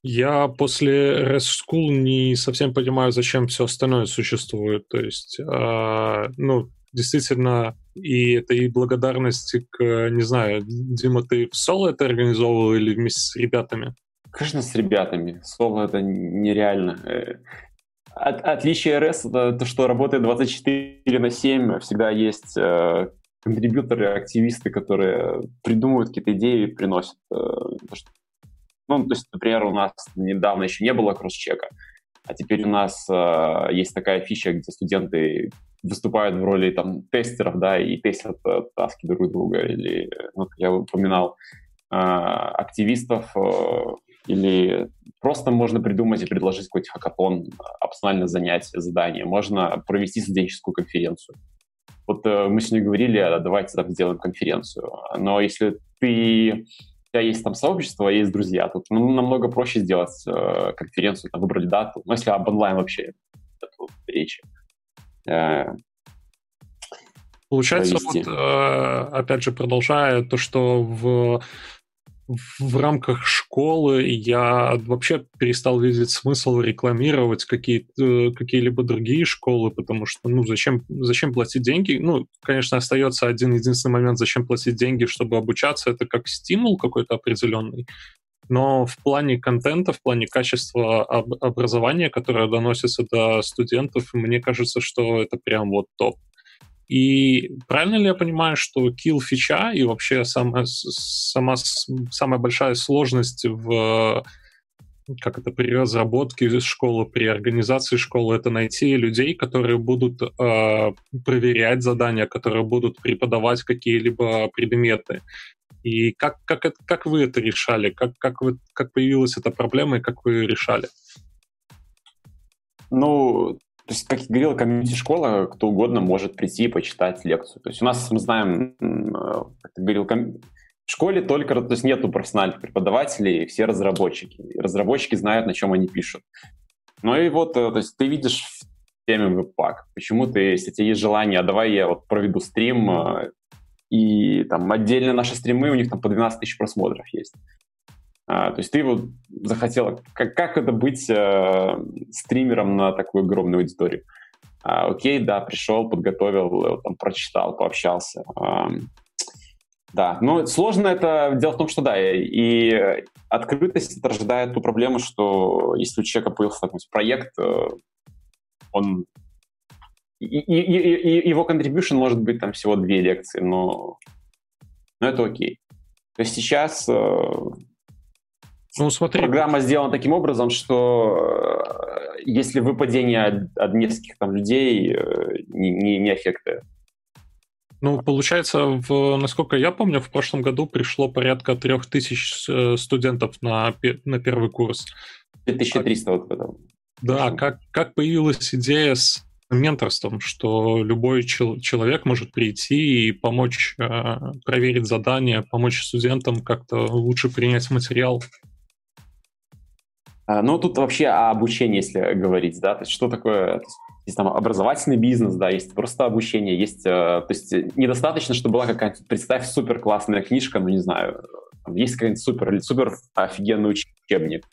я после REST School не совсем понимаю, зачем все остальное существует. То есть, э, ну, действительно, и это и благодарность к, не знаю, Дима, ты в соло это организовывал или вместе с ребятами? Конечно, с ребятами. Соло это нереально. Э, от, отличие RS это то, что работает 24 на 7, всегда есть э, контрибьюторы, активисты, которые придумывают какие-то идеи и приносят. Э, ну, то есть, например, у нас недавно еще не было кросс-чека, а теперь у нас э, есть такая фича, где студенты выступают в роли там тестеров, да, и тестят э, таски друг друга, или, ну, я упоминал, э, активистов, э, или просто можно придумать и предложить какой-то хакатон, опциональное занятие, задание. Можно провести студенческую конференцию. Вот э, мы сегодня говорили, а давайте так сделаем конференцию. Но если ты у тебя есть там сообщество, есть друзья, тут ну, намного проще сделать э, конференцию, там, выбрали дату. Ну, если об онлайн вообще речи. Э, Получается, провести. вот, э, опять же, продолжая то, что в в рамках школы я вообще перестал видеть смысл рекламировать какие, э, какие-либо другие школы, потому что, ну, зачем, зачем платить деньги? Ну, конечно, остается один единственный момент, зачем платить деньги, чтобы обучаться, это как стимул какой-то определенный. Но в плане контента, в плане качества об- образования, которое доносится до студентов, мне кажется, что это прям вот топ. И правильно ли я понимаю, что kill фича и вообще самая, сама, самая большая сложность в как это при разработке школы, при организации школы, это найти людей, которые будут э, проверять задания, которые будут преподавать какие-либо предметы. И как, как, как вы это решали? Как, как, вы, как появилась эта проблема и как вы решали? Ну, то есть, как я говорил, комьюнити-школа, кто угодно может прийти и почитать лекцию. То есть у нас, мы знаем, э, как ты говорил, ком... в школе только, то есть нету профессиональных преподавателей, все разработчики. И разработчики знают, на чем они пишут. Ну и вот, э, то есть ты видишь в теме веб-пак, почему ты, если тебе есть желание, а давай я вот проведу стрим, э, и там отдельно наши стримы, у них там по 12 тысяч просмотров есть. А, то есть ты вот захотела, как, как это быть э, стримером на такую огромную аудиторию? А, окей, да, пришел, подготовил, там, прочитал, пообщался. А, да, но сложно это. Дело в том, что да, и открытость рождает ту проблему, что если у человека появился такой проект, э, он и, и, и, и его contribution может быть там всего две лекции, но, но это окей. То есть сейчас э, ну, смотри. Программа сделана таким образом, что э, если выпадение от, от нескольких там людей э, не, не, не аффектует. Ну, получается, в, насколько я помню, в прошлом году пришло порядка трех тысяч э, студентов на, на первый курс. 2300 вот в этом. Да, как, как появилась идея с менторством, что любой чел- человек может прийти и помочь э, проверить задание, помочь студентам как-то лучше принять материал. А, ну, тут вообще о обучении, если говорить, да, то есть что такое, есть, есть там образовательный бизнес, да, есть просто обучение, есть, э, то есть недостаточно, чтобы была какая-то, представь, супер классная книжка, ну, не знаю, есть какой-нибудь супер, супер офигенный учебник.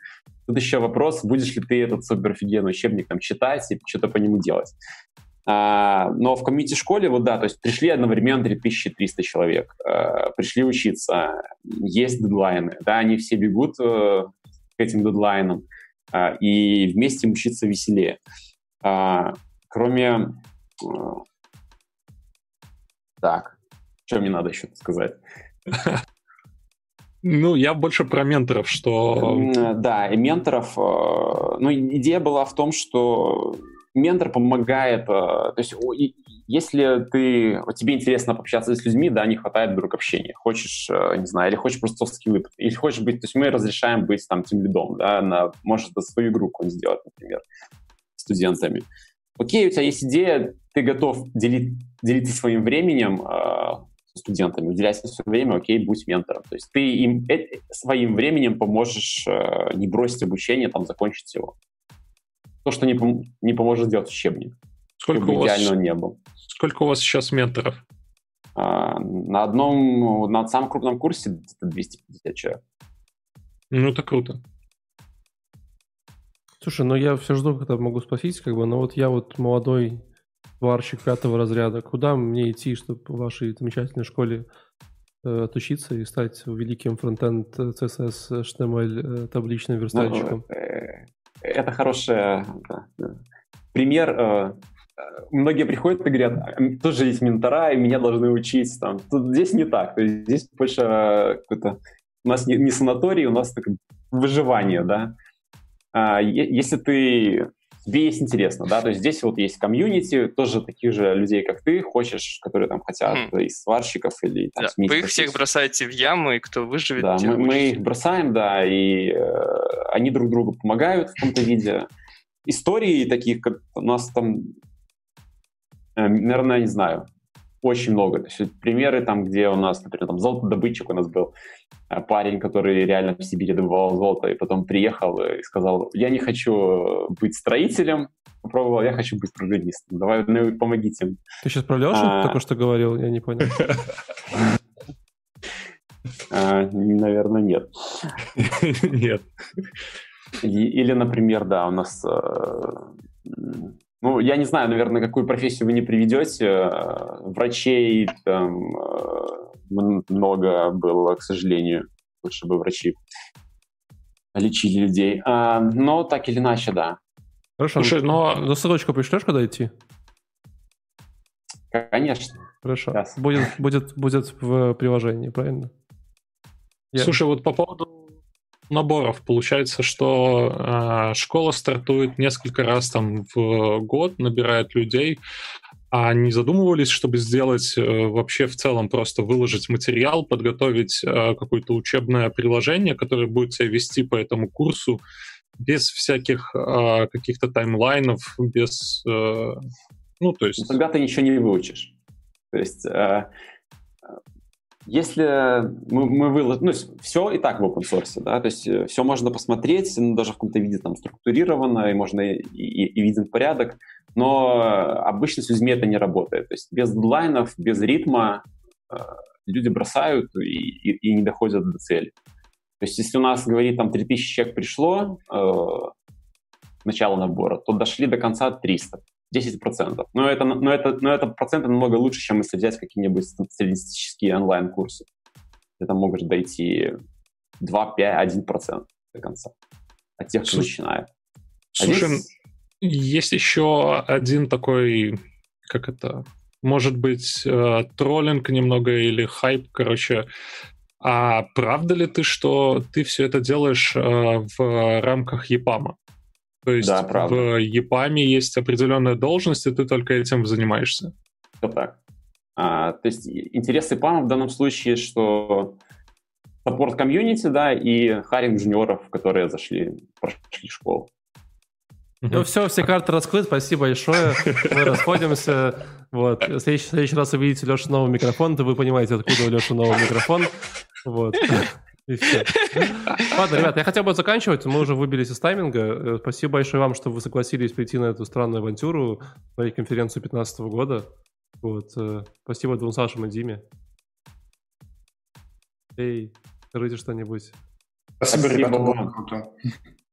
Тут еще вопрос, будешь ли ты этот супер офигенный учебник там читать и что-то по нему делать. А, но в комьюнити-школе, вот да, то есть пришли одновременно 3300 человек, а, пришли учиться, есть дедлайны, да, они все бегут э, этим дедлайнам. а, и вместе учиться веселее. А, кроме... Так, что мне надо еще сказать? Ну, я больше про менторов, что... Да, и менторов... Ну, идея была в том, что ментор помогает... То есть, если ты, тебе интересно пообщаться с людьми, да, не хватает вдруг общения, хочешь, не знаю, или хочешь просто софт-скиллы, или хочешь быть, то есть мы разрешаем быть там тем лидом, да, на, может свою игру какую-нибудь сделать, например, студентами. Окей, у тебя есть идея, ты готов делить, делиться своим временем э, студентами, уделять свое время, окей, будь ментором. То есть ты им э, своим временем поможешь э, не бросить обучение, там, закончить его. То, что не, пом- не поможет сделать учебник. Сколько у вас, не был. Сколько у вас сейчас менторов? А, на одном, на самом крупном курсе 250 человек. Ну, это круто. Слушай, ну я все жду, когда могу спросить, как бы, но вот я вот молодой варщик пятого разряда, куда мне идти, чтобы в вашей замечательной школе э, отучиться и стать великим фронтенд CSS, HTML, э, табличным верстальщиком? Ну, э, это хороший пример. Многие приходят и говорят, «А, тоже есть ментора, и меня должны учить. Там. Тут здесь не так. То есть здесь больше э, какой-то... У нас не, не санаторий, у нас так, выживание, да. А, если ты тебе есть интересно, да, то есть здесь вот есть комьюнити, тоже таких же людей, как ты, хочешь, которые там хотят, хм. из сварщиков или там, да, Вы их всех бросаете в яму, и кто выживет, Да, мы, мы их бросаем, да, и э, они друг другу помогают в каком-то виде. Истории таких, как у нас там, наверное, не знаю, очень много. То есть примеры там, где у нас, например, там золотодобытчик у нас был, э, парень, который реально в Сибири добывал золото, и потом приехал и сказал, я не хочу быть строителем, попробовал, я хочу быть программистом. Давай, ну, помогите. Ты сейчас про Лешу а... только что говорил? Я не понял. А, наверное, нет. Нет. Или, например, да, у нас э, ну, я не знаю, наверное, какую профессию вы не приведете. Врачей там э, много было, к сожалению. Лучше бы врачи лечили людей. А, но так или иначе, да. Хорошо. Слушай, но за ссылочку пришлешь, когда идти? Конечно. Хорошо. Сейчас. Будет, будет, будет в приложении, правильно? Слушай, вот по поводу наборов. Получается, что э, школа стартует несколько раз там в год, набирает людей, а не задумывались, чтобы сделать э, вообще в целом просто выложить материал, подготовить э, какое-то учебное приложение, которое будет себя вести по этому курсу без всяких э, каких-то таймлайнов, без... Э, ну, то есть... Тогда ты ничего не выучишь. То есть э, если мы, мы выложим, ну, все и так в open source, да, то есть э, все можно посмотреть, ну, даже в каком-то виде там структурировано, и можно и, и, и виден порядок, но обычно с людьми это не работает. То есть без дедлайнов, без ритма э, люди бросают и, и, и не доходят до цели. То есть если у нас, говорит, там 3000 человек пришло, э, начало набора, то дошли до конца 300. 10%. Но это, но, это, но это проценты намного лучше, чем если взять какие-нибудь статистические онлайн-курсы. Это можешь дойти 2, 5, 1% до конца от тех, кто начинает. Слушай, Один... есть еще один такой, как это, может быть, э, троллинг немного или хайп, короче. А правда ли ты, что ты все это делаешь э, в рамках ЕПАМа? То есть да, правда. в ЕПАМе есть определенная должность, и ты только этим занимаешься. Все так. А, то есть интерес ЕПАМа в данном случае, что support комьюнити, да, и hiring джуниоров, которые зашли, прошли школу. Ну все, все карты раскрыты, спасибо большое. Мы расходимся. Вот. В следующий, в следующий раз увидите Леша новый микрофон, то вы понимаете, откуда у Леши новый микрофон. Вот. И все. Ладно, ребят, я хотел бы заканчивать. Мы уже выбились из тайминга. Э, спасибо большое вам, что вы согласились прийти на эту странную авантюру, на конференцию 2015 года. Вот. Э, спасибо двум Сашам и Диме. Эй, скажите что-нибудь. Спасибо, ребята, было круто.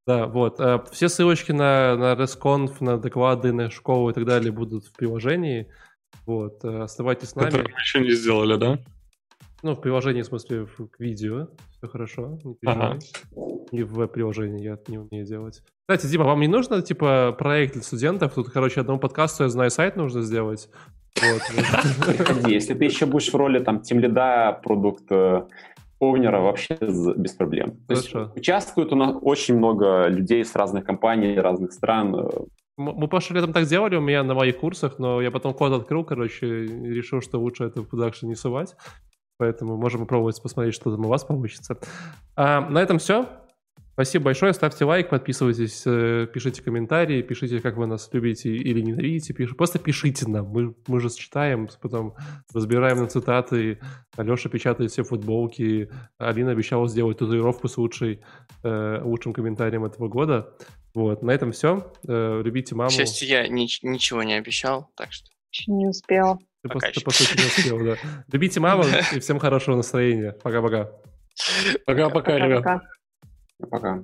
Да, вот. Э, все ссылочки на, на ResConf, на доклады, на школу и так далее будут в приложении. Вот. Оставайтесь с нами. Которые мы еще не сделали, да? Ну, в приложении, в смысле, в, к видео. Все хорошо, не переживай. Ага. И в веб-приложении я не умею делать. Кстати, Дима, вам не нужно, типа, проект для студентов? Тут, короче, одному подкасту, я знаю, сайт нужно сделать. Вот. Если ты еще будешь в роли там тимлида, продукт овнера вообще без проблем. То есть участвуют у нас очень много людей с разных компаний, разных стран. Мы прошлым летом так сделали у меня на моих курсах, но я потом код открыл, короче, и решил, что лучше это в продакшн не сувать. Поэтому можем попробовать посмотреть, что там у вас получится. А, на этом все. Спасибо большое, ставьте лайк, подписывайтесь, э, пишите комментарии, пишите, как вы нас любите или ненавидите, пиш... просто пишите нам, мы, мы же читаем, потом разбираем на цитаты, Алеша печатает все футболки, Алина обещала сделать татуировку с лучшей, э, лучшим комментарием этого года. Вот, на этом все. Э, любите маму. К счастью, я ни- ничего не обещал, так что... Еще не успел. Ты, по, ты, по сути, не успел, да. Любите маму и всем хорошего настроения. Пока-пока. Пока-пока, ребят. Пока.